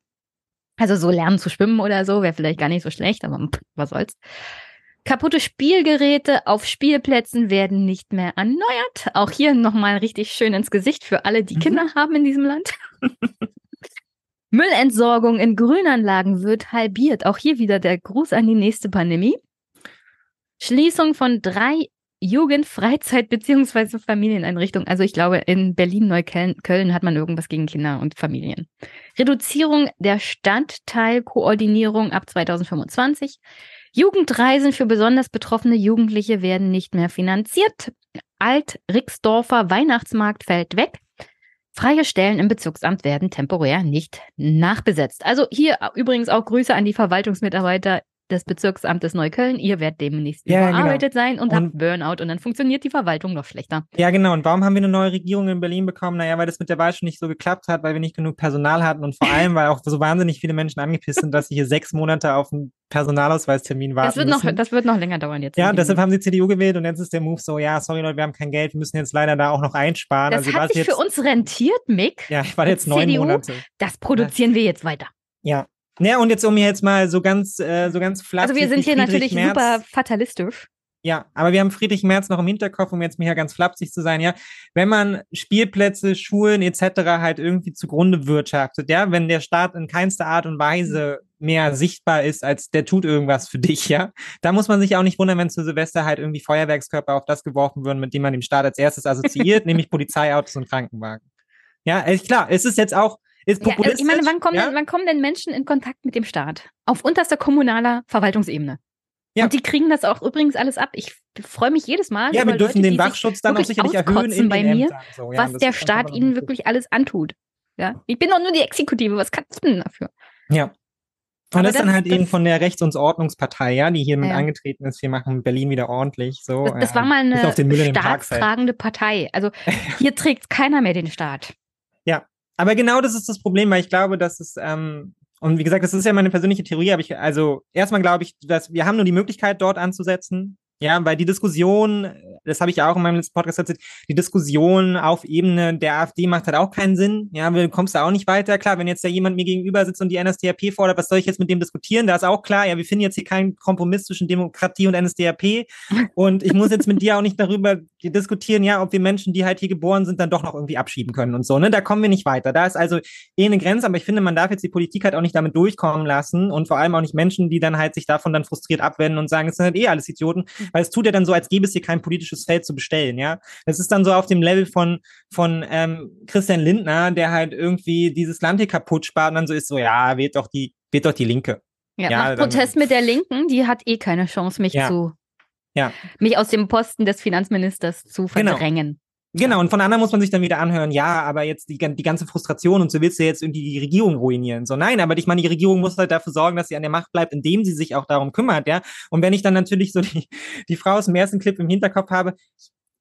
Also so lernen zu schwimmen oder so wäre vielleicht gar nicht so schlecht, aber was soll's. Kaputte Spielgeräte auf Spielplätzen werden nicht mehr erneuert. Auch hier nochmal richtig schön ins Gesicht für alle, die mhm. Kinder haben in diesem Land. Müllentsorgung in Grünanlagen wird halbiert. Auch hier wieder der Gruß an die nächste Pandemie. Schließung von drei Jugendfreizeit- bzw. Familieneinrichtungen. Also ich glaube, in Berlin-Neukölln hat man irgendwas gegen Kinder und Familien. Reduzierung der Stadtteilkoordinierung ab 2025. Jugendreisen für besonders betroffene Jugendliche werden nicht mehr finanziert. Alt-Rixdorfer Weihnachtsmarkt fällt weg. Freie Stellen im Bezirksamt werden temporär nicht nachbesetzt. Also hier übrigens auch Grüße an die Verwaltungsmitarbeiter des Bezirksamtes Neukölln. Ihr werdet demnächst ja, genau. überarbeitet genau. sein und, und habt Burnout und dann funktioniert die Verwaltung noch schlechter. Ja, genau. Und warum haben wir eine neue Regierung in Berlin bekommen? Naja, weil das mit der Wahl schon nicht so geklappt hat, weil wir nicht genug Personal hatten und vor allem, weil auch so wahnsinnig viele Menschen angepisst sind, dass sie hier sechs Monate auf einen Personalausweistermin warten das wird müssen. Noch, das wird noch länger dauern jetzt. Ja, deshalb haben sie CDU gewählt und jetzt ist der Move so, ja, sorry Leute, wir haben kein Geld, wir müssen jetzt leider da auch noch einsparen. Das also, hat sich jetzt, für uns rentiert, Mick. Ja, ich war jetzt neun CDU, Monate. Das produzieren wir jetzt weiter. Ja, ja, und jetzt um mir jetzt mal so ganz, äh, so ganz flach. Also wir sind hier natürlich Merz. super fatalistisch. Ja, aber wir haben Friedrich Merz noch im Hinterkopf, um jetzt mir hier ganz flapsig zu sein, ja. Wenn man Spielplätze, Schulen etc. halt irgendwie zugrunde wirtschaftet, ja, wenn der Staat in keinster Art und Weise mehr sichtbar ist, als der tut irgendwas für dich, ja, da muss man sich auch nicht wundern, wenn zu Silvester halt irgendwie Feuerwerkskörper auf das geworfen würden, mit dem man den Staat als erstes assoziiert, nämlich Polizeiautos und Krankenwagen. Ja, klar, es ist jetzt auch, ist ja, also ich meine, wann kommen, ja? wann kommen denn Menschen in Kontakt mit dem Staat? Auf unterster kommunaler Verwaltungsebene. Ja. Und die kriegen das auch übrigens alles ab. Ich freue mich jedes Mal. Ja, wir dürfen Leute, den Wachschutz dann auch sicherlich erhöhen in bei mir, so. ja, was der Staat ihnen wirklich alles antut. Ja, ich bin doch nur die Exekutive. Was kann ich denn dafür? Ja. Und Aber das, ist dann halt das, eben von der Rechts- und Ordnungspartei, ja, die hier mit ja. angetreten ist. Wir machen Berlin wieder ordentlich. So, das, das war mal eine staatstragende Partei. Also hier trägt keiner mehr den Staat. Aber genau das ist das Problem, weil ich glaube, dass es, ähm, und wie gesagt, das ist ja meine persönliche Theorie, aber ich, also erstmal glaube ich, dass wir haben nur die Möglichkeit, dort anzusetzen. Ja, weil die Diskussion, das habe ich ja auch in meinem letzten Podcast erzählt, die Diskussion auf Ebene der AfD macht halt auch keinen Sinn. Ja, du kommst da auch nicht weiter. Klar, wenn jetzt da jemand mir gegenüber sitzt und die NSDAP fordert, was soll ich jetzt mit dem diskutieren? Da ist auch klar, ja, wir finden jetzt hier keinen Kompromiss zwischen Demokratie und NSDAP. Und ich muss jetzt mit dir auch nicht darüber diskutieren, ja, ob wir Menschen, die halt hier geboren sind, dann doch noch irgendwie abschieben können und so. Ne? Da kommen wir nicht weiter. Da ist also eh eine Grenze, aber ich finde, man darf jetzt die Politik halt auch nicht damit durchkommen lassen und vor allem auch nicht Menschen, die dann halt sich davon dann frustriert abwenden und sagen, es sind halt eh alles Idioten, weil es tut ja dann so, als gäbe es hier kein politisches Feld zu bestellen, ja. Das ist dann so auf dem Level von, von ähm, Christian Lindner, der halt irgendwie dieses Land hier kaputt spart und dann so ist so, ja, wählt doch die, wählt doch die Linke. Ja, ja macht Protest mit der Linken, die hat eh keine Chance, mich ja. zu ja. mich aus dem Posten des Finanzministers zu genau. verdrängen. Genau. Und von anderen muss man sich dann wieder anhören, ja, aber jetzt die, die ganze Frustration und so willst du jetzt irgendwie die Regierung ruinieren. So, nein, aber ich meine, die Regierung muss halt dafür sorgen, dass sie an der Macht bleibt, indem sie sich auch darum kümmert, ja. Und wenn ich dann natürlich so die, die Frau aus dem ersten Clip im Hinterkopf habe,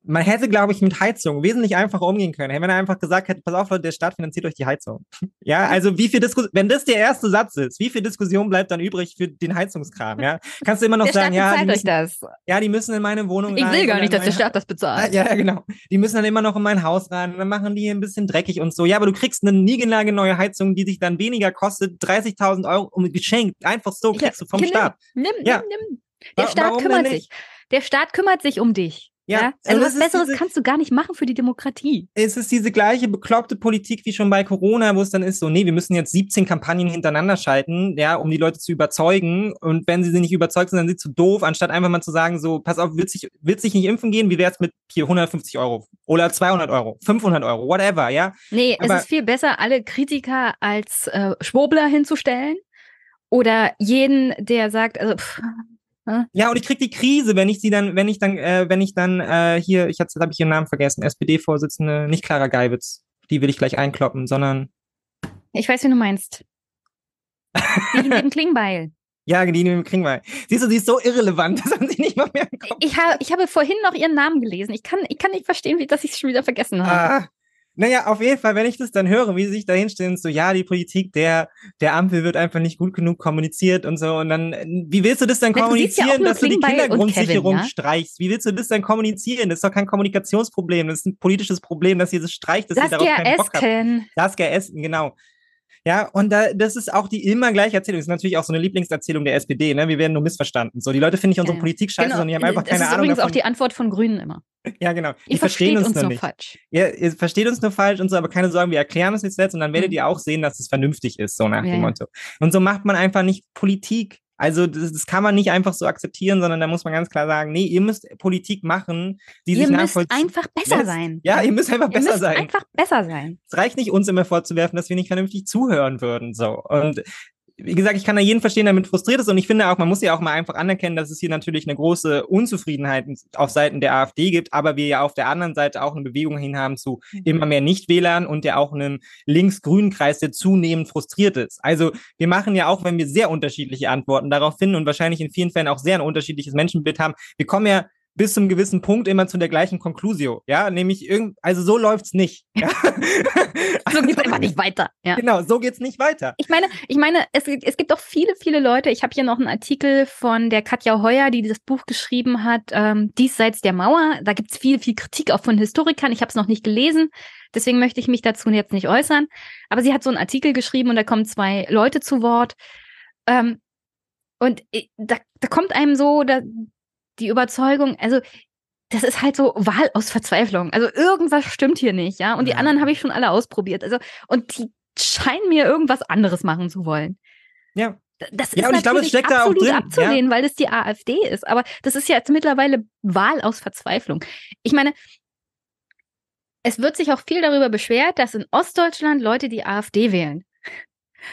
man hätte, glaube ich, mit Heizung wesentlich einfacher umgehen können. Wenn er einfach gesagt hätte, pass auf, Leute, der Staat finanziert euch die Heizung. ja, also wie viel Diskussion, wenn das der erste Satz ist, wie viel Diskussion bleibt dann übrig für den Heizungskram, ja? Kannst du immer noch der sagen, Staat ja, die müssen, das. ja, die müssen in meine Wohnung Ich rein will gar nicht, dass der mein- Staat das bezahlt. Ja, ja, genau. Die müssen dann immer noch in mein Haus rein und dann machen die ein bisschen dreckig und so. Ja, aber du kriegst eine niegelnagelneue Heizung, die dich dann weniger kostet, 30.000 Euro um geschenkt. Einfach so kriegst du vom Nimm, Staat. Nimm, Ja. nimm, nimm. Der Staat warum kümmert sich. Der Staat kümmert sich um dich. Ja, Also das was Besseres diese- kannst du gar nicht machen für die Demokratie. es ist diese gleiche bekloppte Politik wie schon bei Corona, wo es dann ist so, nee, wir müssen jetzt 17 Kampagnen hintereinander schalten, ja, um die Leute zu überzeugen. Und wenn sie sie nicht überzeugt sind, dann sind sie zu doof, anstatt einfach mal zu sagen, so, pass auf, willst dich, willst dich nicht impfen gehen? Wie wär's mit hier 150 Euro oder 200 Euro, 500 Euro, whatever, ja? Nee, Aber- es ist viel besser, alle Kritiker als äh, Schwurbler hinzustellen oder jeden, der sagt, also pff, Ja, und ich krieg die Krise, wenn ich sie dann, wenn ich dann, äh, wenn ich dann äh, hier, ich jetzt habe ich ihren Namen vergessen, SPD-Vorsitzende, nicht Clara Geiwitz, die will ich gleich einkloppen, sondern ich weiß, wie du meinst. Die neben Klingbeil. ja, die nehmen kriegen wir. Siehst du, sie ist so irrelevant, das haben sie nicht mal mehr im Kopf. Ich, habe, ich habe vorhin noch ihren Namen gelesen. Ich kann, ich kann nicht verstehen, wie, dass ich es schon wieder vergessen habe. Ah, naja, auf jeden Fall, wenn ich das dann höre, wie sie sich da hinstellen, so, ja, die Politik der, der Ampel wird einfach nicht gut genug kommuniziert und so, und dann, äh, wie willst du das dann Na, du ja kommunizieren, dass du die Kindergrundsicherung Kevin, ja? streichst? Wie willst du das dann kommunizieren? Das ist doch kein Kommunikationsproblem, das ist ein politisches Problem, dass ihr das streicht, dass ihr darauf keinen Bock habt. Saskia Saskia Essen, genau. Ja, und da, das ist auch die immer gleiche Erzählung. Das ist natürlich auch so eine Lieblingserzählung der SPD, ne? Wir werden nur missverstanden. So, die Leute finden nicht unsere ja. Politik scheiße, Genau. sondern die haben einfach das keine ist Ahnung übrigens davon. auch die Antwort von Grünen immer. Ja, genau. Ihr versteht uns, uns nur nur falsch. Ja, ihr versteht uns nur falsch und so, aber keine Sorgen, wir erklären es jetzt selbst und dann werdet Mhm. ihr auch sehen, dass es vernünftig ist, so nach Ja, dem. Motto. Und so macht man einfach nicht Politik. Also das, das kann man nicht einfach so akzeptieren, sondern da muss man ganz klar sagen, nee, ihr müsst Politik machen, die Ihr sich müsst nachvollziehen einfach besser lässt. sein. Ja, ihr müsst einfach Ihr besser müsst sein. einfach besser sein. Es reicht nicht, uns immer vorzuwerfen, dass wir nicht vernünftig zuhören würden. So. Und wie gesagt, ich kann da jeden verstehen, der damit frustriert ist. Und ich finde auch, man muss ja auch mal einfach anerkennen, dass es hier natürlich eine große Unzufriedenheit auf Seiten der AfD gibt, aber wir ja auf der anderen Seite auch eine Bewegung hin haben zu immer mehr Nichtwählern und ja auch einem links-grünen Kreis, der zunehmend frustriert ist. Also wir machen ja auch, wenn wir sehr unterschiedliche Antworten darauf finden und wahrscheinlich in vielen Fällen auch sehr ein unterschiedliches Menschenbild haben, wir kommen ja bis zum gewissen Punkt immer zu der gleichen Conclusio, ja, nämlich irgend, also so läuft's nicht. Ja? So geht's einfach nicht weiter. Ja. Genau, so geht's nicht weiter. Ich meine, ich meine, es, es gibt auch viele, viele Leute. Ich habe hier noch einen Artikel von der Katja Heuer, die dieses Buch geschrieben hat, ähm, Diesseits der Mauer. Da gibt's viel, viel Kritik auch von Historikern. Ich habe es noch nicht gelesen, deswegen möchte ich mich dazu jetzt nicht äußern. Aber sie hat so einen Artikel geschrieben und da kommen zwei Leute zu Wort. Ähm, und äh, da, da kommt einem so da, die Überzeugung, also das ist halt so Wahl aus Verzweiflung. Also irgendwas stimmt hier nicht, ja. Und die Ja. anderen habe ich schon alle ausprobiert. Also und die scheinen mir irgendwas anderes machen zu wollen. Ja. Das Ja, ist und ich glaube, es steckt da auch absolut drin, abzulehnen, weil es die AfD ist. Aber das ist ja jetzt mittlerweile Wahl aus Verzweiflung. Ich meine, es wird sich auch viel darüber beschwert, dass in Ostdeutschland Leute die AfD wählen.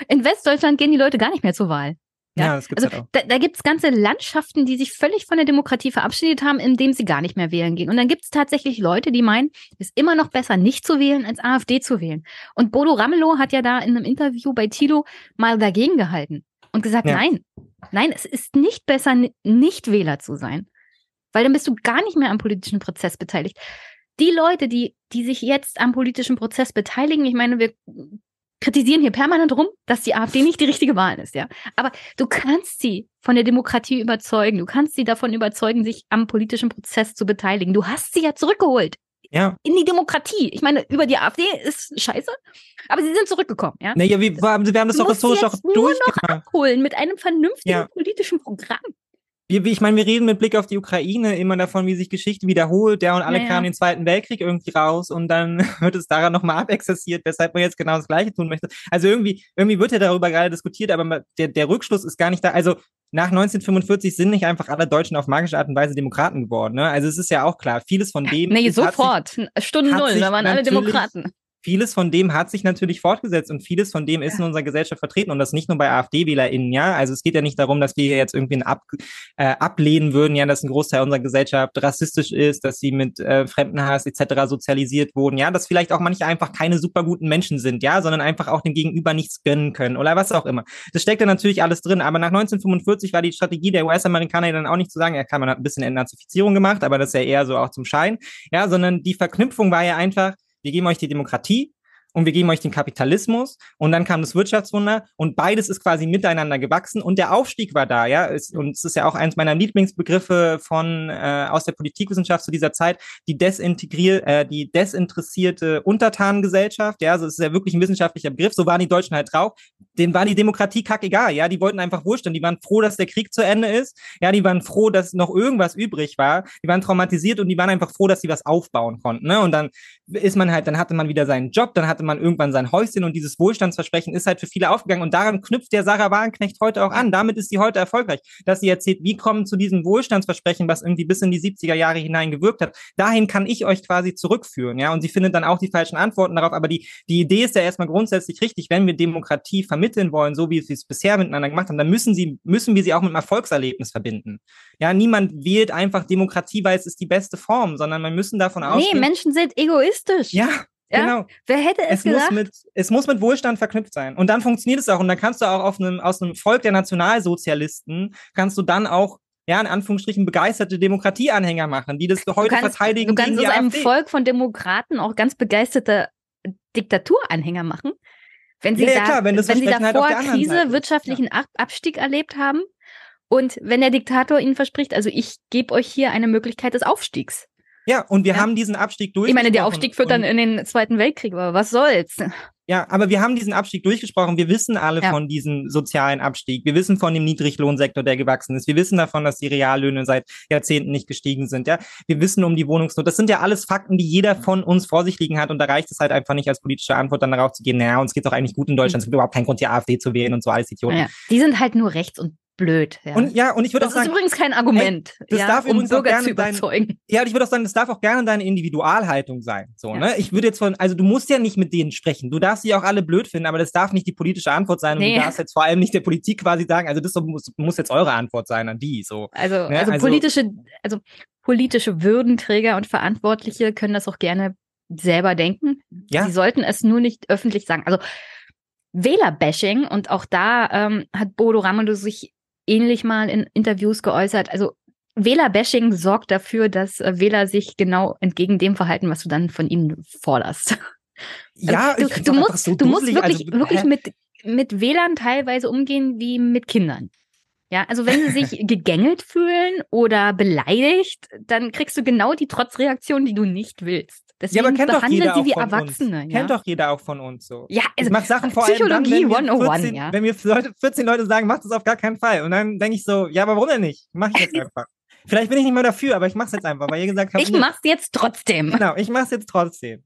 In Westdeutschland gehen die Leute gar nicht mehr zur Wahl. Ja, das gibt's also halt auch. da, da gibt's ganze Landschaften, die sich völlig von der Demokratie verabschiedet haben, indem sie gar nicht mehr wählen gehen. Und dann gibt's tatsächlich Leute, die meinen, es ist immer noch besser, nicht zu wählen, als AfD zu wählen. Und Bodo Ramelow hat ja da in einem Interview bei Tilo mal dagegen gehalten und gesagt, Ja. nein, nein, es ist nicht besser, ni- nicht Wähler zu sein. Weil dann bist du gar nicht mehr am politischen Prozess beteiligt. Die Leute, die, die sich jetzt am politischen Prozess beteiligen, ich meine, wir kritisieren hier permanent rum, dass die AfD nicht die richtige Wahl ist, ja. Aber du kannst sie von der Demokratie überzeugen. Du kannst sie davon überzeugen, sich am politischen Prozess zu beteiligen. Du hast sie ja zurückgeholt Ja. in die Demokratie. Ich meine, über die AfD ist scheiße, aber sie sind zurückgekommen, ja. Naja, wir, wir haben das Du doch historisch sie auch jetzt nur noch abholen mit einem vernünftigen Ja. politischen Programm. Wir, ich meine, wir reden mit Blick auf die Ukraine immer davon, wie sich Geschichte wiederholt, ja, und alle Ja, ja. kamen den Zweiten Weltkrieg irgendwie raus und dann wird es daran nochmal abexerziert, weshalb man jetzt genau das Gleiche tun möchte. Also irgendwie, irgendwie wird ja darüber gerade diskutiert, aber der, der Rückschluss ist gar nicht da. Also nach 1945 sind nicht einfach alle Deutschen auf magische Art und Weise Demokraten geworden. Ne? Also es ist ja auch klar, vieles von dem. Nee, sich- sofort. Stunde hat Null, sich da waren alle Demokraten. Vieles von dem hat sich natürlich fortgesetzt und vieles von dem ist in unserer Gesellschaft vertreten und das nicht nur bei AfD-WählerInnen, ja. Also es geht ja nicht darum, dass wir jetzt irgendwie Ab, äh, ablehnen würden, ja, dass ein Großteil unserer Gesellschaft rassistisch ist, dass sie mit äh, Fremdenhass etc. sozialisiert wurden, ja, dass vielleicht auch manche einfach keine super guten Menschen sind, ja, sondern einfach auch dem Gegenüber nichts gönnen können oder was auch immer. Das steckt da natürlich alles drin, aber nach 1945 war die Strategie der US-Amerikaner dann auch nicht zu sagen, ja, kann man hat ein bisschen Entnazifizierung gemacht, aber das ist ja eher so auch zum Schein, ja, sondern die Verknüpfung war ja einfach, wir geben euch die Demokratie und wir geben euch den Kapitalismus und dann kam das Wirtschaftswunder und beides ist quasi miteinander gewachsen und der Aufstieg war da, ja, und es ist ja auch eins meiner Lieblingsbegriffe von äh, aus der Politikwissenschaft zu dieser Zeit, die desintegrier äh, die desinteressierte Untertanengesellschaft, ja, also es ist ja wirklich ein wissenschaftlicher Begriff, so waren die Deutschen halt drauf, denen war die Demokratie kackegal, ja, die wollten einfach Wohlstand, die waren froh, dass der Krieg zu Ende ist, ja, die waren froh, dass noch irgendwas übrig war, die waren traumatisiert und die waren einfach froh, dass sie was aufbauen konnten, ne, und dann ist man halt, dann hatte man wieder seinen Job, dann hatte man irgendwann sein Häuschen und dieses Wohlstandsversprechen ist halt für viele aufgegangen und daran knüpft der Sarah Wagenknecht heute auch an. Damit ist sie heute erfolgreich, dass sie erzählt, wie kommen zu diesem Wohlstandsversprechen, was irgendwie bis in die 70er Jahre hinein gewirkt hat. Dahin kann ich euch quasi zurückführen, ja, und sie findet dann auch die falschen Antworten darauf, aber die, die Idee ist ja erstmal grundsätzlich richtig, wenn wir Demokratie vermitteln wollen, so wie sie es bisher miteinander gemacht haben, dann müssen sie, müssen wir sie auch mit einem Erfolgserlebnis verbinden. Ja, niemand wählt einfach Demokratie, weil es ist die beste Form, sondern wir müssen davon ausgehen. Nee, Menschen sind egoistisch. Ja, Ja? Genau. Wer hätte es, Es muss, gedacht? mit, es muss mit Wohlstand verknüpft sein. Und dann funktioniert es auch. Und dann kannst du auch einem, aus einem Volk der Nationalsozialisten, kannst du dann auch, ja, in Anführungsstrichen, begeisterte Demokratieanhänger machen, die das du heute kannst, verteidigen du kannst aus einem AfD. Volk von Demokraten auch ganz begeisterte Diktaturanhänger machen. Wenn sie, Ja, ja, da, klar, wenn das sie halt davor anderen Krise, Seite wirtschaftlichen Ab Abstieg erlebt haben und wenn der Diktator ihnen verspricht, also ich gebe euch hier eine Möglichkeit des Aufstiegs. Ja, und wir haben diesen Abstieg Ich durchgesprochen. meine, der Aufstieg führt dann in den Zweiten Weltkrieg, aber was soll's? Ja, aber wir haben diesen Abstieg durchgesprochen. Wir wissen alle Ja. von diesem sozialen Abstieg. Wir wissen von dem Niedriglohnsektor, der gewachsen ist. Wir wissen davon, dass die Reallöhne seit Jahrzehnten nicht gestiegen sind. Ja, wir wissen um die Wohnungsnot. Das sind ja alles Fakten, die jeder von uns vor sich liegen hat. Und da reicht es halt einfach nicht als politische Antwort dann darauf zu gehen. Naja, uns geht's doch eigentlich gut in Deutschland. Es gibt überhaupt keinen Grund, die AfD zu wählen und so alles Idioten. Naja, die sind halt nur rechts und blöd. Ja. Und ja, und ich würde auch das sagen, ist übrigens kein Argument, Ey, das ja, darf um übrigens auch Bürger gerne zu dein, überzeugen. Ja, und ich würde auch sagen, das darf auch gerne deine Individualhaltung sein. So, ne? Ich würde jetzt von, also du musst ja nicht mit denen sprechen. Du darfst sie auch alle blöd finden, aber das darf nicht die politische Antwort sein. Und Nee. du darfst jetzt vor allem nicht der Politik quasi sagen, also das muss, muss jetzt eure Antwort sein an die. So. Also, Ne? also politische, also politische Würdenträger und Verantwortliche können das auch gerne selber denken. Ja. Sie sollten es nur nicht öffentlich sagen. Also Wählerbashing und auch da ähm, hat Bodo Ramelow sich ähnlich mal in Interviews geäußert. Also Wählerbashing sorgt dafür, dass äh, Wähler sich genau entgegen dem verhalten, was du dann von ihnen forderst. Ja, also, du, du musst, so du musst wirklich, Also, wirklich mit, mit Wählern teilweise umgehen wie mit Kindern. Ja, also wenn sie sich gegängelt fühlen oder beleidigt, dann kriegst du genau die Trotzreaktion, die du nicht willst. Deswegen ja, aber kennt doch behandle jeder sie wie Erwachsene. Ja? Kennt doch jeder auch von uns so. Ja, also ich mach Sachen vor allem Psychologie dann, wenn mir 101, 14, ja. Wenn mir Leute, 14 Leute sagen, mach das auf gar keinen Fall. Und dann denke ich so, ja, aber warum denn nicht? Mach ich jetzt einfach. Vielleicht bin ich nicht mehr dafür, aber ich mach's jetzt einfach, weil ihr gesagt habt, Ich nee. mach's jetzt trotzdem. Genau, ich mach's jetzt trotzdem.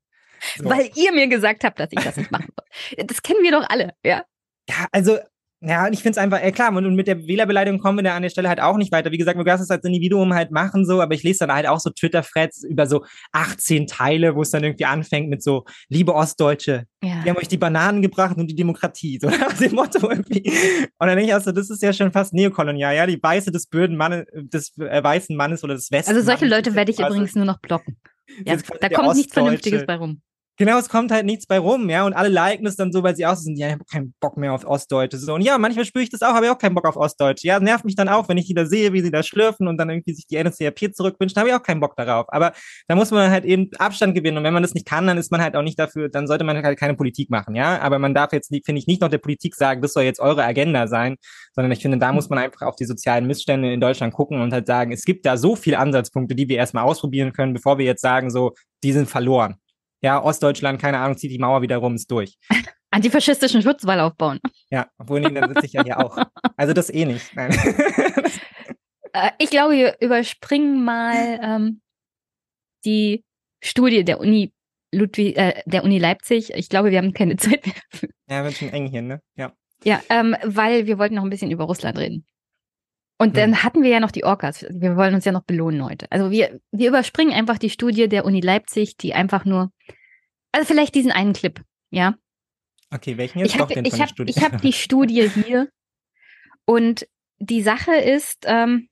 So. Weil ihr mir gesagt habt, dass ich das nicht machen soll. Das kennen wir doch alle, ja. Ja, also, ja, und ich finde es einfach, äh, klar, und, und mit der Wählerbeleidigung kommen wir da an der Stelle halt auch nicht weiter. Wie gesagt, wir können es als Individuum halt machen, so, aber ich lese dann halt auch so Twitter-Threads über so 18 Teile, wo es dann irgendwie anfängt mit so, liebe Ostdeutsche, Ja. die haben euch die Bananen gebracht und die Demokratie, so nach dem Motto irgendwie. Und dann denke ich auch so, das ist ja schon fast neokolonial, ja, die Weiße des böden Mannes, des äh, weißen Mannes oder des Westen. Also solche Leute werde ich übrigens nur noch blocken. Ja, da kommt nichts. Vernünftiges bei rum. Genau, es kommt halt nichts bei rum, ja, und alle liken es dann so, weil sie auch so sind, ja, ich habe keinen Bock mehr auf Ostdeutsche, so, und ja, manchmal spüre ich das auch, habe ich auch keinen Bock auf Ostdeutsche, ja, nervt mich dann auch, wenn ich die da sehe, wie sie da schlürfen und dann irgendwie sich die NSDAP zurückwünschen, habe ich auch keinen Bock darauf, aber da muss man halt eben Abstand gewinnen und wenn man das nicht kann, dann ist man halt auch nicht dafür, dann sollte man halt keine Politik machen, ja, aber man darf jetzt, finde ich, nicht noch der Politik sagen, das soll jetzt eure Agenda sein, sondern ich finde, da muss man einfach auf die sozialen Missstände in Deutschland gucken und halt sagen, es gibt da so viele Ansatzpunkte, die wir erstmal ausprobieren können, bevor wir jetzt sagen, so, die sind verloren. Ja, Ostdeutschland, keine Ahnung, zieht die Mauer wieder rum, ist durch. Antifaschistischen Schutzwall aufbauen. Ja, obwohl, nee, dann sitze ich ja hier auch. Also das eh nicht. Nein. Äh, ich glaube, wir überspringen mal ähm, die Studie der Uni Ludwig, äh, der Uni Leipzig. Ich glaube, wir haben keine Zeit mehr. Ja, wird schon eng hier, ne? Ja. Ja, ähm, weil wir wollten noch ein bisschen über Russland reden. Und dann hatten wir ja noch die Orcas. Wir wollen uns ja noch belohnen heute. Also wir, wir überspringen einfach die Studie der Uni Leipzig, die einfach nur Also vielleicht diesen einen Clip, ja. Okay, welchen jetzt? Ich habe ich hab, ich hab die Studie hier und die Sache ist, ähm,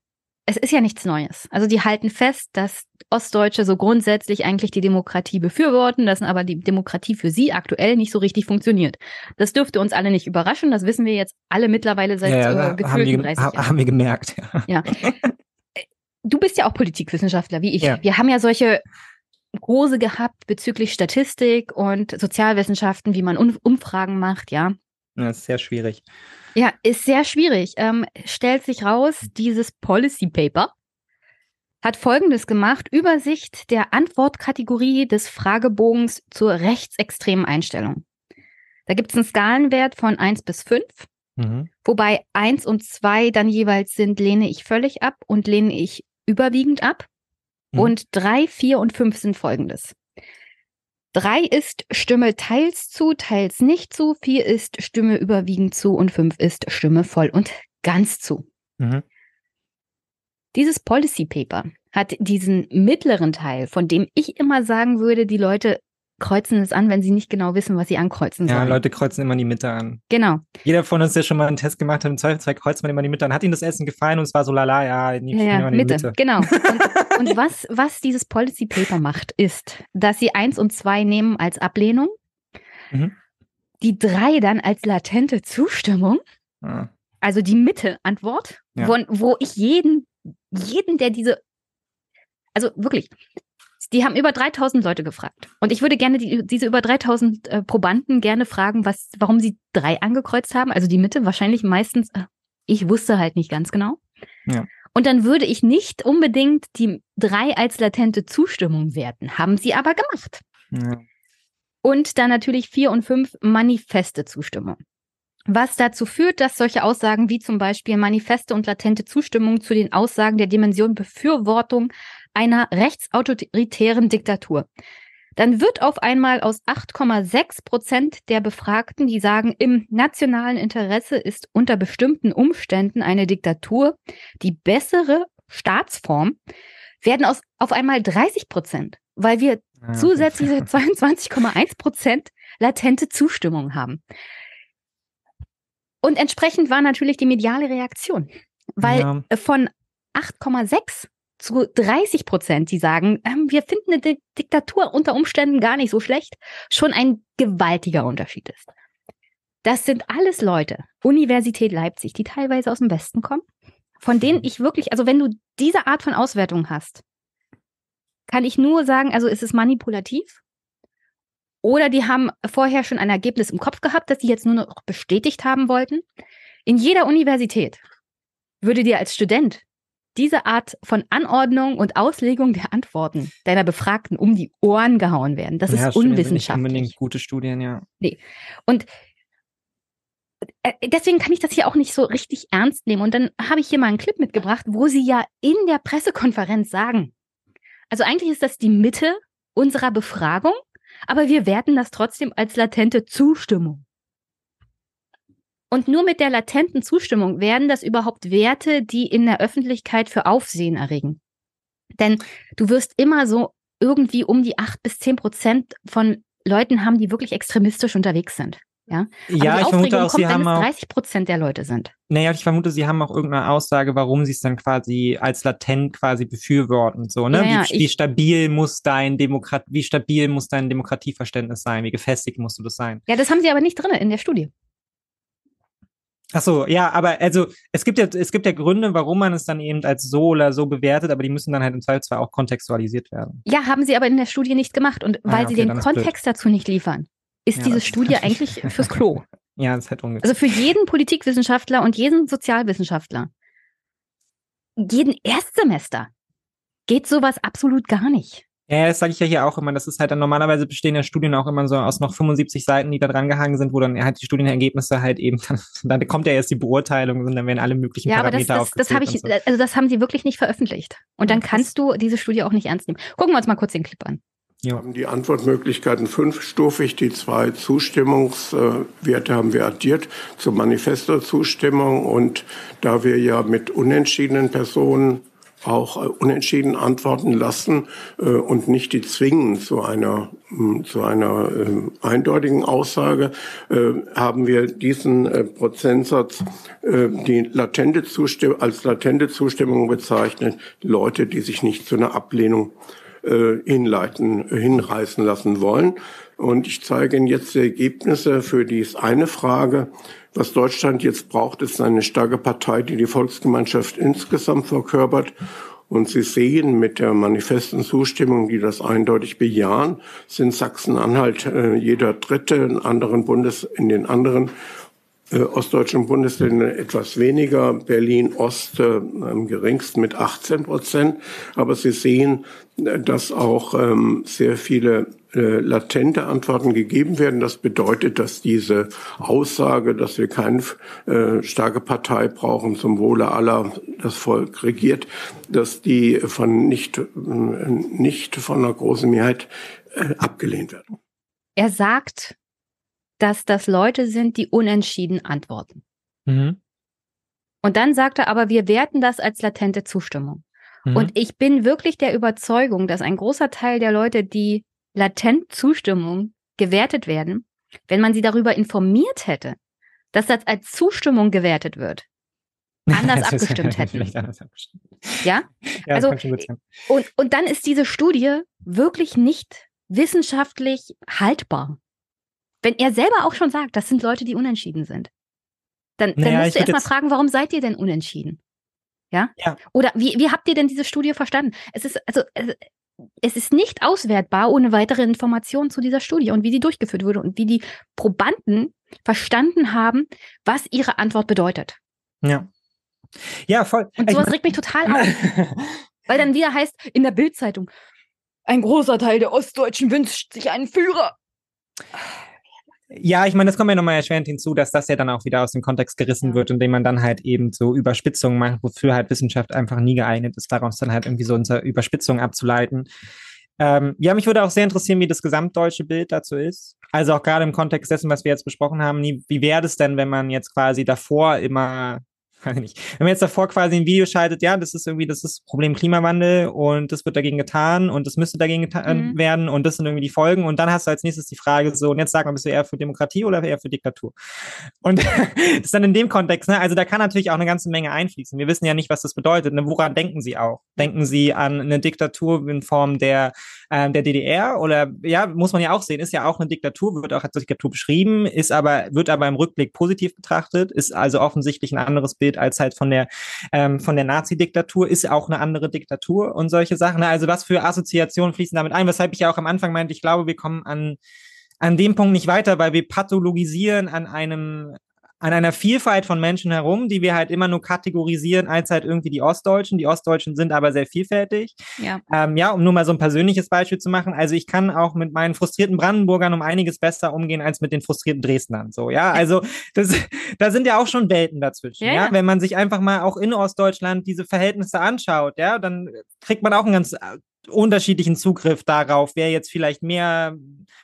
es ist ja nichts Neues. Also die halten fest, dass Ostdeutsche so grundsätzlich eigentlich die Demokratie befürworten, dass aber die Demokratie für sie aktuell nicht so richtig funktioniert. Das dürfte uns alle nicht überraschen. Das wissen wir jetzt alle mittlerweile seit ja, ja, äh, gefühlten 30 Jahren. Haben wir gemerkt. Ja. Du bist ja auch Politikwissenschaftler wie ich. Ja. Wir haben ja solche Kurse gehabt bezüglich Statistik und Sozialwissenschaften, wie man Umfragen macht, ja. Das ist sehr schwierig. Ja, ist sehr schwierig. Ähm, stellt sich raus, dieses Policy Paper hat Folgendes gemacht. Übersicht der Antwortkategorie des Fragebogens zur rechtsextremen Einstellung. Da gibt es einen Skalenwert von 1 bis 5, mhm. wobei 1 und 2 dann jeweils sind, lehne ich völlig ab und lehne ich überwiegend ab. Mhm. Und 3, 4 und 5 sind folgendes. 3 ist Stimme teils zu, teils nicht zu, 4 ist Stimme überwiegend zu und 5 ist Stimme voll und ganz zu. Mhm. Dieses Policy Paper hat diesen mittleren Teil, von dem ich immer sagen würde, die Leute kreuzen es an, wenn sie nicht genau wissen, was sie ankreuzen sollen. Ja, Leute kreuzen immer die Mitte an. Genau. Jeder von uns, der schon mal einen Test gemacht hat, im Zweifelsfall kreuzt man immer die Mitte an. Hat Ihnen das Essen gefallen und es war so lala, ja, ja, ja Mitte. Mitte. Genau. Und, und was, was dieses Policy Paper macht, ist, dass sie eins und zwei nehmen als Ablehnung, mhm. die drei dann als latente Zustimmung, ah. also die Mitte-Antwort, ja. wo, wo ich jeden, jeden, der diese, also wirklich, die haben über 3000 Leute gefragt. Und ich würde gerne die, diese über 3000 äh, Probanden gerne fragen, was, warum sie drei angekreuzt haben. Also die Mitte wahrscheinlich meistens, äh, ich wusste halt nicht ganz genau. Ja. Und dann würde ich nicht unbedingt die drei als latente Zustimmung werten. Haben sie aber gemacht. Ja. Und dann natürlich vier und fünf manifeste Zustimmung. Was dazu führt, dass solche Aussagen wie zum Beispiel manifeste und latente Zustimmung zu den Aussagen der Dimension Befürwortung einer rechtsautoritären Diktatur. Dann wird auf einmal aus 8,6 Prozent der Befragten, die sagen, im nationalen Interesse ist unter bestimmten Umständen eine Diktatur die bessere Staatsform, werden aus auf einmal 30 Prozent, weil wir ja, zusätzliche 22,1 Prozent latente Zustimmung haben. Und entsprechend war natürlich die mediale Reaktion, weil ja. von 8,6 zu 30 Prozent, die sagen, ähm, wir finden eine Diktatur unter Umständen gar nicht so schlecht, schon ein gewaltiger Unterschied ist. Das sind alles Leute, Universität Leipzig, die teilweise aus dem Westen kommen, von denen ich wirklich, also wenn du diese Art von Auswertung hast, kann ich nur sagen, also ist es manipulativ oder die haben vorher schon ein Ergebnis im Kopf gehabt, das sie jetzt nur noch bestätigt haben wollten. In jeder Universität würde dir als Student diese Art von Anordnung und Auslegung der Antworten deiner Befragten um die Ohren gehauen werden. Das ja, ist unwissenschaftlich. Nicht unbedingt gute Studien, ja. Nee. Und äh, deswegen kann ich das hier auch nicht so richtig ernst nehmen. Und dann habe ich hier mal einen Clip mitgebracht, wo sie ja in der Pressekonferenz sagen, also eigentlich ist das die Mitte unserer Befragung, aber wir werten das trotzdem als latente Zustimmung. Und nur mit der latenten Zustimmung werden das überhaupt Werte, die in der Öffentlichkeit für Aufsehen erregen. Denn du wirst immer so irgendwie um die acht bis zehn Prozent von Leuten haben, die wirklich extremistisch unterwegs sind. Ja, Aber ja ich vermute auch, kommt, sie haben auch 30 Prozent der Leute sind. Naja, ich vermute, sie haben auch irgendeine Aussage, warum sie es dann quasi als latent quasi befürworten. So, ne? Ja, wie, wie, stabil muss dein Demokrat, wie stabil muss dein Demokratieverständnis sein? Wie gefestigt musst du das sein? Ja, das haben sie aber nicht drin in der Studie. Ach so, ja, aber also es gibt ja es gibt ja Gründe, warum man es dann eben als so oder so bewertet, aber die müssen dann halt im Zweifelsfall auch kontextualisiert werden. Ja, haben sie aber in der Studie nicht gemacht und ah, weil okay, sie den Kontext dazu nicht liefern, ist ja, diese Studie eigentlich fürs Klo. ja, das ist halt ungefähr. Also für jeden Politikwissenschaftler und jeden Sozialwissenschaftler, jeden Erstsemester geht sowas absolut gar nicht. Ja, das sage ich ja hier auch immer. Das ist halt dann normalerweise bestehen ja Studien auch immer so aus noch 75 Seiten, die da dran gehangen sind, wo dann halt die Studienergebnisse halt eben dann, dann kommt ja erst die Beurteilung und dann werden alle möglichen ja, Parameter aber das, das, das habe ich, so. also das haben sie wirklich nicht veröffentlicht. Und dann kannst du diese Studie auch nicht ernst nehmen. Gucken wir uns mal kurz den Clip an. Wir haben die Antwortmöglichkeiten fünfstufig. Die zwei Zustimmungswerte haben wir addiert zur manifester Zustimmung. Und da wir ja mit unentschiedenen Personen auch äh, unentschieden antworten lassen äh, und nicht die zwingen zu einer zu einer äh, eindeutigen Aussage, haben wir diesen Prozentsatz die latente Zustimmung, als latente Zustimmung bezeichnet, Leute, die sich nicht zu einer Ablehnung hinleiten, hinreißen lassen wollen. Und ich zeige Ihnen jetzt die Ergebnisse für dies eine Frage. Was Deutschland jetzt braucht, ist eine starke Partei, die die Volksgemeinschaft insgesamt verkörpert und Sie sehen mit der manifesten Zustimmung, die das eindeutig bejahen, sind Sachsen-Anhalt äh, jeder Dritte, in anderen Bundes, in den anderen äh, ostdeutschen Bundesländern etwas weniger, Berlin Ost äh, am geringsten mit 18 Prozent. Aber Sie sehen, äh, dass auch ähm, sehr viele äh, latente Antworten gegeben werden. Das bedeutet, dass diese Aussage, dass wir keine äh, starke Partei brauchen zum Wohle aller, das Volk regiert, dass die von nicht, äh, nicht von einer großen Mehrheit äh, abgelehnt werden. Er sagt, dass das Leute sind, die unentschieden antworten. Mhm. Und dann sagt er aber, wir werten das als latente Zustimmung. Mhm. Und ich bin wirklich der Überzeugung, dass ein großer Teil der Leute, die latent Zustimmung gewertet werden, wenn man sie darüber informiert hätte, dass das als Zustimmung gewertet wird, anders abgestimmt hätten. Anders abgestimmt. Ja? ja also, und, und dann ist diese Studie wirklich nicht wissenschaftlich haltbar. Wenn er selber auch schon sagt, das sind Leute, die unentschieden sind, dann, dann naja, musst du erstmal fragen, warum seid ihr denn unentschieden? Ja? ja. Oder wie, wie habt ihr denn diese Studie verstanden? Es ist, also, es ist nicht auswertbar ohne weitere Informationen zu dieser Studie und wie sie durchgeführt wurde und wie die Probanden verstanden haben, was ihre Antwort bedeutet. Ja. Ja, voll. Und sowas regt mich total auf. weil dann wieder heißt in der Bildzeitung, ein großer Teil der Ostdeutschen wünscht sich einen Führer. Ja, ich meine, das kommt ja nochmal erschwerend hinzu, dass das ja dann auch wieder aus dem Kontext gerissen wird, indem man dann halt eben so Überspitzungen macht, wofür halt Wissenschaft einfach nie geeignet ist, daraus dann halt irgendwie so unsere Überspitzung abzuleiten. Ähm, ja, mich würde auch sehr interessieren, wie das gesamtdeutsche Bild dazu ist. Also auch gerade im Kontext dessen, was wir jetzt besprochen haben, wie wäre das denn, wenn man jetzt quasi davor immer weiß ich nicht. Wenn man jetzt davor quasi ein Video schaltet, ja, das ist irgendwie, das ist Problem Klimawandel und das wird dagegen getan und das müsste dagegen getan mhm. werden und das sind irgendwie die Folgen und dann hast du als nächstes die Frage so, und jetzt sag mal, bist du eher für Demokratie oder eher für Diktatur? Und das ist dann in dem Kontext, ne, also da kann natürlich auch eine ganze Menge einfließen. Wir wissen ja nicht, was das bedeutet. Ne? Woran denken Sie auch? Denken Sie an eine Diktatur in Form der, äh, der DDR oder, ja, muss man ja auch sehen, ist ja auch eine Diktatur, wird auch als Diktatur beschrieben, ist aber, wird aber im Rückblick positiv betrachtet, ist also offensichtlich ein anderes Bild als halt von der, ähm, von der Nazi-Diktatur, ist auch eine andere Diktatur und solche Sachen. Also was für Assoziationen fließen damit ein, weshalb ich ja auch am Anfang meinte, ich glaube, wir kommen an, an dem Punkt nicht weiter, weil wir pathologisieren an einem, an einer Vielfalt von Menschen herum, die wir halt immer nur kategorisieren als halt irgendwie die Ostdeutschen. Die Ostdeutschen sind aber sehr vielfältig. Ja. Ähm, ja, um nur mal so ein persönliches Beispiel zu machen. Also ich kann auch mit meinen frustrierten Brandenburgern um einiges besser umgehen als mit den frustrierten Dresdnern. So, ja, also das, da sind ja auch schon Welten dazwischen. Ja, ja, wenn man sich einfach mal auch in Ostdeutschland diese Verhältnisse anschaut, ja, dann kriegt man auch ein ganz unterschiedlichen Zugriff darauf, wer jetzt vielleicht mehr,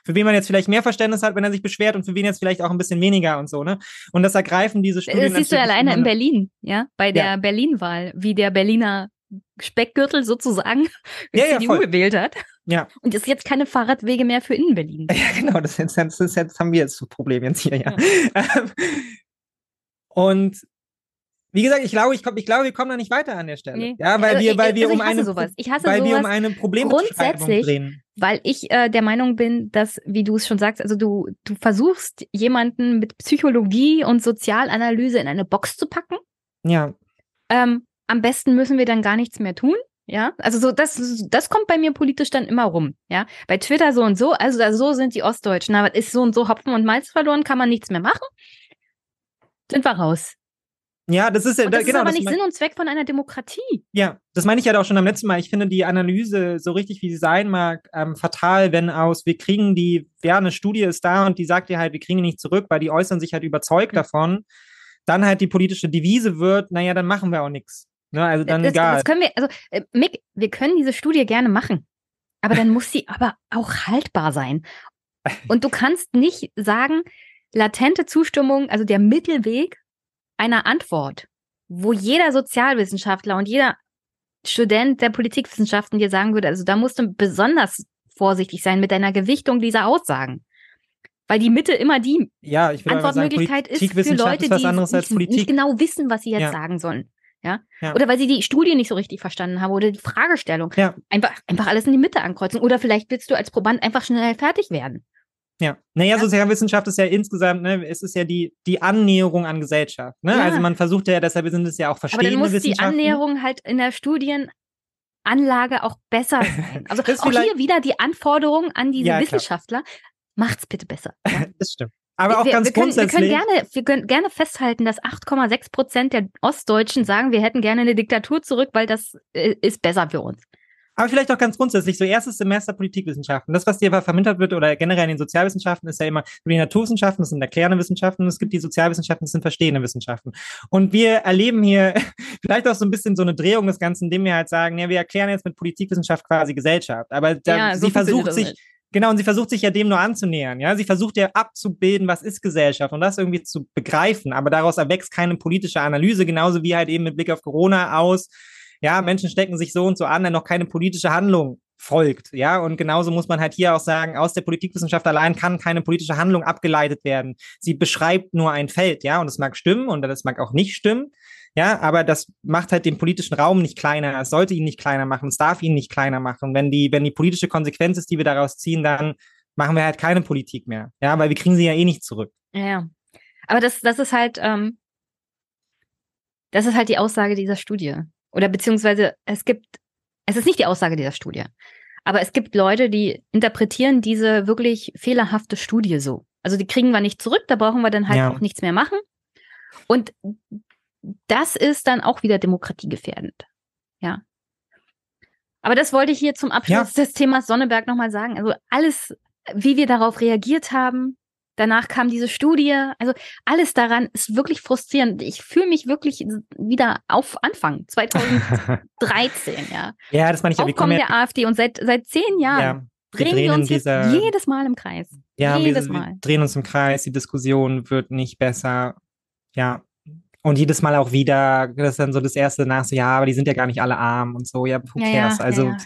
für wen man jetzt vielleicht mehr Verständnis hat, wenn er sich beschwert und für wen jetzt vielleicht auch ein bisschen weniger und so, ne? Und das ergreifen diese Studien. Das siehst du alleine in Berlin, ja, bei der ja. Berlin-Wahl, wie der Berliner Speckgürtel sozusagen ja, ja, CDU gewählt hat. Ja. Und es ist jetzt keine Fahrradwege mehr für Innenberlin. Ja, genau, das, ist, das, das haben wir jetzt das Problem jetzt hier, ja. ja. und wie gesagt, ich glaube, ich, komm, ich glaube, wir kommen da nicht weiter an der Stelle. Nee. Ja, weil also wir, weil wir also um eine, sowas. Ich hasse weil sowas wir um eine Problem grundsätzlich, drehen. weil ich äh, der Meinung bin, dass, wie du es schon sagst, also du du versuchst jemanden mit Psychologie und Sozialanalyse in eine Box zu packen. Ja. Ähm, am besten müssen wir dann gar nichts mehr tun. Ja, also so das das kommt bei mir politisch dann immer rum. Ja, bei Twitter so und so, also da, so sind die Ostdeutschen. Aber ist so und so Hopfen und Malz verloren, kann man nichts mehr machen. Sind wir raus. Ja, das ist ja und das genau, ist aber nicht Sinn und Zweck von einer Demokratie. Ja, das meine ich ja auch schon am letzten Mal. Ich finde die Analyse, so richtig wie sie sein mag, ähm, fatal, wenn aus, wir kriegen die, ja, eine Studie ist da und die sagt dir halt, wir kriegen die nicht zurück, weil die äußern sich halt überzeugt mhm. davon. Dann halt die politische Devise wird, naja, dann machen wir auch nichts. Ne, also dann das, egal. Das können wir, also äh, Mick, wir können diese Studie gerne machen, aber dann muss sie aber auch haltbar sein. Und du kannst nicht sagen, latente Zustimmung, also der Mittelweg einer Antwort, wo jeder Sozialwissenschaftler und jeder Student der Politikwissenschaften dir sagen würde, also da musst du besonders vorsichtig sein mit deiner Gewichtung dieser Aussagen. Weil die Mitte immer die ja, ich Antwortmöglichkeit sagen, ist für Leute, die nicht, nicht genau wissen, was sie jetzt Ja. sagen sollen. Ja? Ja. Oder weil sie die Studie nicht so richtig verstanden haben oder die Fragestellung. Ja. Einfach, einfach alles in die Mitte ankreuzen. Oder vielleicht willst du als Proband einfach schnell fertig werden. Ja, naja, Sozialwissenschaft ist ja insgesamt, ne, es ist ja die, die Annäherung an Gesellschaft. Ne? Ja. Also man versucht ja, deshalb sind es ja auch Aber dann verschiedene muss die. Annäherung halt in der Studienanlage auch besser sein. Also auch hier wieder die Anforderung an diese Ja. Wissenschaftler. Macht's bitte besser. das stimmt. Aber auch wir, ganz wir können, wir grundsätzlich. können gerne, wir können gerne festhalten, dass 8,6 Prozent der Ostdeutschen sagen, wir hätten gerne eine Diktatur zurück, weil das äh, ist besser für uns. Aber vielleicht auch ganz grundsätzlich, so erstes Semester Politikwissenschaften. Das, was dir aber vermittelt wird oder generell in den Sozialwissenschaften, ist ja immer die Naturwissenschaften, das sind erklärende Wissenschaften, und es gibt die Sozialwissenschaften, das sind verstehende Wissenschaften. Und wir erleben hier vielleicht auch so ein bisschen so eine Drehung des Ganzen, indem wir halt sagen, ja, wir erklären jetzt mit Politikwissenschaft quasi Gesellschaft. Aber da, Ja, so sie versucht sich, nicht. Genau, und sie versucht sich ja dem nur anzunähern, ja. Sie versucht ja abzubilden, was ist Gesellschaft und das irgendwie zu begreifen, aber daraus erwächst keine politische Analyse, genauso wie halt eben mit Blick auf Corona aus, ja, Menschen stecken sich so und so an, wenn noch keine politische Handlung folgt, ja, und genauso muss man halt hier auch sagen, aus der Politikwissenschaft allein kann keine politische Handlung abgeleitet werden. Sie beschreibt nur ein Feld, ja, und es mag stimmen und das mag auch nicht stimmen, ja, aber das macht halt den politischen Raum nicht kleiner. Es sollte ihn nicht kleiner machen. Es darf ihn nicht kleiner machen. Wenn die, wenn die politische Konsequenz ist, die wir daraus ziehen, dann machen wir halt keine Politik mehr. Ja, weil wir kriegen sie ja eh nicht zurück. Ja. Aber das, das ist halt, ähm, das ist halt die Aussage dieser Studie. Oder beziehungsweise es gibt, es ist nicht die Aussage dieser Studie. Aber es gibt Leute, die interpretieren diese wirklich fehlerhafte Studie so. Also die kriegen wir nicht zurück, da brauchen wir dann halt Ja. auch nichts mehr machen. Und das ist dann auch wieder demokratiegefährdend. Ja. Aber das wollte ich hier zum Abschluss des Themas Sonneberg nochmal sagen. Also alles, wie wir darauf reagiert haben, danach kam diese Studie, also alles daran ist wirklich frustrierend. Ich fühle mich wirklich wieder auf Anfang 2013, ja. Ja, das meine ich ja. Wir kommen Aufkommen ja, der AfD und seit, seit zehn Jahren ja, wir drehen wir uns jetzt dieser, jedes Mal im Kreis. ja, jedes wir, Mal. wir drehen uns im Kreis. Die Diskussion wird nicht besser. Ja. Und jedes Mal auch wieder, das ist dann so das erste nach so, ja, aber die sind ja gar nicht alle arm und so, ja, who Ja, ja, cares? ja, also, ja.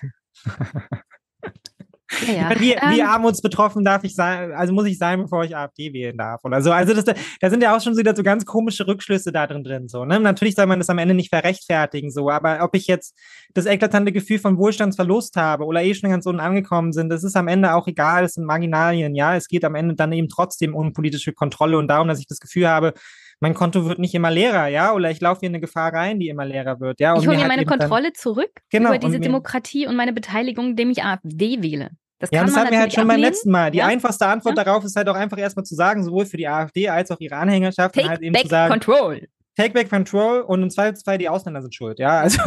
Ja, ja. Wie, wie Ähm, armutsbetroffen darf ich sein, also muss ich sein, bevor ich AfD wählen darf oder so. Also das, da sind ja auch schon wieder so ganz komische Rückschlüsse da drin drin. So, ne? Natürlich soll man das am Ende nicht verrechtfertigen, so, aber ob ich jetzt das eklatante Gefühl von Wohlstandsverlust habe oder eh schon ganz unten angekommen sind, das ist am Ende auch egal, das sind Marginalien, ja. Es geht am Ende dann eben trotzdem um politische Kontrolle und darum, dass ich das Gefühl habe, mein Konto wird nicht immer leerer, ja, oder ich laufe hier in eine Gefahr rein, die immer leerer wird, ja. ich und hole mir halt meine Kontrolle zurück Genau, über diese und Demokratie und meine Beteiligung, indem ich AfD wähle. Das Ja, das hatten wir halt schon beim ablehnen. letzten Mal. Die Ja. einfachste Antwort darauf ist halt auch einfach erstmal zu sagen, sowohl für die AfD als auch ihre Anhängerschaft, Take halt eben back zu sagen, control. Take back control und im Zweifelsfall die Ausländer sind schuld. Ja, also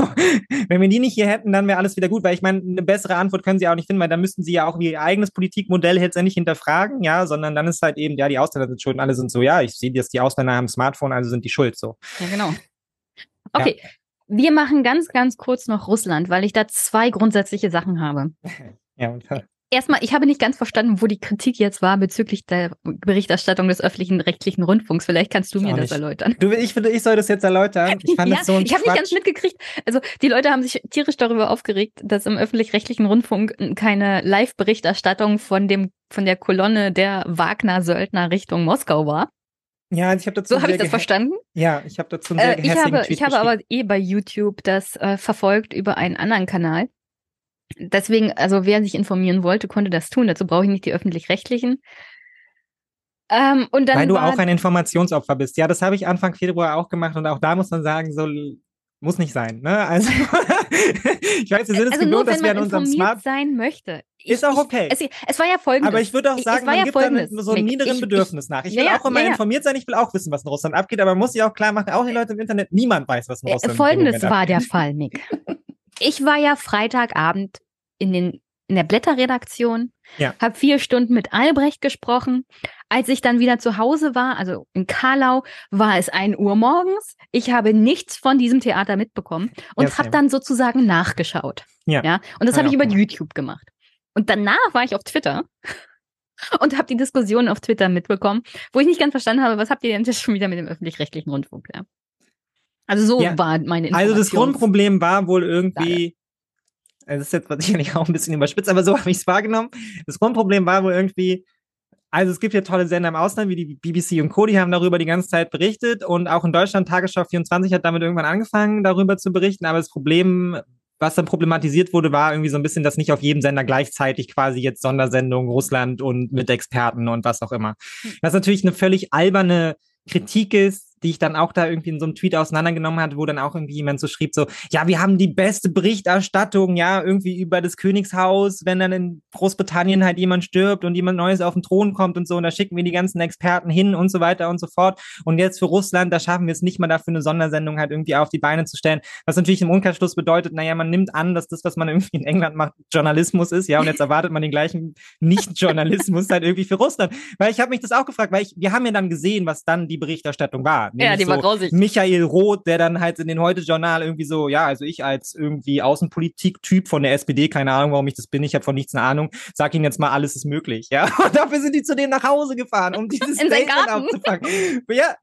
wenn wir die nicht hier hätten, dann wäre alles wieder gut, weil ich meine, eine bessere Antwort können sie auch nicht finden, weil dann müssten sie ja auch ihr eigenes Politikmodell letztendlich hinterfragen, ja, sondern dann ist halt eben, ja, die Ausländer sind schuld und alle sind so, ja, ich sehe jetzt, die Ausländer haben ein Smartphone, also sind die schuld, so. Ja, genau. Okay, wir machen ganz, ganz kurz noch Russland, weil ich da zwei grundsätzliche Sachen habe. Ja, und, Erstmal, ich habe nicht ganz verstanden, wo die Kritik jetzt war bezüglich der Berichterstattung des öffentlichen rechtlichen Rundfunks. Vielleicht kannst du mir das erlaufen. Du, ich finde, ich soll das jetzt erläutern. Ich fand ja, das so ein ich habe nicht ganz mitgekriegt. Also die Leute haben sich tierisch darüber aufgeregt, dass im öffentlich-rechtlichen Rundfunk keine Live-Berichterstattung von dem von der Kolonne der Wagner-Söldner Richtung Moskau war. Ja, ich habe dazu So habe ich das verstanden. Ja, ich habe dazu einen sehr Äh, ich habe, Tweet ich habe aber eh bei YouTube das äh, verfolgt über einen anderen Kanal. Deswegen, also wer sich informieren wollte, konnte das tun. Dazu brauche ich nicht die öffentlich-rechtlichen. Ähm, und dann Weil du auch ein Informationsopfer bist. Ja, das habe ich Anfang Februar auch gemacht und auch da muss man sagen, so muss nicht sein. Ne? Also ich weiß, wir sind es also gewohnt, dass wir an unserem Smart. sein möchte. Ist auch okay. Es, es war ja folgendes. Aber ich würde auch sagen, man ja gibt dann folgendes, so einem niederen Ich- Bedürfnis nach. Ich will ja, auch immer ja, informiert sein, ich will auch wissen, was in Russland abgeht, aber man muss sich auch klar machen, auch die Leute im Internet, niemand weiß, was in Äh, Russland im Folgendes war der abgeht. Fall, Mick. Ich war ja Freitagabend in, den, in der Blätterredaktion, Ja. habe vier Stunden mit Albrecht gesprochen. Als ich dann wieder zu Hause war, also in Karlau, war es 1 Uhr morgens. Ich habe nichts von diesem Theater mitbekommen und Ja, habe dann sozusagen nachgeschaut. Ja. ja? Und das Hab habe ich über gemacht. YouTube gemacht. Und danach war ich auf Twitter und habe die Diskussion auf Twitter mitbekommen, wo ich nicht ganz verstanden habe, was habt ihr denn jetzt schon wieder mit dem öffentlich-rechtlichen Rundfunk? Ja? Also so Ja. war meine Information. Also das Grundproblem war wohl irgendwie, das ist jetzt sicherlich auch ein bisschen überspitzt, aber so habe ich es wahrgenommen. Das Grundproblem war wohl irgendwie, also es gibt ja tolle Sender im Ausland, wie die BBC und Co., die haben darüber die ganze Zeit berichtet und auch in Deutschland, Tagesschau 24 hat damit irgendwann angefangen, darüber zu berichten, aber das Problem, was dann problematisiert wurde, war irgendwie so ein bisschen, dass nicht auf jedem Sender gleichzeitig quasi jetzt Sondersendungen Russland und mit Experten und was auch immer. Was natürlich eine völlig alberne Kritik ist, die ich dann auch da irgendwie in so einem Tweet auseinandergenommen hatte, wo dann auch irgendwie jemand so schrieb, so, ja, wir haben die beste Berichterstattung, ja, irgendwie über das Königshaus, wenn dann in Großbritannien halt jemand stirbt und jemand Neues auf den Thron kommt und so, und da schicken wir die ganzen Experten hin und so weiter und so fort. Und jetzt für Russland, da schaffen wir es nicht mal dafür, eine Sondersendung halt irgendwie auf die Beine zu stellen. Was natürlich im Umkehrschluss bedeutet, naja, man nimmt an, dass das, was man irgendwie in England macht, Journalismus ist, ja, und jetzt erwartet man den gleichen Nicht-Journalismus halt irgendwie für Russland. Weil ich habe mich das auch gefragt, weil ich, wir haben ja dann gesehen, was dann die Berichterstattung war. Ja, die so war grausig. Michael Roth, der dann halt in den Heute-Journal irgendwie so, ja, also ich als irgendwie Außenpolitik-Typ von der SPD, keine Ahnung, warum ich das bin, ich habe von nichts eine Ahnung, sag ihnen jetzt mal, alles ist möglich, ja. Und dafür sind die zu dem nach Hause gefahren, um dieses Statement aufzufangen. Ja,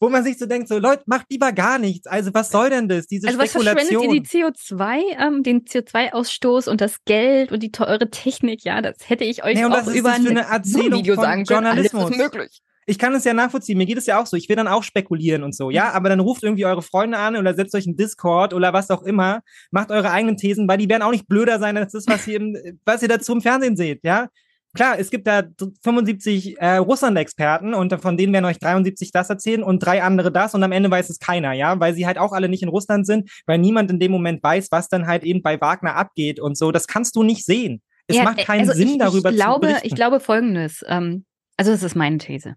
wo man sich so denkt, so Leute, macht lieber gar nichts. Also was soll denn das? Diese Also was verschwendet Spekulation. ihr die CO2, ähm, den CO2-Ausstoß und das Geld und die teure Technik? Ja, das hätte ich euch Nee, und auch über ein eine Erzählung von sagen können. Alles Journalismus? ist möglich. Ich kann es ja nachvollziehen. Mir geht es ja auch so. Ich will dann auch spekulieren und so, ja. Aber dann ruft irgendwie eure Freunde an oder setzt euch in Discord oder was auch immer. Macht eure eigenen Thesen, weil die werden auch nicht blöder sein als das, was ihr, im, was ihr dazu im Fernsehen seht, ja. Klar, es gibt da 75 äh, Russland-Experten und von denen werden euch 73 das erzählen und drei andere das und am Ende weiß es keiner, ja, weil sie halt auch alle nicht in Russland sind, weil niemand in dem Moment weiß, was dann halt eben bei Wagner abgeht und so. Das kannst du nicht sehen. Es Ja, macht keinen also Sinn, ich, darüber ich glaube, zu berichten. Ich glaube folgendes, ähm, also das ist meine These.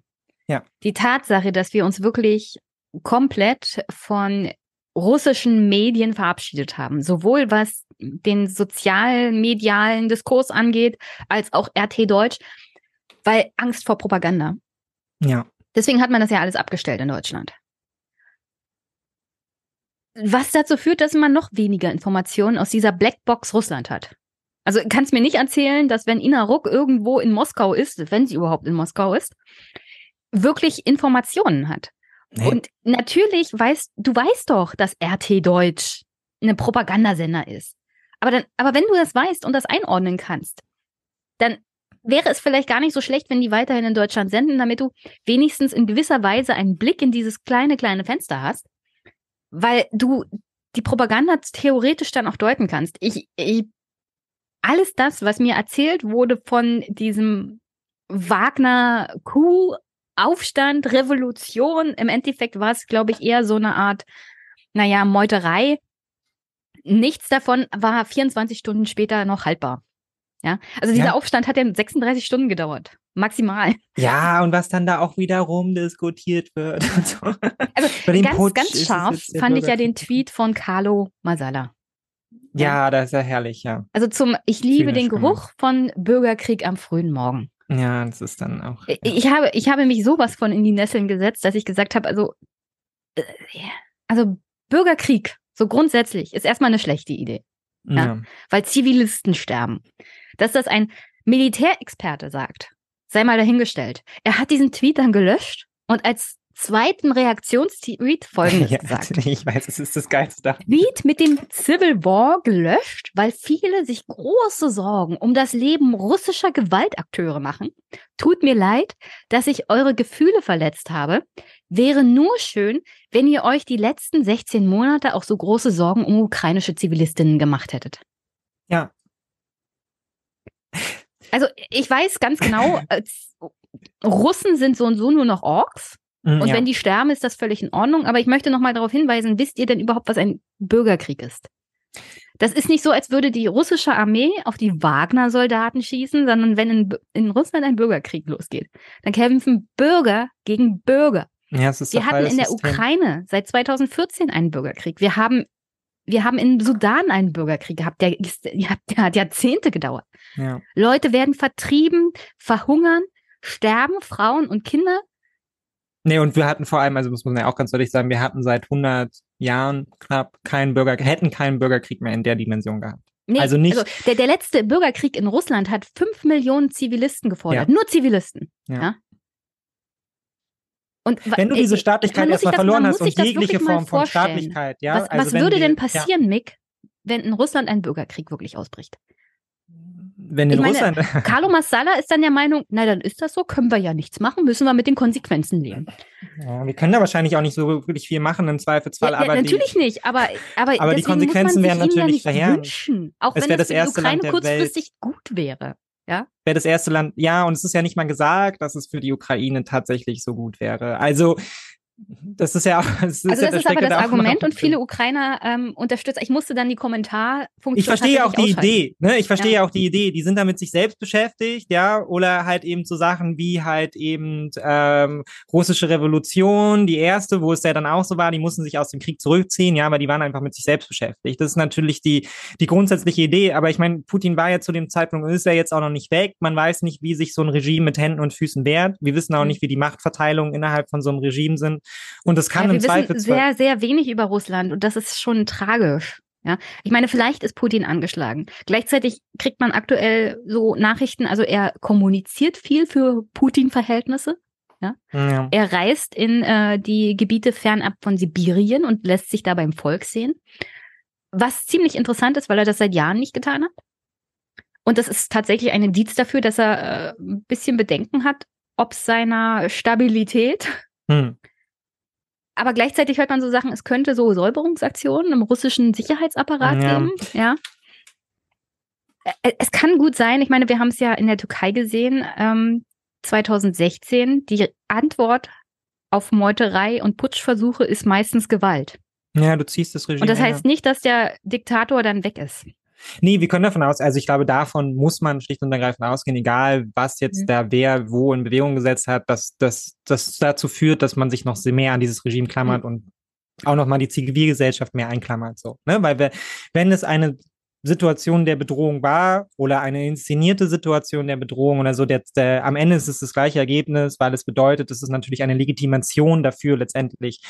Ja. Die Tatsache, dass wir uns wirklich komplett von russischen Medien verabschiedet haben, sowohl was den sozialmedialen Diskurs angeht, als auch RT Deutsch, weil Angst vor Propaganda. ja. Deswegen hat man das ja alles abgestellt in Deutschland. Was dazu führt, dass man noch weniger Informationen aus dieser Blackbox Russland hat. Also kannst mir nicht erzählen, dass wenn Ina Ruck irgendwo in Moskau ist, wenn sie überhaupt in Moskau ist, wirklich Informationen hat. Nee. Und natürlich weißt, du weißt doch, dass RT Deutsch eine Propagandasender ist. Aber dann, aber wenn du das weißt und das einordnen kannst, dann wäre es vielleicht gar nicht so schlecht, wenn die weiterhin in Deutschland senden, damit du wenigstens in gewisser Weise einen Blick in dieses kleine, kleine Fenster hast, weil du die Propaganda theoretisch dann auch deuten kannst. Ich, ich alles das, was mir erzählt wurde von diesem Wagner Coup, Aufstand, Revolution, im Endeffekt war es, glaube ich, eher so eine Art, naja, Meuterei. Nichts davon war 24 Stunden später noch haltbar. Ja, also dieser Ja. Aufstand hat ja 36 Stunden gedauert. Maximal. Ja, und was dann da auch wieder rumdiskutiert wird. Und so. Also ganz, Putsch ganz scharf fand ich ja den Tweet von Carlo Masala. Ja, das ist ja herrlich, ja. Also zum, ich liebe den Zynisch Geruch von Bürgerkrieg am frühen Morgen. Ja, das ist dann auch. Ich- Ich habe, ich habe mich sowas von in die Nesseln gesetzt, dass ich gesagt habe, also, äh, also Bürgerkrieg, so grundsätzlich, ist erstmal eine schlechte Idee. Ja. Ja. Weil Zivilisten sterben. Dass das ein Militärexperte sagt, sei mal dahingestellt. Er hat diesen Tweet dann gelöscht und als zweiten Reaktionstweet folgendes ja, gesagt. Ich weiß, es ist das Geilste da. Tweet mit dem Civil War gelöscht, weil viele sich große Sorgen um das Leben russischer Gewaltakteure machen. Tut mir leid, dass ich eure Gefühle verletzt habe. Wäre nur schön, wenn ihr euch die letzten 16 Monate auch so große Sorgen um ukrainische Zivilistinnen gemacht hättet. Ja. Also ich weiß ganz genau, als Russen sind so und so nur noch Orks. Mhm, Und ja. wenn die sterben, ist das völlig in Ordnung. Aber ich möchte noch mal darauf hinweisen, wisst ihr denn überhaupt, was ein Bürgerkrieg ist? Das ist nicht so, als würde die russische Armee auf die Wagner-Soldaten schießen, sondern wenn in, in Russland ein Bürgerkrieg losgeht, dann kämpfen Bürger gegen Bürger. ja, es ist Wir hatten in der System. Ukraine seit 2014 einen Bürgerkrieg. Wir haben, wir haben in Sudan einen Bürgerkrieg gehabt, der, der hat Jahrzehnte gedauert. Ja. Leute werden vertrieben, verhungern, sterben, Frauen und Kinder. Nee, und wir hatten vor allem, also muss man ja auch ganz deutlich sagen, wir hatten seit 100 Jahren knapp keinen Bürger, hätten keinen Bürgerkrieg mehr in der Dimension gehabt. Nee, also nicht, der, der letzte Bürgerkrieg in Russland hat fünf Millionen Zivilisten gefordert. Ja. Nur Zivilisten. Ja. Ja. Und wenn du äh, diese man Staatlichkeit muss sich erstmal das- verloren hast und jegliche Form von. Staatlichkeit, ja. Was, also was würde wir- denn ja. passieren, Mick, wenn in Russland ein Bürgerkrieg wirklich ausbricht? Wenn in meine, Russland. Carlo Massala ist dann der Meinung, na dann ist das so, können wir ja nichts machen, müssen wir mit den Konsequenzen leben. Ja, wir können da wahrscheinlich auch nicht so wirklich viel machen im Zweifelsfall. Ja, aber ja, natürlich die, nicht, aber, aber, aber die Konsequenzen ihm natürlich ja verheerend. auch Es wenn das das für die Ukraine kurzfristig gut wäre. Ja? wäre das erste Land, ja, und es ist ja nicht mal gesagt, dass es für die Ukraine tatsächlich so gut wäre. Also, das ist ja auch. Das Also ja, das ist aber ja das Argument und viele Ukrainer ähm, unterstützen. Ich musste dann die Kommentarfunktion Ich verstehe auch die Idee, ne? Ich verstehe Ja. auch die Idee. Die sind damit sich selbst beschäftigt, ja, oder halt eben so Sachen wie halt eben ähm, russische Revolution, die erste, wo es ja dann auch so war, die mussten sich aus dem Krieg zurückziehen, ja, aber die waren einfach mit sich selbst beschäftigt. Das ist natürlich die die grundsätzliche Idee. Aber ich meine, Putin war ja zu dem Zeitpunkt ist er jetzt auch noch nicht weg. Man weiß nicht, wie sich so ein Regime mit Händen und Füßen wehrt. Wir wissen auch nicht, wie die Machtverteilungen innerhalb von so einem Regime sind. Und das kann ja, im wir wissen Zweifelsfall sehr, sehr wenig über Russland und das ist schon tragisch. Ja, ich meine, vielleicht ist Putin angeschlagen. Gleichzeitig kriegt man aktuell so Nachrichten, also er kommuniziert viel für Putin-Verhältnisse. Ja? Ja. Er reist in äh, die Gebiete fernab von Sibirien und lässt sich da beim Volk sehen. Was ziemlich interessant ist, weil er das seit Jahren nicht getan hat. Und das ist tatsächlich ein Indiz dafür, dass er äh, ein bisschen Bedenken hat, ob seiner Stabilität. Hm. Aber gleichzeitig hört man so Sachen, es könnte so Säuberungsaktionen im russischen Sicherheitsapparat Ja. geben. Ja. Es kann gut sein, ich meine, wir haben es ja in der Türkei gesehen, ähm, 2016, die Antwort auf Meuterei und Putschversuche ist meistens Gewalt. Ja, du ziehst das Regime. Und das heißt nicht, dass der Diktator dann weg ist. Nee, wir können davon aus, also ich glaube, davon muss man schlicht und ergreifend ausgehen, egal was jetzt Mhm. da wer wo in Bewegung gesetzt hat, dass das dazu führt, dass man sich noch mehr an dieses Regime klammert und auch nochmal die Zivilgesellschaft mehr einklammert. So, ne? Weil wir, wenn es eine Situation der Bedrohung war oder eine inszenierte Situation der Bedrohung oder so, der, der, am Ende ist es das gleiche Ergebnis, weil es bedeutet, es ist natürlich eine Legitimation dafür letztendlich,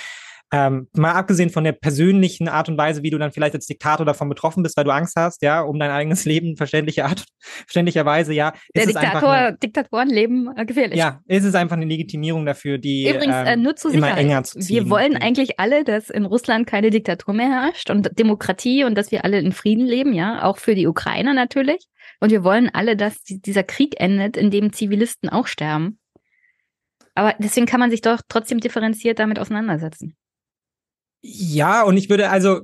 ähm, mal abgesehen von der persönlichen Art und Weise, wie du dann vielleicht als Diktator davon betroffen bist, weil du Angst hast, ja, um dein eigenes Leben, verständliche Art, verständlicherweise, ja. Der ist es einfach Diktator, eine, Diktatoren leben äh, gefährlich. ja, ist es einfach eine Legitimierung dafür, die Übrigens, äh, ähm, nur zur immer Sicherheit. enger zu ziehen. Wir wollen eigentlich alle, dass in Russland keine Diktatur mehr herrscht und Demokratie und dass wir alle in Frieden leben, ja, auch für die Ukraine natürlich. Und wir wollen alle, dass die, dieser Krieg endet, in dem Zivilisten auch sterben. Aber deswegen kann man sich doch trotzdem differenziert damit auseinandersetzen. Ja, und ich würde also,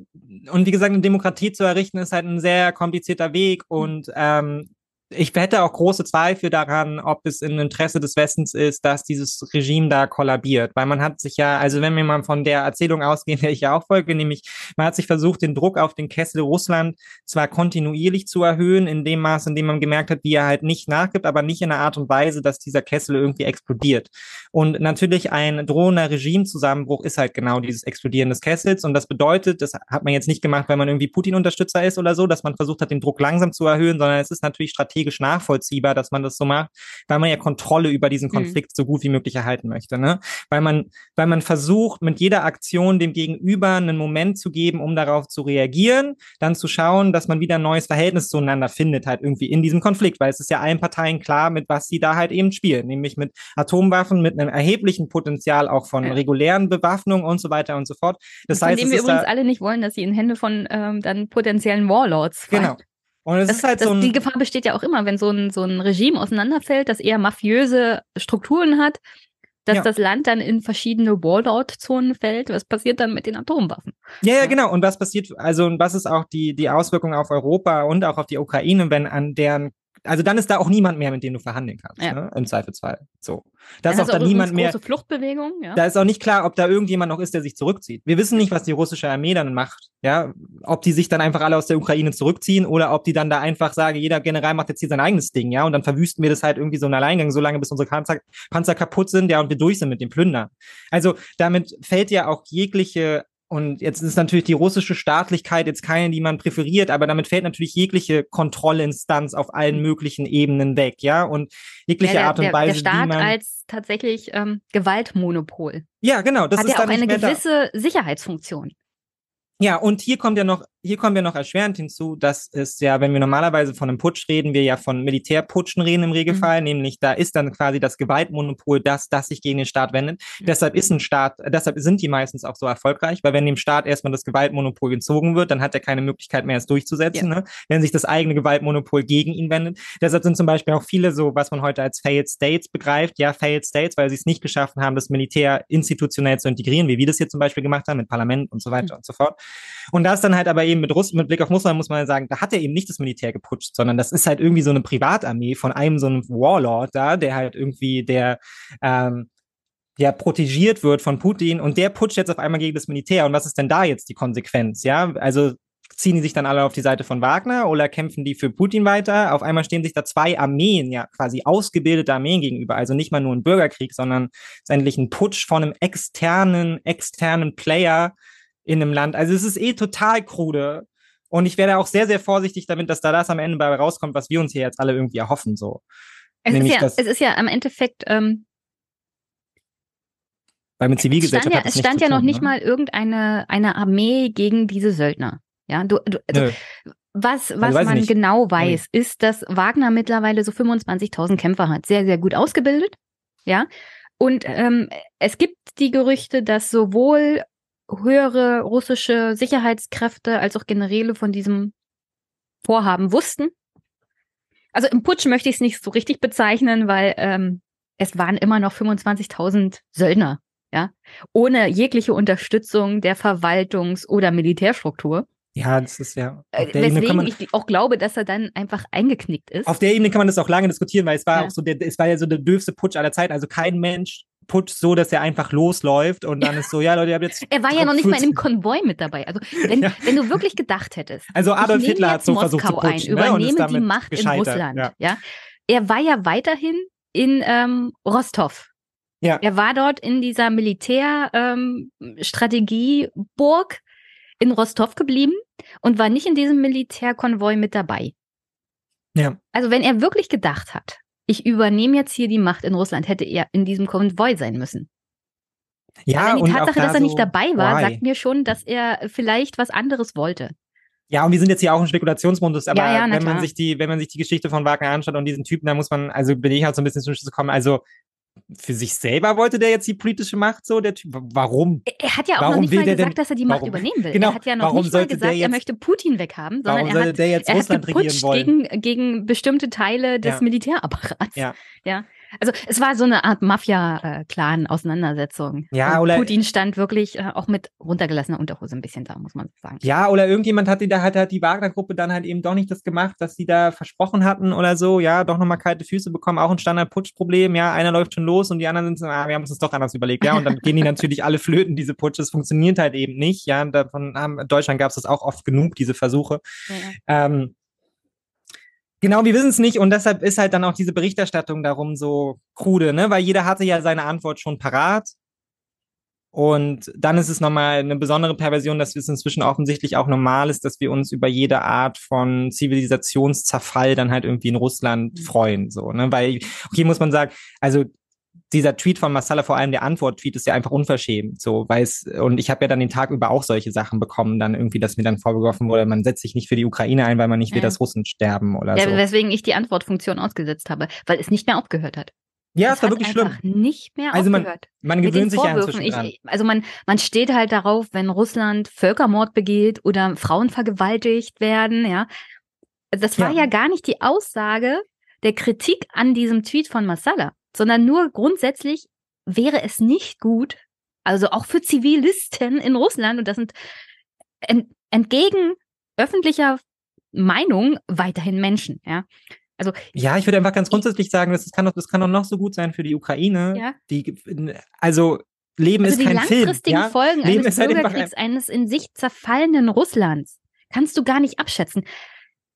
und wie gesagt, eine Demokratie zu errichten, ist halt ein sehr komplizierter Weg und ähm, ich hätte auch große Zweifel daran, ob es im Interesse des Westens ist, dass dieses Regime da kollabiert. Weil man hat sich ja, also wenn wir mal von der Erzählung ausgehen, der ich ja auch folge, nämlich man hat sich versucht, den Druck auf den Kessel Russland zwar kontinuierlich zu erhöhen, in dem Maß, in dem man gemerkt hat, wie er halt nicht nachgibt, aber nicht in einer Art und Weise, dass dieser Kessel irgendwie explodiert. Und natürlich ein drohender Regimezusammenbruch ist halt genau dieses Explodieren des Kessels. Und das bedeutet, das hat man jetzt nicht gemacht, weil man irgendwie Putin-Unterstützer ist oder so, dass man versucht hat, den Druck langsam zu erhöhen, sondern es ist natürlich strategisch nachvollziehbar, dass man das so macht, weil man ja Kontrolle über diesen Konflikt so gut wie möglich erhalten möchte. Ne? Weil man, weil man versucht, mit jeder Aktion dem Gegenüber einen Moment zu geben, um darauf zu reagieren, dann zu schauen, dass man wieder ein neues Verhältnis zueinander findet, halt irgendwie in diesem Konflikt, weil es ist ja allen Parteien klar, mit was sie da halt eben spielen, nämlich mit Atomwaffen, mit einem erheblichen Potenzial auch von Ja. regulären Bewaffnungen und so weiter und so fort. Das Von heißt, dem wir übrigens alle nicht wollen, dass sie in Hände von ähm, dann potenziellen Warlords fallen. genau. Und es ist halt das, so ein, die Gefahr besteht ja auch immer, wenn so ein, so ein Regime auseinanderfällt, das eher mafiöse Strukturen hat, dass Ja. das Land dann in verschiedene Warlord-Zonen fällt. Was passiert dann mit den Atomwaffen? Ja, ja, genau. Und was passiert, also und was ist auch die, die Auswirkung auf Europa und auch auf die Ukraine, wenn an deren, also dann ist da auch niemand mehr, mit dem du verhandeln kannst, Ja. ne? im Zweifelsfall. So. Da ist auch dann niemand mehr. Fluchtbewegung, ja. Da ist auch nicht klar, ob da irgendjemand noch ist, der sich zurückzieht. Wir wissen nicht, was die russische Armee dann macht. Ja, ob die sich dann einfach alle aus der Ukraine zurückziehen oder ob die dann da einfach sagen, jeder General macht jetzt hier sein eigenes Ding, ja, und dann verwüsten wir das halt irgendwie so einen Alleingang, solange bis unsere Panzer, Panzer kaputt sind, ja, und wir durch sind mit dem Plündern. Also damit fällt ja auch jegliche und jetzt ist natürlich die russische Staatlichkeit jetzt keine, die man präferiert, aber damit fällt natürlich jegliche Kontrollinstanz auf allen möglichen Ebenen weg, ja, und jegliche Ja, der, Art und der, Weise, der Staat wie man als tatsächlich ähm, Gewaltmonopol ja, genau, das hat ist ja auch eine mehr da. gewisse Sicherheitsfunktion. Ja, und hier kommt ja noch, hier kommen wir noch erschwerend hinzu, dass es ja, wenn wir normalerweise von einem Putsch reden, wir ja von Militärputschen reden im Regelfall, mhm. nämlich da ist dann quasi das Gewaltmonopol das, das sich gegen den Staat wendet. Mhm. Deshalb ist ein Staat, deshalb sind die meistens auch so erfolgreich, weil wenn dem Staat erstmal das Gewaltmonopol gezogen wird, dann hat er keine Möglichkeit mehr, es durchzusetzen, ja. ne? wenn sich das eigene Gewaltmonopol gegen ihn wendet. Deshalb sind zum Beispiel auch viele so, was man heute als Failed States begreift, ja, Failed States, weil sie es nicht geschaffen haben, das Militär institutionell zu integrieren, wie wir das hier zum Beispiel gemacht haben mit Parlament und so weiter mhm. und so fort. Und das dann halt aber eben mit Russ mit Blick auf Russland muss man sagen, da hat er eben nicht das Militär geputscht, sondern das ist halt irgendwie so eine Privatarmee von einem so einem Warlord da, der halt irgendwie der ähm, ja protegiert wird von Putin und der putscht jetzt auf einmal gegen das Militär. Und was ist denn da jetzt die Konsequenz? Ja, also ziehen die sich dann alle auf die Seite von Wagner oder kämpfen die für Putin weiter? Auf einmal stehen sich da zwei Armeen, ja, quasi ausgebildete Armeen gegenüber. Also nicht mal nur ein Bürgerkrieg, sondern endlich ein Putsch von einem externen, externen Player in einem Land. Also es ist eh total krude. Und ich werde auch sehr, sehr vorsichtig damit, dass da das am Ende bei rauskommt, was wir uns hier jetzt alle irgendwie erhoffen. So. Es, ist ja, es ist ja am Endeffekt. Ähm, weil mit Zivilgesellschaft. Es stand ja, es stand ja noch nicht ne? mal irgendeine eine Armee gegen diese Söldner. Ja, du, du also, was, was man nicht. genau weiß, nee. ist, dass Wagner mittlerweile so 25.000 Kämpfer hat. Sehr, sehr gut ausgebildet. Ja. Und ähm, es gibt die Gerüchte, dass sowohl höhere russische Sicherheitskräfte als auch Generäle von diesem Vorhaben wussten. Also im Putsch möchte ich es nicht so richtig bezeichnen, weil ähm, es waren immer noch 25.000 Söldner, ja, ohne jegliche Unterstützung der Verwaltungs- oder Militärstruktur. Ja, das ist ja. Äh, weswegen ich auch glaube, dass er dann einfach eingeknickt ist. Auf der Ebene kann man das auch lange diskutieren, weil es war ja. auch so, der, es war ja so der dürfste Putsch aller Zeit. Also kein Mensch Putsch so, dass er einfach losläuft und dann ist so, ja Leute, ihr habt jetzt. er war ja noch nicht mal in einem Konvoi mit dabei. Also wenn, ja. wenn du wirklich gedacht hättest. Also Adolf Hitler hat so Moskau versucht zu putschen, ein, übernehme ne? die Macht in Russland. Ja. ja. Er war ja weiterhin in ähm, Rostov. Ja. Er war dort in dieser Militärstrategieburg ähm, in Rostov geblieben und war nicht in diesem Militärkonvoi mit dabei. Ja. Also wenn er wirklich gedacht hat, ich übernehme jetzt hier die Macht in Russland, hätte er in diesem Konvoi sein müssen. Ja, Allein die Tatsache, da dass er nicht dabei war, why? sagt mir schon, dass er vielleicht was anderes wollte. Ja, und wir sind jetzt hier auch im Spekulationsmodus, aber ja, ja, wenn man sich die, wenn man sich die Geschichte von Wagner anschaut und diesen Typen, dann muss man, also bin ich halt so ein bisschen zum Schluss gekommen, also für sich selber wollte der jetzt die politische Macht so, der Typ. Warum? Er hat ja auch warum noch nicht mal gesagt, denn, dass er die Macht warum? übernehmen will. Genau, er hat ja noch nicht mal gesagt, jetzt, er möchte Putin weghaben, sondern er hat, er hat geputscht gegen, gegen bestimmte Teile des ja. Militärapparats. Ja. ja. Also es war so eine Art Mafia-Clan-Auseinandersetzung. Ja, oder Putin stand wirklich äh, auch mit runtergelassener Unterhose ein bisschen da, muss man sagen. Ja, oder irgendjemand hat, da hat, hat die Wagner-Gruppe dann halt eben doch nicht das gemacht, was sie da versprochen hatten oder so. Ja, doch nochmal kalte Füße bekommen, auch ein Standard-Putsch-Problem. Ja, einer läuft schon los und die anderen sind so, ah, wir haben uns das doch anders überlegt. Ja, und dann gehen die natürlich alle flöten, diese Putsch. Das funktioniert halt eben nicht. Ja, und davon haben, in Deutschland gab es das auch oft genug, diese Versuche. Ja. Ähm, Genau, wir wissen es nicht und deshalb ist halt dann auch diese Berichterstattung darum so krude, ne? Weil jeder hatte ja seine Antwort schon parat. Und dann ist es nochmal eine besondere Perversion, dass es inzwischen offensichtlich auch normal ist, dass wir uns über jede Art von Zivilisationszerfall dann halt irgendwie in Russland mhm. freuen, so, ne? Weil, okay, muss man sagen, also dieser Tweet von Masala, vor allem der Antwort-Tweet, ist ja einfach unverschämt. So, weil es, und ich habe ja dann den Tag über auch solche Sachen bekommen, dann irgendwie, dass mir dann vorgeworfen wurde, man setzt sich nicht für die Ukraine ein, weil man nicht will, dass Russen sterben oder ja, so. Weswegen ich die Antwortfunktion ausgesetzt habe, weil es nicht mehr aufgehört hat. Ja, es war wirklich schlimm. Nicht mehr also aufgehört. Man, man gewöhnt sich ja inzwischen ich, Also man, man steht halt darauf, wenn Russland Völkermord begeht oder Frauen vergewaltigt werden, ja. Das war ja, ja gar nicht die Aussage der Kritik an diesem Tweet von Masala sondern nur grundsätzlich wäre es nicht gut, also auch für Zivilisten in Russland, und das sind ent entgegen öffentlicher Meinung weiterhin Menschen, ja. Also, ja, ich würde einfach ganz grundsätzlich sagen, das kann doch, das kann doch noch so gut sein für die Ukraine. Ja. Die, also Leben also ist kein Film. Die langfristigen ja? Folgen Leben eines halt Bürgerkriegs, eines in sich zerfallenen Russlands, kannst du gar nicht abschätzen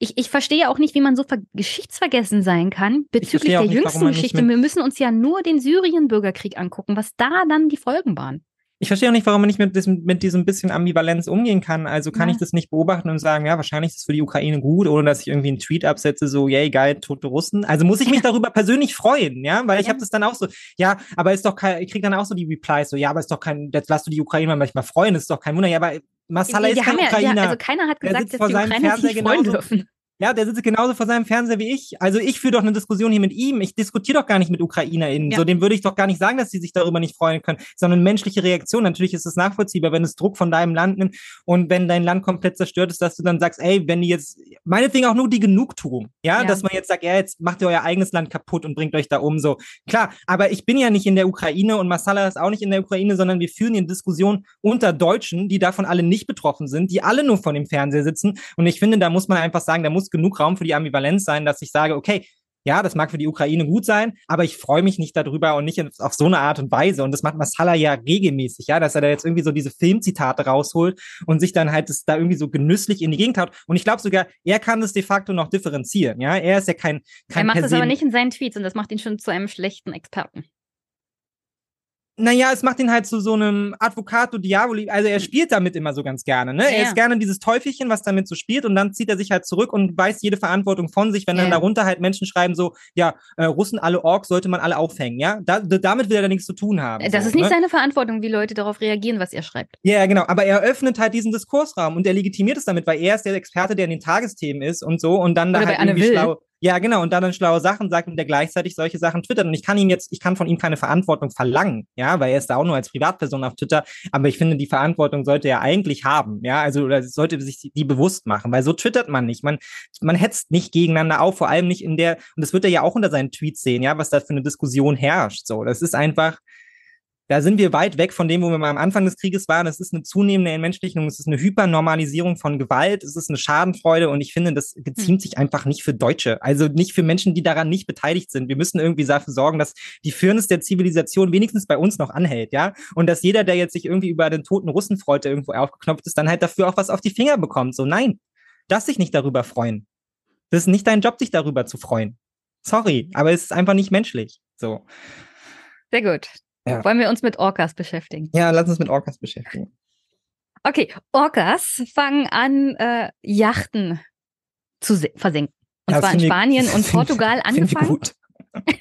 ich, ich verstehe auch nicht, wie man so geschichtsvergessen sein kann bezüglich der nicht, jüngsten Geschichte. Wir müssen uns ja nur den Syrien-Bürgerkrieg angucken, was da dann die Folgen waren. Ich verstehe auch nicht, warum man nicht mit diesem, mit diesem bisschen Ambivalenz umgehen kann. Also kann ja. ich das nicht beobachten und sagen, ja, wahrscheinlich ist es für die Ukraine gut, ohne dass ich irgendwie einen Tweet absetze, so, yay, geil, tote Russen. Also muss ich mich darüber persönlich freuen, ja, weil ich ja. habe das dann auch so, ja, aber ist doch kein, ich kriege dann auch so die Replies, so, ja, aber ist doch kein, jetzt lass du die Ukraine manchmal freuen, ist doch kein Wunder, ja, aber Masala ist kein ja- Ukrainer. also keiner hat gesagt, dass die Ukrainer sich freuen dürfen. Ja, der sitzt genauso vor seinem Fernseher wie ich. Also ich führe doch eine Diskussion hier mit ihm. Ich diskutiere doch gar nicht mit UkrainerInnen. Ja. So, dem würde ich doch gar nicht sagen, dass sie sich darüber nicht freuen können, sondern menschliche Reaktion. Natürlich ist es nachvollziehbar, wenn es Druck von deinem Land nimmt und wenn dein Land komplett zerstört ist, dass du dann sagst, ey, wenn die jetzt, meinetwegen auch nur die Genugtuung, ja, Ja. dass man jetzt sagt, ja, jetzt macht ihr euer eigenes Land kaputt und bringt euch da um, so. Klar, aber ich bin ja nicht in der Ukraine und Masala ist auch nicht in der Ukraine, sondern wir führen hier eine Diskussion unter Deutschen, die davon alle nicht betroffen sind, die alle nur vor dem Fernseher sitzen. Und ich finde, da muss man einfach sagen, da muss genug Raum für die Ambivalenz sein, dass ich sage, okay, ja, das mag für die Ukraine gut sein, aber ich freue mich nicht darüber und nicht auf so eine Art und Weise. Und das macht Masala ja regelmäßig, ja, dass er da jetzt irgendwie so diese Filmzitate rausholt und sich dann halt das da irgendwie so genüsslich in die Gegend haut. Und ich glaube sogar, er kann das de facto noch differenzieren, ja. Er ist ja kein, Er kein macht per das aber nicht in seinen Tweets und das macht ihn schon zu einem schlechten Experten. Naja, es macht ihn halt zu so einem Advocato Diaboli. Also er spielt damit immer so ganz gerne. Ne? Ja, Er ist gerne dieses Teufelchen, was damit so spielt und dann zieht er sich halt zurück und weist jede Verantwortung von sich, wenn Ja, dann darunter halt Menschen schreiben so, ja, äh, Russen alle Orks sollte man alle aufhängen, ja. Da, damit will er dann nichts zu tun haben. Das so, ist nicht ne? seine Verantwortung, wie Leute darauf reagieren, was er schreibt. Ja, genau. Aber er öffnet halt diesen Diskursraum und er legitimiert es damit, weil er ist der Experte, der in den Tagesthemen ist und so und dann da Oder bei halt irgendwie Will. schlau. Ja, genau. Und dann, dann schlaue Sachen sagt und der gleichzeitig solche Sachen twittert. Und ich kann ihm jetzt, ich kann von ihm keine Verantwortung verlangen, ja, weil er ist da auch nur als Privatperson auf Twitter. Aber ich finde, die Verantwortung sollte er eigentlich haben, ja. Also, oder sollte sich die bewusst machen, weil so twittert man nicht. Man, man hetzt nicht gegeneinander auf, vor allem nicht in der, und das wird er ja auch unter seinen Tweets sehen, ja, was da für eine Diskussion herrscht. So, das ist einfach, da sind wir weit weg von dem, wo wir mal am Anfang des Krieges waren. Es ist eine zunehmende Entmenschlichung, es ist eine Hypernormalisierung von Gewalt, es ist eine Schadenfreude und ich finde, das geziemt sich einfach nicht für Deutsche, also nicht für Menschen, die daran nicht beteiligt sind. Wir müssen irgendwie dafür sorgen, dass die Firnis der Zivilisation wenigstens bei uns noch anhält, ja, und dass jeder, der jetzt sich irgendwie über den toten Russen freut, der irgendwo aufgeknopft ist, dann halt dafür auch was auf die Finger bekommt. So, nein, darfst dich nicht darüber freuen. Das ist nicht dein Job, dich darüber zu freuen. Sorry, aber es ist einfach nicht menschlich. So. Sehr gut. Ja. Wollen wir uns mit Orcas beschäftigen? Ja, lass uns mit Orcas beschäftigen. Okay, Orcas fangen an, äh, Yachten zu se- versenken. Und Ja, zwar in find ich- Spanien und find- Portugal angefangen. gut.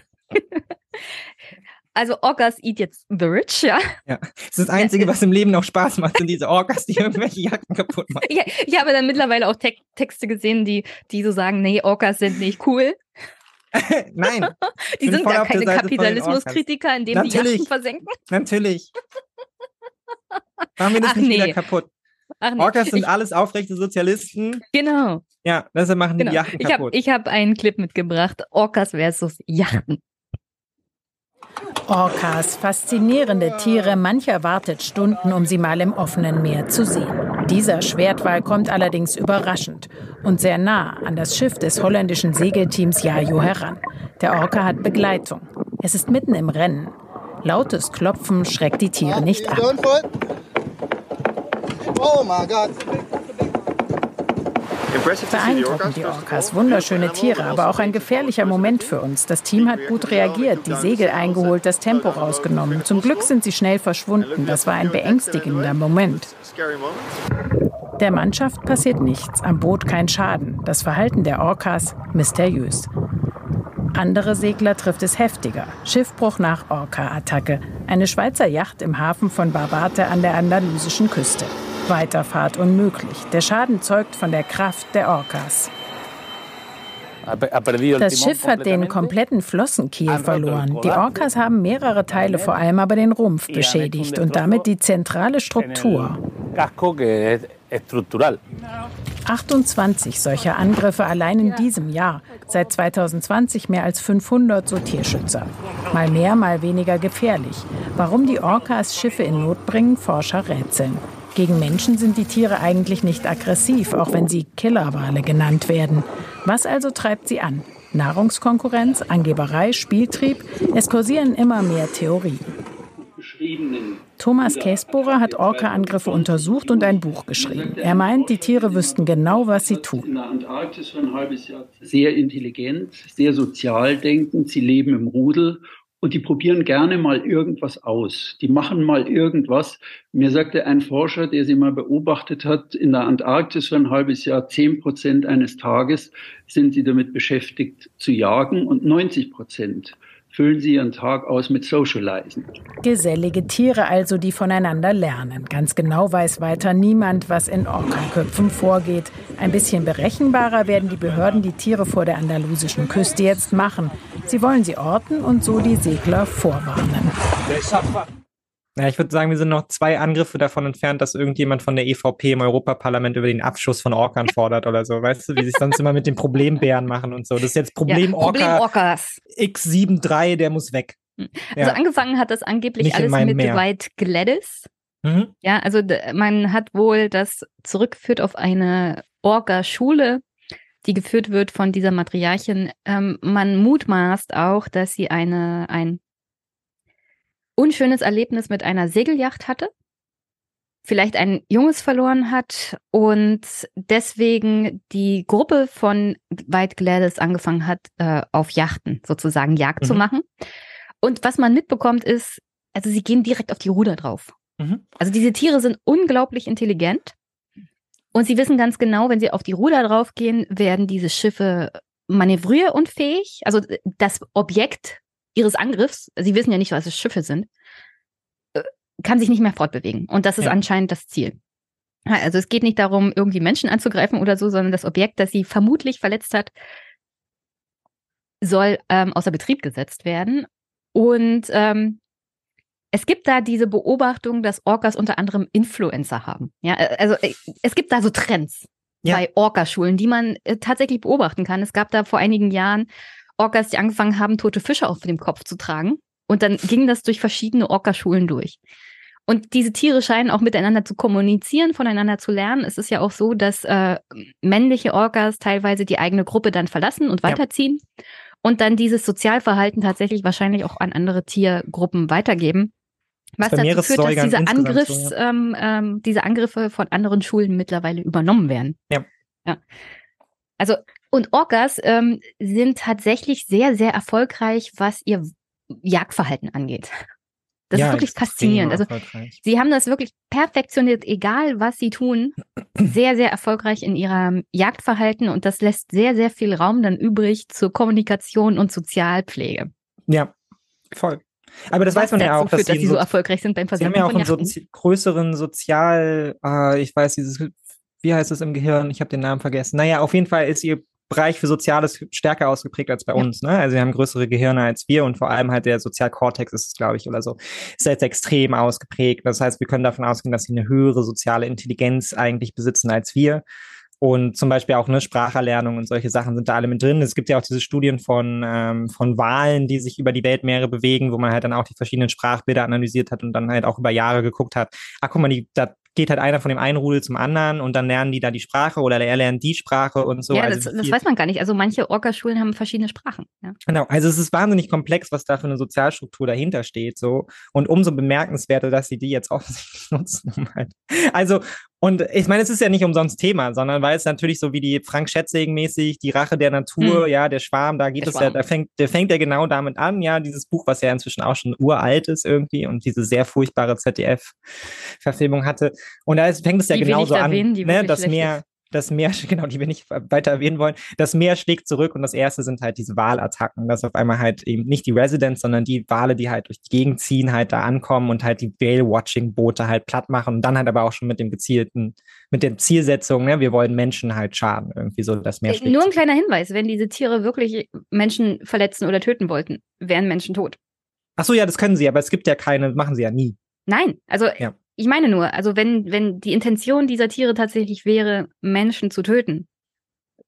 Also Orcas eat jetzt the rich, ja. Ja. Das ist das Einzige, was im Leben noch Spaß macht, sind diese Orcas, die irgendwelche Jagden kaputt machen. Ich, ich habe dann mittlerweile auch Te Texte gesehen, die, die so sagen, nee, Orcas sind nicht cool. Nein. Die sind gar keine Kapitalismuskritiker, indem die Natürlich. Yachten versenken. Natürlich. Machen wir das Ach, nicht nee. wieder kaputt. Ach nee. Orcas sind Ich- alles aufrechte Sozialisten. Genau. Ja, deshalb machen die genau. die Yachten Ich habe kaputt. ich hab einen Clip mitgebracht. Orcas versus Yachten. Orcas, faszinierende Tiere, mancher wartet Stunden, um sie mal im offenen Meer zu sehen. Dieser Schwertwal kommt allerdings überraschend und sehr nah an das Schiff des holländischen Segelteams Jajo heran. Der Orca hat Begleitung. Es ist mitten im Rennen. Lautes Klopfen schreckt die Tiere nicht ab. Oh my God. Beeindruckend die Orcas, wunderschöne Tiere, aber auch ein gefährlicher Moment für uns. Das Team hat gut reagiert, die Segel eingeholt, das Tempo rausgenommen. Zum Glück sind sie schnell verschwunden. Das war ein beängstigender Moment. Der Mannschaft passiert nichts, am Boot kein Schaden. Das Verhalten der Orcas mysteriös. Andere Segler trifft es heftiger. Schiffbruch nach Orca-Attacke. Eine Schweizer Yacht im Hafen von Barbate an der andalysischen Küste. Weiterfahrt unmöglich. Der Schaden zeugt von der Kraft der Orcas. Das Schiff hat den kompletten Flossenkiel verloren. Die Orcas haben mehrere Teile, vor allem aber den Rumpf beschädigt und damit die zentrale Struktur. 28 solcher Angriffe allein in diesem Jahr. Seit 2020 mehr als 500 so Tierschützer. Mal mehr, mal weniger gefährlich. Warum die Orcas Schiffe in Not bringen, Forscher rätseln. Gegen Menschen sind die Tiere eigentlich nicht aggressiv, auch wenn sie Killerwale genannt werden. Was also treibt sie an? Nahrungskonkurrenz, Angeberei, Spieltrieb? Es kursieren immer mehr Theorien. Thomas Käsbohrer hat Orca-Angriffe untersucht und ein Buch geschrieben. Er meint, die Tiere wüssten genau, was sie tun. sehr intelligent, sehr sozial denkend. Sie leben im Rudel und die probieren gerne mal irgendwas aus. Die machen mal irgendwas. Mir sagte ein Forscher, der sie mal beobachtet hat, in der Antarktis für ein halbes Jahr, zehn Prozent eines Tages sind sie damit beschäftigt zu jagen und 90 Prozent füllen sie ihren Tag aus mit Socializen. Gesellige Tiere also, die voneinander lernen. Ganz genau weiß weiter niemand, was in Orca-Köpfen vorgeht. Ein bisschen berechenbarer werden die Behörden die Tiere vor der andalusischen Küste jetzt machen. Sie wollen sie orten und so die Segler vorwarnen. Ja, ich würde sagen, wir sind noch zwei Angriffe davon entfernt, dass irgendjemand von der EVP im Europaparlament über den Abschuss von Orkan fordert oder so. Weißt du, wie sie es sonst immer mit den Problembären machen und so. Das ist jetzt Problem, ja, Problem Orca X73, der muss weg. Hm. Also ja. angefangen hat das angeblich Nicht alles mit Meer. White Gladys. Mhm. Ja, also man hat wohl das zurückgeführt auf eine Orca-Schule, die geführt wird von dieser Matriarchin. Ähm, man mutmaßt auch, dass sie eine, ein unschönes Erlebnis mit einer Segelyacht hatte, vielleicht ein Junges verloren hat und deswegen die Gruppe von White Gladys angefangen hat, äh, auf Yachten sozusagen Jagd mhm. zu machen. Und was man mitbekommt ist, also sie gehen direkt auf die Ruder drauf. Mhm. Also diese Tiere sind unglaublich intelligent und sie wissen ganz genau, wenn sie auf die Ruder draufgehen, werden diese Schiffe manövrierunfähig. Also das Objekt ihres Angriffs, sie wissen ja nicht, was es Schiffe sind, äh, kann sich nicht mehr fortbewegen. Und das ist ja. anscheinend das Ziel. Also es geht nicht darum, irgendwie Menschen anzugreifen oder so, sondern das Objekt, das sie vermutlich verletzt hat, soll ähm, außer Betrieb gesetzt werden. Und ähm, es gibt da diese Beobachtung, dass Orcas unter anderem Influencer haben. Ja, äh, also äh, es gibt da so Trends ja. bei Orcaschulen, die man äh, tatsächlich beobachten kann. Es gab da vor einigen Jahren Orcas, die angefangen haben, tote Fische auf dem Kopf zu tragen. Und dann ging das durch verschiedene Orcaschulen durch. Und diese Tiere scheinen auch miteinander zu kommunizieren, voneinander zu lernen. Es ist ja auch so, dass äh, männliche Orcas teilweise die eigene Gruppe dann verlassen und weiterziehen ja. und dann dieses Sozialverhalten tatsächlich wahrscheinlich auch an andere Tiergruppen weitergeben. Was dazu führt, dass diese, Angriffs, so, ja. ähm, ähm, diese Angriffe von anderen Schulen mittlerweile übernommen werden. Ja. ja. Also und Orcas ähm, sind tatsächlich sehr, sehr erfolgreich, was ihr Jagdverhalten angeht. Das ja, ist wirklich faszinierend. Also sie haben das wirklich perfektioniert, egal was sie tun, sehr, sehr erfolgreich in ihrem Jagdverhalten und das lässt sehr, sehr viel Raum dann übrig zur Kommunikation und Sozialpflege. Ja, voll. Aber das was weiß man ja auch, dass, führt, dass sie so, so erfolgreich sind beim Versenken Sie haben ja auch einen so größeren Sozial, äh, ich weiß, dieses, wie heißt es im Gehirn? Ich habe den Namen vergessen. Naja, auf jeden Fall ist ihr Bereich für Soziales stärker ausgeprägt als bei ja. uns. Ne? Also wir haben größere Gehirne als wir und vor allem halt der Sozialkortex ist es, glaube ich, oder so, ist jetzt extrem ausgeprägt. Das heißt, wir können davon ausgehen, dass sie eine höhere soziale Intelligenz eigentlich besitzen als wir. Und zum Beispiel auch eine Spracherlernung und solche Sachen sind da alle mit drin. Es gibt ja auch diese Studien von, ähm, von Wahlen, die sich über die Weltmeere bewegen, wo man halt dann auch die verschiedenen Sprachbilder analysiert hat und dann halt auch über Jahre geguckt hat, ach guck mal, die, da geht halt einer von dem einen Rudel zum anderen und dann lernen die da die Sprache oder er lernt die Sprache und so. Ja, also das, das weiß man gar nicht. Also manche Orca-Schulen haben verschiedene Sprachen. Ja. Genau, also es ist wahnsinnig komplex, was da für eine Sozialstruktur dahinter steht. So. Und umso bemerkenswerter, dass sie die jetzt offensichtlich nutzen. Halt. Also, und ich meine, es ist ja nicht umsonst Thema, sondern weil es natürlich so wie die Frank Schätzing mäßig, die Rache der Natur, hm. ja, der Schwarm, da geht der es Schwarm. ja, da fängt, der fängt ja genau damit an, ja, dieses Buch, was ja inzwischen auch schon uralt ist irgendwie und diese sehr furchtbare ZDF-Verfilmung hatte. Und da ist, fängt es ja die genauso an, erwähnen, ne, das Meer, das Meer, genau, die wir nicht weiter erwähnen wollen, das Meer schlägt zurück und das erste sind halt diese Wahlattacken, dass auf einmal halt eben nicht die Residents, sondern die Wale, die halt durch die Gegend ziehen, halt da ankommen und halt die Whale-Watching-Boote halt platt machen und dann halt aber auch schon mit dem gezielten, mit der Zielsetzung, ne, wir wollen Menschen halt schaden, irgendwie so das Meer äh, schlägt Nur ein kleiner Hinweis, wenn diese Tiere wirklich Menschen verletzen oder töten wollten, wären Menschen tot. Ach so, ja, das können sie, aber es gibt ja keine, machen sie ja nie. Nein, also ja. Ich meine nur, also wenn, wenn die Intention dieser Tiere tatsächlich wäre, Menschen zu töten,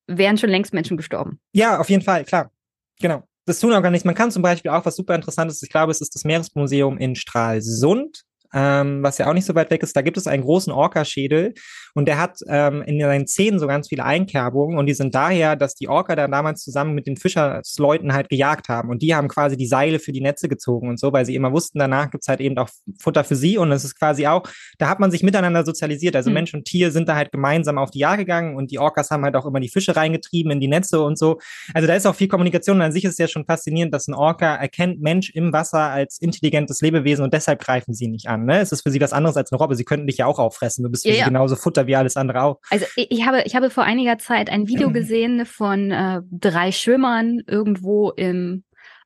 wären schon längst Menschen gestorben. Ja, auf jeden Fall, klar. Genau. Das tun auch gar nichts. Man kann zum Beispiel auch was super interessantes, ich glaube, es ist das Meeresmuseum in Stralsund ähm, was ja auch nicht so weit weg ist, da gibt es einen großen Orca-Schädel und der hat ähm, in seinen Zähnen so ganz viele Einkerbungen und die sind daher, dass die Orca da damals zusammen mit den Fischersleuten halt gejagt haben und die haben quasi die Seile für die Netze gezogen und so, weil sie immer wussten, danach gibt's halt eben auch Futter für sie und es ist quasi auch, da hat man sich miteinander sozialisiert, also mhm. Mensch und Tier sind da halt gemeinsam auf die Jagd gegangen und die Orcas haben halt auch immer die Fische reingetrieben in die Netze und so. Also da ist auch viel Kommunikation und an sich ist es ja schon faszinierend, dass ein Orca erkennt Mensch im Wasser als intelligentes Lebewesen und deshalb greifen sie nicht an an. Ne? Es ist für sie was anderes als eine Robbe. Sie könnten dich ja auch auffressen. Du bist für ja, sie ja. genauso Futter wie alles andere auch. Also ich habe, ich habe vor einiger Zeit ein Video gesehen von äh, drei Schwimmern irgendwo in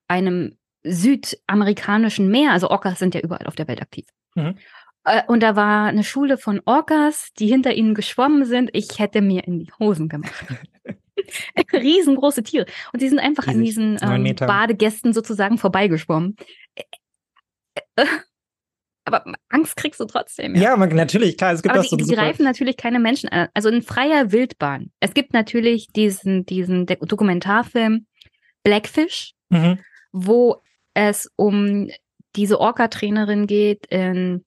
einem südamerikanischen Meer. Also Orcas sind ja überall auf der Welt aktiv. Mhm. Äh, Und da war eine Schule von Orcas, die hinter ihnen geschwommen sind. Ich hätte mir in die Hosen gemacht. Riesengroße Tiere. Und die sind einfach an Riesig. diesen Neun ähm. Badegästen sozusagen vorbeigeschwommen. Aber Angst kriegst du trotzdem. Ja, man, natürlich, klar, es gibt Aber auch die, so die greifen natürlich keine Menschen an. Also in freier Wildbahn. Es gibt natürlich diesen, diesen Dokumentarfilm Blackfish, Mhm. wo es um diese Orca-Trainerin geht in,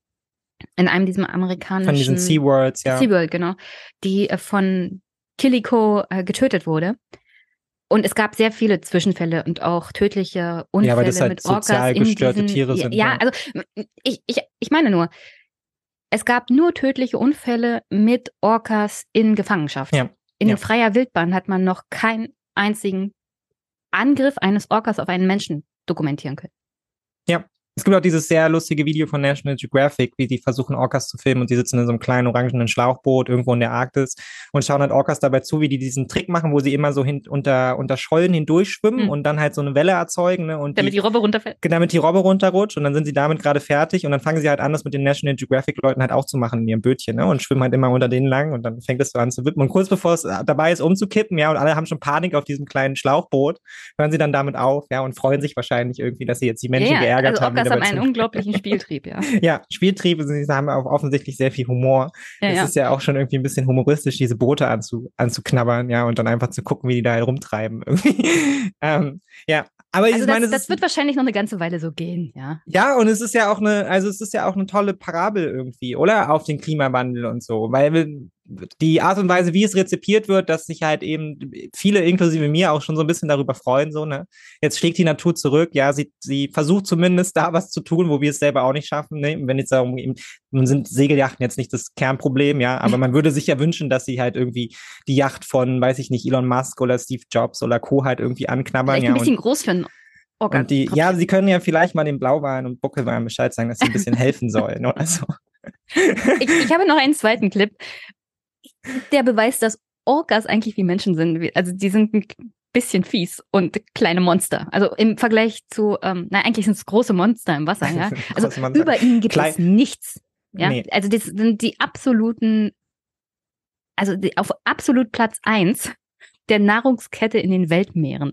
in einem dieser amerikanischen Von diesen SeaWorlds, ja. SeaWorld, genau. Die äh, von Killico äh, getötet wurde. Und es gab sehr viele Zwischenfälle und auch tödliche Unfälle Ja, weil das halt mit Orcas sozial in gestörte diesen, Tiere ja, sind, Ja, ja. also ich, ich, ich meine nur, es gab nur tödliche Unfälle mit Orcas in Gefangenschaft. Ja. In Ja. freier Wildbahn hat man noch keinen einzigen Angriff eines Orcas auf einen Menschen dokumentieren können. Ja. Es gibt auch dieses sehr lustige Video von National Geographic, wie die versuchen, Orcas zu filmen und die sitzen in so einem kleinen orangenen Schlauchboot irgendwo in der Arktis und schauen halt Orcas dabei zu, wie die diesen Trick machen, wo sie immer so hin, unter, unter Schollen hindurchschwimmen und dann halt so eine Welle erzeugen. Ne, und. Damit die Robbe runterfällt. damit die Robbe runterrutscht und dann sind sie damit gerade fertig und dann fangen sie halt an, das mit den National Geographic-Leuten halt auch zu machen in ihrem Bötchen ne? und schwimmen halt immer unter denen lang und dann fängt es so an zu wippen. Und kurz bevor es dabei ist, umzukippen, ja, und alle haben schon Panik auf diesem kleinen Schlauchboot, hören sie dann damit auf, ja, und freuen sich wahrscheinlich irgendwie, dass sie jetzt die Menschen ja, geärgert also haben. Orcas haben einen unglaublichen Spieltrieb, ja. ja, Spieltriebe, sie haben auch offensichtlich sehr viel Humor. Ja, es ja. ist ja auch schon irgendwie ein bisschen humoristisch, diese Boote anzu, anzuknabbern, ja, und dann einfach zu gucken, wie die da halt rumtreiben. Irgendwie. ähm, ja, aber ich Also meine, das, es das ist wird wahrscheinlich noch eine ganze Weile so gehen, ja. ja, und es ist ja auch eine, also es ist ja auch eine tolle Parabel irgendwie, oder? Auf den Klimawandel und so. Weil wir- die Art und Weise, wie es rezipiert wird, dass sich halt eben viele, inklusive mir, auch schon so ein bisschen darüber freuen, so, ne? Jetzt schlägt die Natur zurück, ja, sie, sie versucht zumindest da was zu tun, wo wir es selber auch nicht schaffen, ne? Wenn jetzt darum eben, nun sind Segeljachten jetzt nicht das Kernproblem, ja, aber man würde sich ja wünschen, dass sie halt irgendwie die Yacht von, weiß ich nicht, Elon Musk oder Steve Jobs oder Co. halt irgendwie anknabbern, Vielleicht ja. ein bisschen und, groß für einen Orca. und die, ja, sie können ja vielleicht mal den Blauwalen und Buckelwalen Bescheid sagen, dass sie ein bisschen helfen sollen oder so. Ich, ich habe noch einen zweiten Clip, der beweist, dass Orcas eigentlich wie Menschen sind. Also die sind ein bisschen fies und kleine Monster. Also im Vergleich zu, ähm, na eigentlich sind es große Monster im Wasser, ja. Also über ihnen gibt Klein- es nichts. Ja, Nee. also das sind die absoluten, also die, auf absolut Platz eins der Nahrungskette in den Weltmeeren.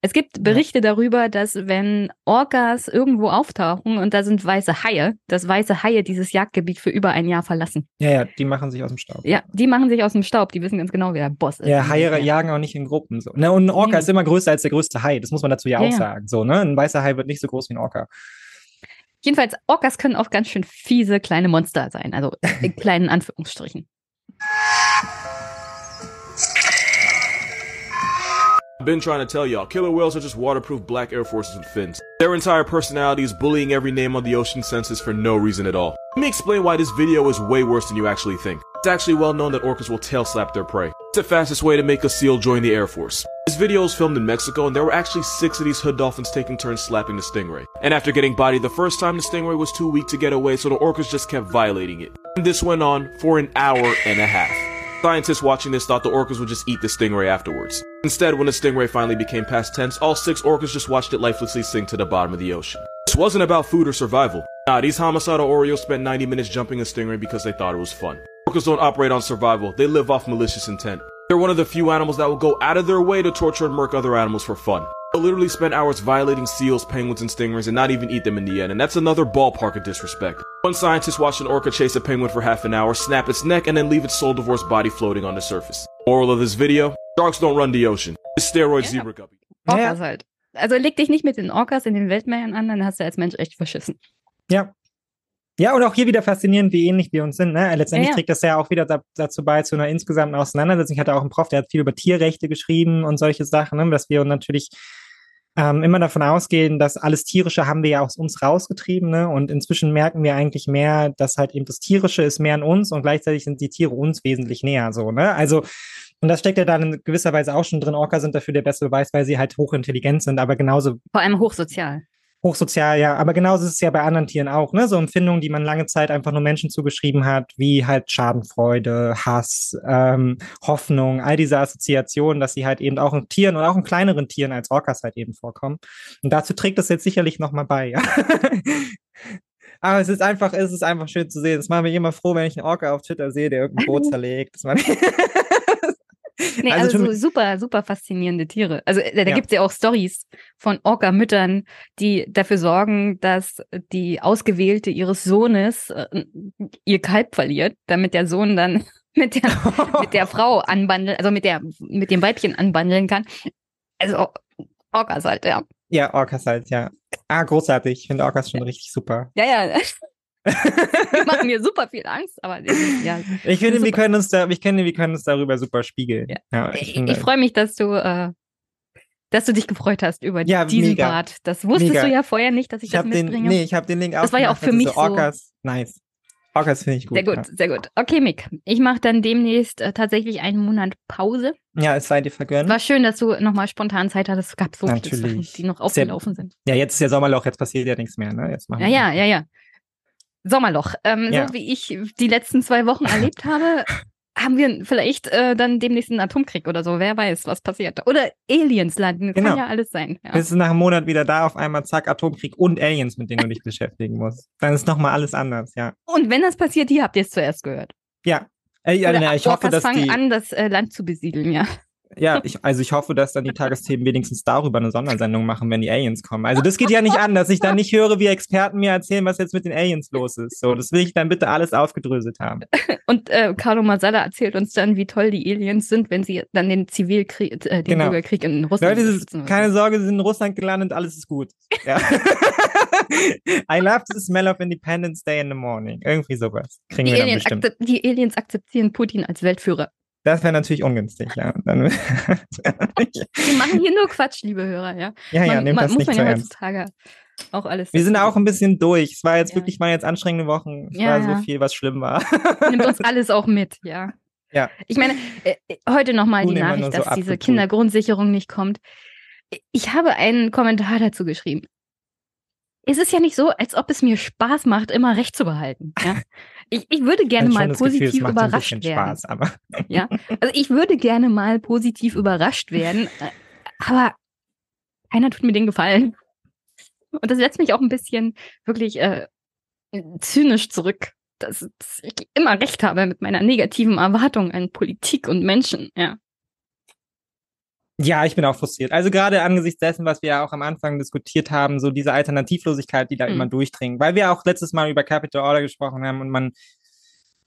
Es gibt Berichte darüber, dass wenn Orcas irgendwo auftauchen und da sind weiße Haie, dass weiße Haie dieses Jagdgebiet für über ein Jahr verlassen. Ja, ja, die machen sich aus dem Staub. Ja, die machen sich aus dem Staub, die wissen ganz genau, wer der Boss ist. Ja, Haie jagen auch nicht in Gruppen. So. Ne? Und ein Orca Nee. ist immer größer als der größte Hai. Das muss man dazu ja, Ja, auch ja. sagen. So, ne? Ein weißer Hai wird nicht so groß wie ein Orca. Jedenfalls, Orcas können auch ganz schön fiese kleine Monster sein, also in kleinen Anführungsstrichen. I've been trying to tell y'all, killer whales are just waterproof black Air Forces with fins. Their entire personality is bullying every name on the ocean census for no reason at all. Let me explain why this video is way worse than you actually think. It's actually well known that orcas will tail slap their prey. It's the fastest way to make a seal join the Air Force. This video was filmed in Mexico, and there were actually six of these hood dolphins taking turns slapping the stingray. And after getting bodied the first time, the stingray was too weak to get away, so the orcas just kept violating it. And this went on for an hour and a half. Scientists watching this thought the orcas would just eat the stingray afterwards. Instead, when the stingray finally became past tense, all six orcas just watched it lifelessly sink to the bottom of the ocean. This wasn't about food or survival. Nah, these homicidal Oreos spent 90 minutes jumping a stingray because they thought it was fun. Orcas don't operate on survival, they live off malicious intent. They're one of the few animals that will go out of their way to torture and murk other animals for fun. They'll literally spend hours violating seals, penguins, and stingrays and not even eat them in the end, and that's another ballpark of disrespect. One scientist watched an orca chase a penguin for half an hour, snap its neck, and then leave its soul divorced body floating on the surface. Moral of this video sharks don't run the ocean. This steroid zebra guppy. Orcas halt. Also leg dich nicht mit den Orcas in den Weltmeeren an, dann hast du als Mensch echt verschissen. Ja. Ja, und auch hier wieder faszinierend, wie ähnlich wir uns sind. Ne? Letztendlich Ja, ja. trägt das ja auch wieder da, dazu bei, zu einer insgesamten Auseinandersetzung. Ich hatte auch einen Prof, der hat viel über Tierrechte geschrieben und solche Sachen, ne? dass wir natürlich ähm, immer davon ausgehen, dass alles Tierische haben wir ja aus uns rausgetrieben. Ne? Und inzwischen merken wir eigentlich mehr, dass halt eben das Tierische ist mehr in uns und gleichzeitig sind die Tiere uns wesentlich näher. So, ne? Also, und das steckt ja dann in gewisser Weise auch schon drin. Orca sind dafür der beste Beweis, weil sie halt hochintelligent sind, aber genauso Vor allem hochsozial. Hochsozial, ja. Aber genauso ist es ja bei anderen Tieren auch, ne? So Empfindungen, die man lange Zeit einfach nur Menschen zugeschrieben hat, wie halt Schadenfreude, Hass, ähm, Hoffnung, all diese Assoziationen, dass sie halt eben auch in Tieren und auch in kleineren Tieren als Orcas halt eben vorkommen. Und dazu trägt das jetzt sicherlich nochmal bei, ja. Aber es ist einfach, es ist einfach schön zu sehen. Es macht mich immer froh, wenn ich einen Orca auf Twitter sehe, der irgendein Boot zerlegt. Nee, also, also so super, super faszinierende Tiere. Also da, da ja. gibt es ja auch Stories von Orca-Müttern, die dafür sorgen, dass die Ausgewählte ihres Sohnes äh, ihr Kalb verliert, damit der Sohn dann mit der, mit der Frau anbandeln, also mit der, mit dem Weibchen anbandeln kann. Also Orcas halt, ja. Ja, Orcas halt, ja. Ah, großartig. Ich finde Orcas schon richtig super. Ja, ja. Die machen mir super viel Angst, aber ja. Ich finde, wir können uns da, ich finde, wir können uns darüber super spiegeln. Ja. ja ich, ich, ich freue mich, dass du, äh, dass du dich gefreut hast über ja, diesen mega. Bart. Das wusstest mega. du ja vorher nicht, dass ich, ich das mitbringe. Den, nee, ich habe den Link auch. Das war ja auch für mich so. Orcas, nice. Orcas finde ich gut. Sehr gut, sehr gut. Okay, Mick. Ich mache dann demnächst äh, tatsächlich einen Monat Pause. Ja, es sei dir vergönnt. War schön, dass du nochmal spontan Zeit hattest. Es gab so Natürlich. viele Sachen, die noch aufgelaufen sind. Ja, jetzt ist ja Sommerloch, jetzt passiert ja nichts mehr. Ne? Jetzt machen ja, ja, ja, ja. Sommerloch. Ähm, ja. So wie ich die letzten zwei Wochen erlebt habe, haben wir vielleicht äh, dann demnächst einen Atomkrieg oder so. Wer weiß, was passiert. Oder Aliens landen. Genau. Kann ja alles sein. Ja. Bist du nach einem Monat wieder da, auf einmal zack, Atomkrieg und Aliens, mit denen du dich beschäftigen musst. Dann ist nochmal alles anders, ja. Und wenn das passiert, hier habt ihr es zuerst gehört. Ja. Äh, ja, ja ich hoffe, dass fangen die... an, das äh, Land zu besiedeln, ja. Ja, ich, also ich hoffe, dass dann die Tagesthemen wenigstens darüber eine Sondersendung machen, wenn die Aliens kommen. Also das geht ja nicht an, dass ich dann nicht höre, wie Experten mir erzählen, was jetzt mit den Aliens los ist. So, das will ich dann bitte alles aufgedröselt haben. Und äh, Carlo Masala erzählt uns dann, wie toll die Aliens sind, wenn sie dann den Zivilkrieg, äh, den genau. Bürgerkrieg in Russland. Leute, ist, keine Sorge, sie sind in Russland gelandet, alles ist gut. Ja. I love the smell of Independence Day in the morning. Irgendwie sowas. Kriegen die wir dann bestimmt. Die Aliens akzeptieren Putin als Weltführer. Das wäre natürlich ungünstig, ja. Dann, Wir machen hier nur Quatsch, liebe Hörer, ja. Ja, ja, nehmt das muss nicht man ja heutzutage auch alles. Wir sind auch ein bisschen durch. Es war jetzt ja. wirklich mal jetzt anstrengende Wochen. Es ja, war so viel, was schlimm war. Nimmt uns alles auch mit, ja. Ja. Ich meine, äh, heute nochmal die Nachricht, dass so diese Kindergrundsicherung nicht kommt. Ich habe einen Kommentar dazu geschrieben es ist ja nicht so, als ob es mir Spaß macht, immer Recht zu behalten. Ja? Ich, ich würde gerne mal positiv Gefühl, überrascht werden. Spaß, aber ja, also ich würde gerne mal positiv überrascht werden, äh, aber keiner tut mir den Gefallen. Und das setzt mich auch ein bisschen wirklich äh, zynisch zurück, dass, dass ich immer Recht habe mit meiner negativen Erwartung an Politik und Menschen. Ja. Ja, ich bin auch frustriert. Also gerade angesichts dessen, was wir ja auch am Anfang diskutiert haben, so diese Alternativlosigkeit, die da mhm. immer durchdringt. Weil wir auch letztes Mal über Capital Order gesprochen haben und man,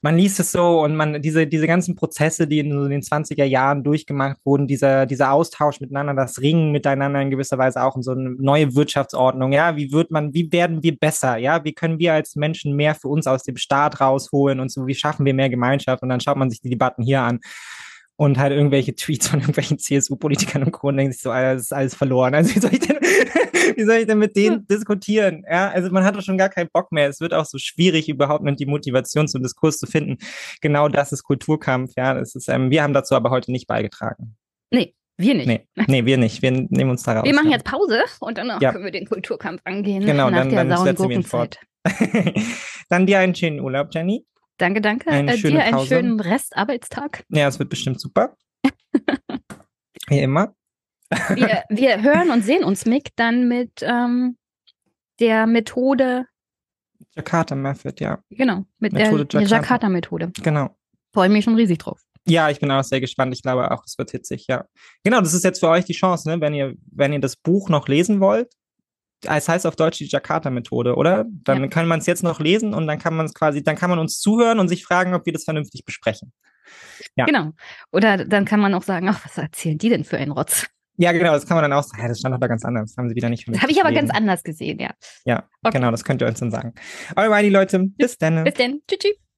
man liest es so und man, diese, diese ganzen Prozesse, die in so den 20er Jahren durchgemacht wurden, dieser, dieser Austausch miteinander, das Ringen miteinander in gewisser Weise auch in so eine neue Wirtschaftsordnung. Ja, wie wird man, wie werden wir besser? Ja, wie können wir als Menschen mehr für uns aus dem Staat rausholen und so, wie schaffen wir mehr Gemeinschaft? Und dann schaut man sich die Debatten hier an und halt irgendwelche Tweets von irgendwelchen CSU-Politikern und Co. und denkt sich so, Alter, das ist alles verloren. Also wie soll ich denn, wie soll ich denn mit denen diskutieren? Ja, also man hat doch schon gar keinen Bock mehr. Es wird auch so schwierig, überhaupt noch die Motivation zum Diskurs zu finden. Genau das ist Kulturkampf. Ja, das ist, ähm, wir haben dazu aber heute nicht beigetragen. Nee. Wir nicht. Nee, nee, wir nicht. Wir nehmen uns da raus. Wir machen jetzt Pause und danach ja. können wir den Kulturkampf angehen. Genau, nach dann, der dann setzen wir ihn fort. dann dir einen schönen Urlaub, Jenny. Danke, danke. Eine äh, schöne dir einen Pause. schönen Restarbeitstag. Ja, es wird bestimmt super. Wie immer. wir, wir hören und sehen uns, Mick, dann mit ähm, der Methode. Jakarta Method, ja. Genau, mit Methode der Jakarta Methode. Genau. Freue mich schon riesig drauf. Ja, ich bin auch sehr gespannt. Ich glaube auch, es wird hitzig, ja. Genau, das ist jetzt für euch die Chance, ne? wenn ihr, wenn ihr das Buch noch lesen wollt, es heißt auf Deutsch die Jakarta-Methode, oder? Dann ja. kann man es jetzt noch lesen und dann kann man es quasi, dann kann man uns zuhören und sich fragen, ob wir das vernünftig besprechen. Ja. Genau. Oder dann kann man auch sagen, ach, was erzählen die denn für einen Rotz? Ja, genau, das kann man dann auch sagen. Ja, das stand doch da ganz anders. Das haben sie wieder nicht habe ich aber ganz anders gesehen, ja. Ja, okay. genau, das könnt ihr uns dann sagen. Alrighty, Leute, bis dann. Bis dann. Tschüss. tschüss.